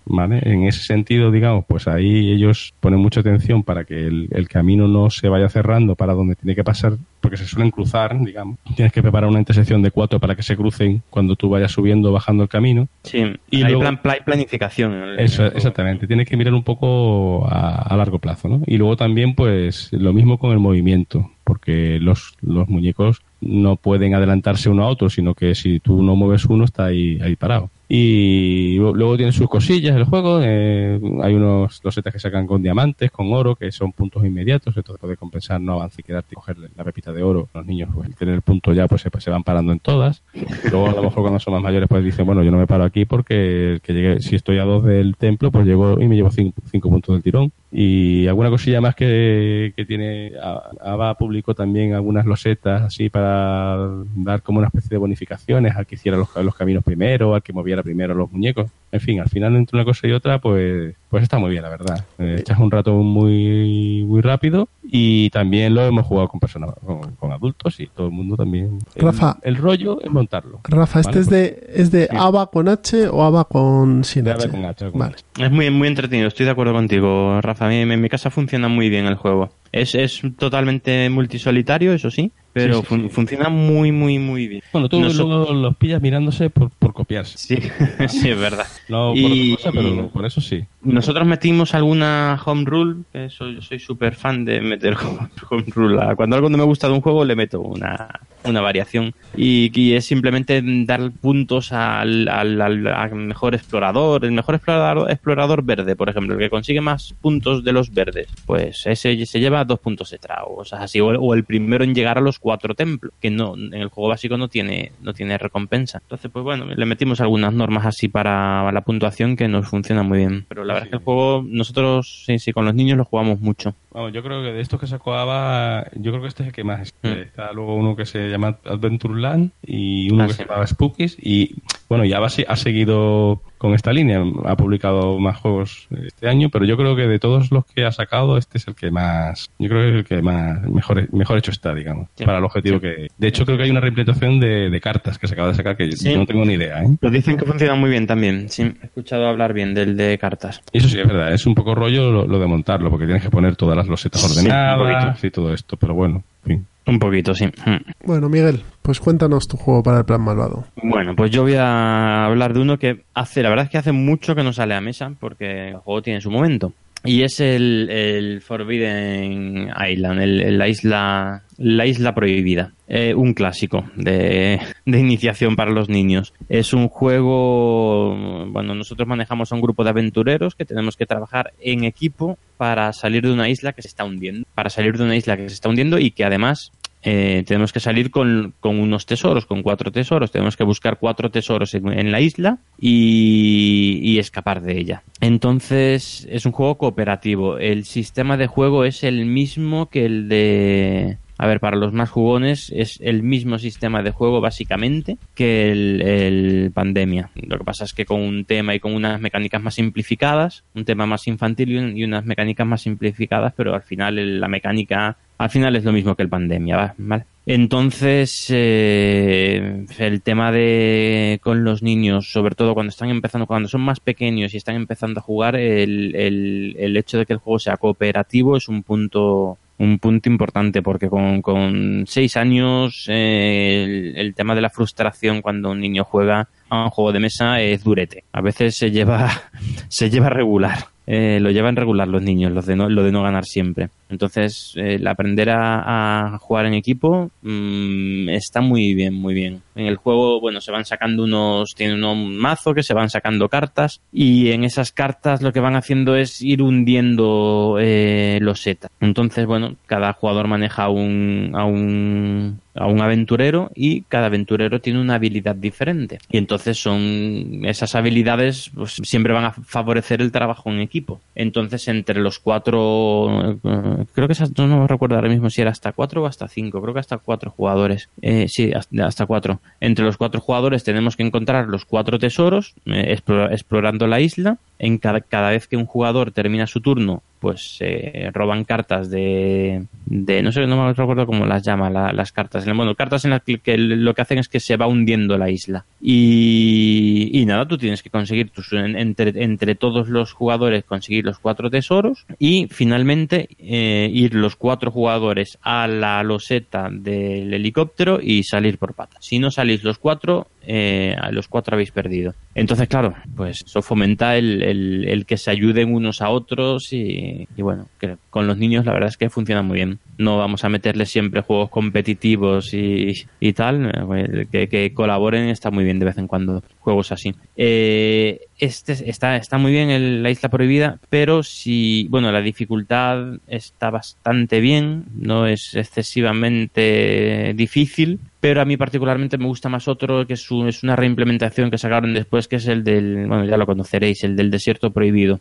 ¿Vale? En ese sentido, digamos, pues ahí ellos ponen mucha atención para que el, el camino no se vaya cerrando para donde tiene que pasar, porque se suelen cruzar, digamos. Tienes que preparar una intersección de cuatro para que se crucen cuando tú vayas subiendo o bajando el camino. Sí, Y hay luego- plan- pla- planificación. el- Eso, exactamente. Tienes que mirar un poco a, a largo plazo, ¿no? Y luego también, pues, lo mismo con el movimiento, porque los, los muñecos no pueden adelantarse uno a otro, sino que si tú no mueves uno, está ahí, ahí parado. Y lu- luego tiene sus cosillas el juego. eh, hay unos losetas que sacan con diamantes, con oro, que son puntos inmediatos. Entonces puede compensar no avanzar y quedarte y coger la pepita de oro. Los niños, pues, al tener el punto ya, pues se, se van parando en todas. Luego, a lo mejor cuando son más mayores, pues dicen, bueno, yo no me paro aquí porque que llegue, si estoy a dos del templo, pues llego y me llevo cinco, cinco puntos del tirón. Y alguna cosilla más que, que tiene, A- Ava publicó también algunas losetas así para dar como una especie de bonificaciones al que hiciera los, los caminos primero, al que moviera primero los muñecos. En fin, al final entre una cosa y otra, pues, pues está muy bien, la verdad. Eh, echas un rato muy, muy rápido y también lo hemos jugado con personas, con, con adultos y todo el mundo también. El- Rafa. El, rollo es montarlo. Rafa, ¿este es de, es de Sí. ABA con H o ABA con sin H? ABA con H, con Vale. Es muy, muy entretenido, estoy de acuerdo contigo, Rafa. A mí, en mi casa funciona muy bien el juego. Es, es totalmente multisolitario, eso sí, pero Sí, fun- sí. funciona muy, muy, muy bien. Bueno, tú Noso- luego los pillas mirándose por, por copiarse. Sí, sí, es verdad. No Y- por otra cosa, pero por eso sí. Nosotros metimos alguna home rule, que soy, yo soy súper fan de meter home rule. A- Cuando algo no me gusta de un juego, le meto una, una variación. Y, y es simplemente dar puntos al, al- al- al mejor explorador. El mejor explorador, explorador verde, por ejemplo, el que consigue más puntos de los verdes, pues ese se lleva dos puntos extra o cosas así. O, el- o el primero en llegar a los cuatro templos, que no en el juego básico no tiene, no tiene recompensa. Entonces, pues bueno, le metimos algunas normas así para la puntuación que nos funciona muy bien. Pero la verdad es que el juego, nosotros, sí, sí, con los niños lo jugamos mucho. Vamos, yo creo que de estos que sacó Ava, yo creo que este es el que más. Mm. Está luego uno que se llama Adventureland y uno Ah, que sí. se llama Spookies. Y bueno, y Ava sí ha seguido con esta línea, ha publicado más juegos este año, pero yo creo que de todos los que ha sacado, este es el que más, yo creo que es el que más mejor, mejor hecho está, digamos, Sí. para el objetivo que. De hecho, creo que hay una reimplementación de, de cartas que se acaba de sacar que Sí. yo no tengo ni idea, ¿eh? Lo dicen que funciona muy bien también. Sí, he escuchado hablar bien del de cartas. Eso sí es verdad, es un poco rollo lo, lo de montarlo, porque tienes que poner todas las losetas ordenadas y todo esto, pero bueno, en fin. Un poquito, sí. Mm. Bueno, Miguel, pues cuéntanos tu juego para el plan malvado. Bueno, pues yo voy a hablar de uno que hace, la verdad es que hace mucho que no sale a mesa porque el juego tiene su momento. Y es el, el Forbidden Island, el- el- la isla la isla prohibida. Eh, un clásico de, de iniciación para los niños. Es un juego, bueno, nosotros manejamos a un grupo de aventureros que tenemos que trabajar en equipo para salir de una isla que se está hundiendo. Para salir de una isla que se está hundiendo y que además eh, tenemos que salir con, con unos tesoros, con cuatro tesoros. Tenemos que buscar cuatro tesoros en, la isla y escapar de ella. Entonces es un juego cooperativo. El sistema de juego es el mismo que el de... A ver, para los más jugones es el mismo sistema de juego básicamente que el, el Pandemia. Lo que pasa es que con un tema y con unas mecánicas más simplificadas, un tema más infantil y, un- y unas mecánicas más simplificadas, pero al final el- la mecánica al final es lo mismo que el Pandemia, ¿va? ¿vale? Entonces, eh, el tema de con los niños, sobre todo cuando están empezando, cuando son más pequeños y están empezando a jugar, el, el, el hecho de que el juego sea cooperativo es un punto un punto importante porque con, con seis años eh, el, el tema de la frustración cuando un niño juega a un juego de mesa es durete. A veces se lleva se lleva regular. Eh, lo llevan regular los niños, los de no, lo de no ganar siempre. Entonces, eh, el aprender a, jugar en equipo mm, está muy bien, muy bien. En el juego, bueno, se van sacando unos, tiene un mazo que se van sacando cartas y en esas cartas lo que van haciendo es ir hundiendo eh, los setas. Entonces, bueno, cada jugador maneja un, a un a un aventurero y cada aventurero tiene una habilidad diferente. Y entonces son esas habilidades pues, siempre van a favorecer el trabajo en equipo. Entonces entre los cuatro, eh, creo que esas, no, recuerdo ahora mismo si era hasta cuatro o hasta cinco, creo que hasta cuatro jugadores. Eh, sí, hasta, cuatro. Entre los cuatro jugadores tenemos que encontrar los cuatro tesoros, eh, explora- explorando la isla en cada, cada vez que un jugador termina su turno, pues se roban cartas de, de no sé, no me recuerdo cómo las llama la- las cartas. Bueno, cartas en las que, lo que hacen es que se va hundiendo la isla. Y, y nada, tú tienes que conseguir tus, en- entre, entre todos los jugadores conseguir los cuatro tesoros y finalmente eh, ir los cuatro jugadores a la loseta del helicóptero y salir por patas. Si no salís los cuatro, eh, a los cuatro habéis perdido. Entonces, claro, pues eso fomenta el, el- que se ayuden unos a otros y, y bueno, que con los niños la verdad es que funciona muy bien. No vamos a meterles siempre juegos competitivos y, y tal, eh, pues, que, que colaboren está muy bien de vez en cuando juegos así. Eh, este está, está muy bien el- la isla prohibida, pero si, bueno, la dificultad está bastante bien, no es excesivamente difícil, pero a mí particularmente me gusta más otro que es, un- es una reimplementación que sacaron después, que es el del, bueno, ya lo conoceréis, el del desierto prohibido,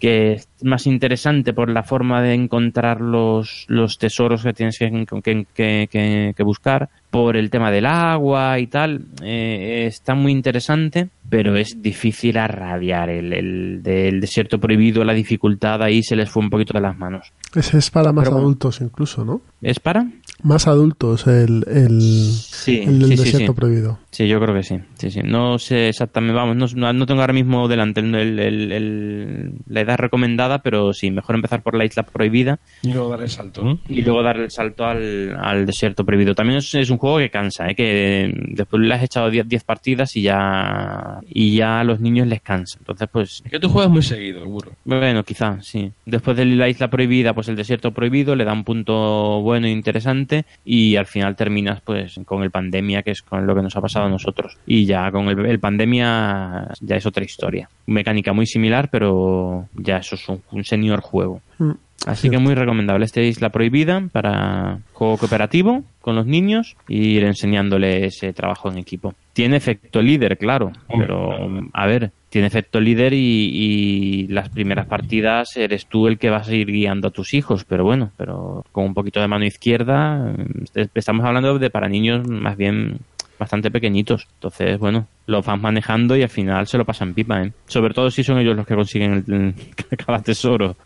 que es más interesante por la forma de encontrar los, los tesoros que tienes que, que- que- que- que buscar, por el tema del agua y tal. Eh, está muy interesante, pero es difícil a rabiar. El, el del desierto prohibido, la dificultad ahí se les fue un poquito de las manos. Ese es para más Pero adultos incluso, ¿no? ¿Es para? Más adultos el, el, Sí, el del sí, desierto sí. prohibido. Sí, yo creo que sí. Sí, sí. No sé exactamente, vamos, no, no tengo ahora mismo delante el- el- el- el- la edad recomendada, pero sí, mejor empezar por la isla prohibida Y luego dar el salto, ¿no? y luego dar el salto al, al desierto prohibido. También es, es un juego que cansa, ¿eh? que después le has echado 10 10 partidas y ya y ya a los niños les cansa. Entonces, pues, Es que tú juegas muy seguido, seguro. bueno, quizá, sí. Después de la isla prohibida, pues el desierto prohibido le da un punto bueno e interesante y al final terminas pues con el pandemia, que es con lo que nos ha pasado a nosotros. Y ya con el, el pandemia ya es otra historia. Mecánica muy similar, pero ya eso es un, un senior juego. Mm. Así que muy recomendable. Esta isla prohibida para juego cooperativo con los niños y ir enseñándole ese trabajo en equipo. Tiene efecto líder, claro, Hombre, pero a ver, tiene efecto líder y, y las primeras partidas eres tú el que vas a ir guiando a tus hijos, pero bueno, pero con un poquito de mano izquierda, eh, estamos hablando de para niños más bien bastante pequeñitos. Entonces, bueno, los van manejando y al final se lo pasan pipa, ¿eh? Sobre todo si son ellos los que consiguen el, cada tesoro.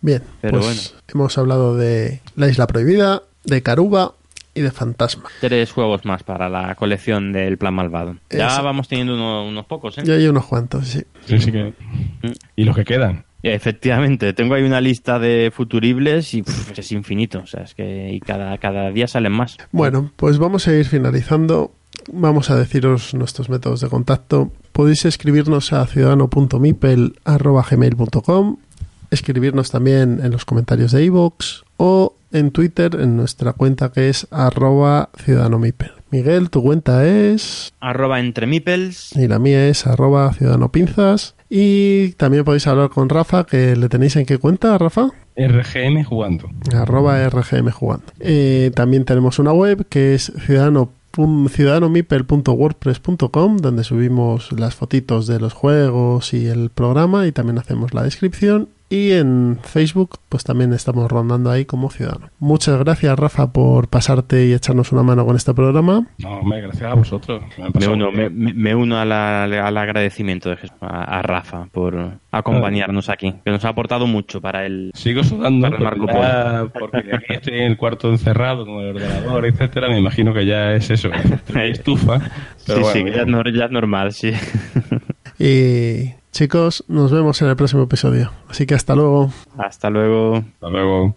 Bien, Pero pues hemos hablado de La Isla Prohibida, de Caruba y de Fantasma. Tres juegos más para la colección del Plan Malvado. Ya vamos teniendo uno- unos pocos, ¿eh? Y hay unos cuantos, sí. Sí, sí que... Y los que quedan. Efectivamente, tengo ahí una lista de futuribles y pff, es infinito, o sea, es que y cada, cada día salen más. Bueno, pues vamos a ir finalizando. Vamos a deciros nuestros métodos de contacto. Podéis escribirnos a ciudadano.mipel.gmail.com Escribirnos también en los comentarios de iVoox o en Twitter en nuestra cuenta que es arroba ciudadanomipel. Miguel, tu cuenta es... Arroba entre mipels. Y la mía es arroba ciudadanopinzas. Y también podéis hablar con Rafa, que le tenéis en qué cuenta, Rafa? RGM jugando. arroba rgm jugando. Eh, también tenemos una web que es ciudadano ciudadanomipel.wordpress.com donde subimos las fotitos de los juegos y el programa y también hacemos la descripción y en Facebook pues también estamos rondando ahí como ciudadano. Muchas gracias Rafa por pasarte y echarnos una mano con este programa. No, hombre, gracias a vosotros. Me uno, me, me- uno a la- al agradecimiento de Jesús- a, a Rafa por acompañarnos aquí, que nos ha aportado mucho para el... Sigo sudando Para el Marco porque, ya- porque de aquí estoy en el cuarto encerrado con el ordenador, etcétera. Me imagino que ya es eso, estufa. Pero sí, bueno, sí, ya, ya es normal, sí. Y chicos, nos vemos en el próximo episodio. Así que hasta luego. Hasta luego. Hasta luego.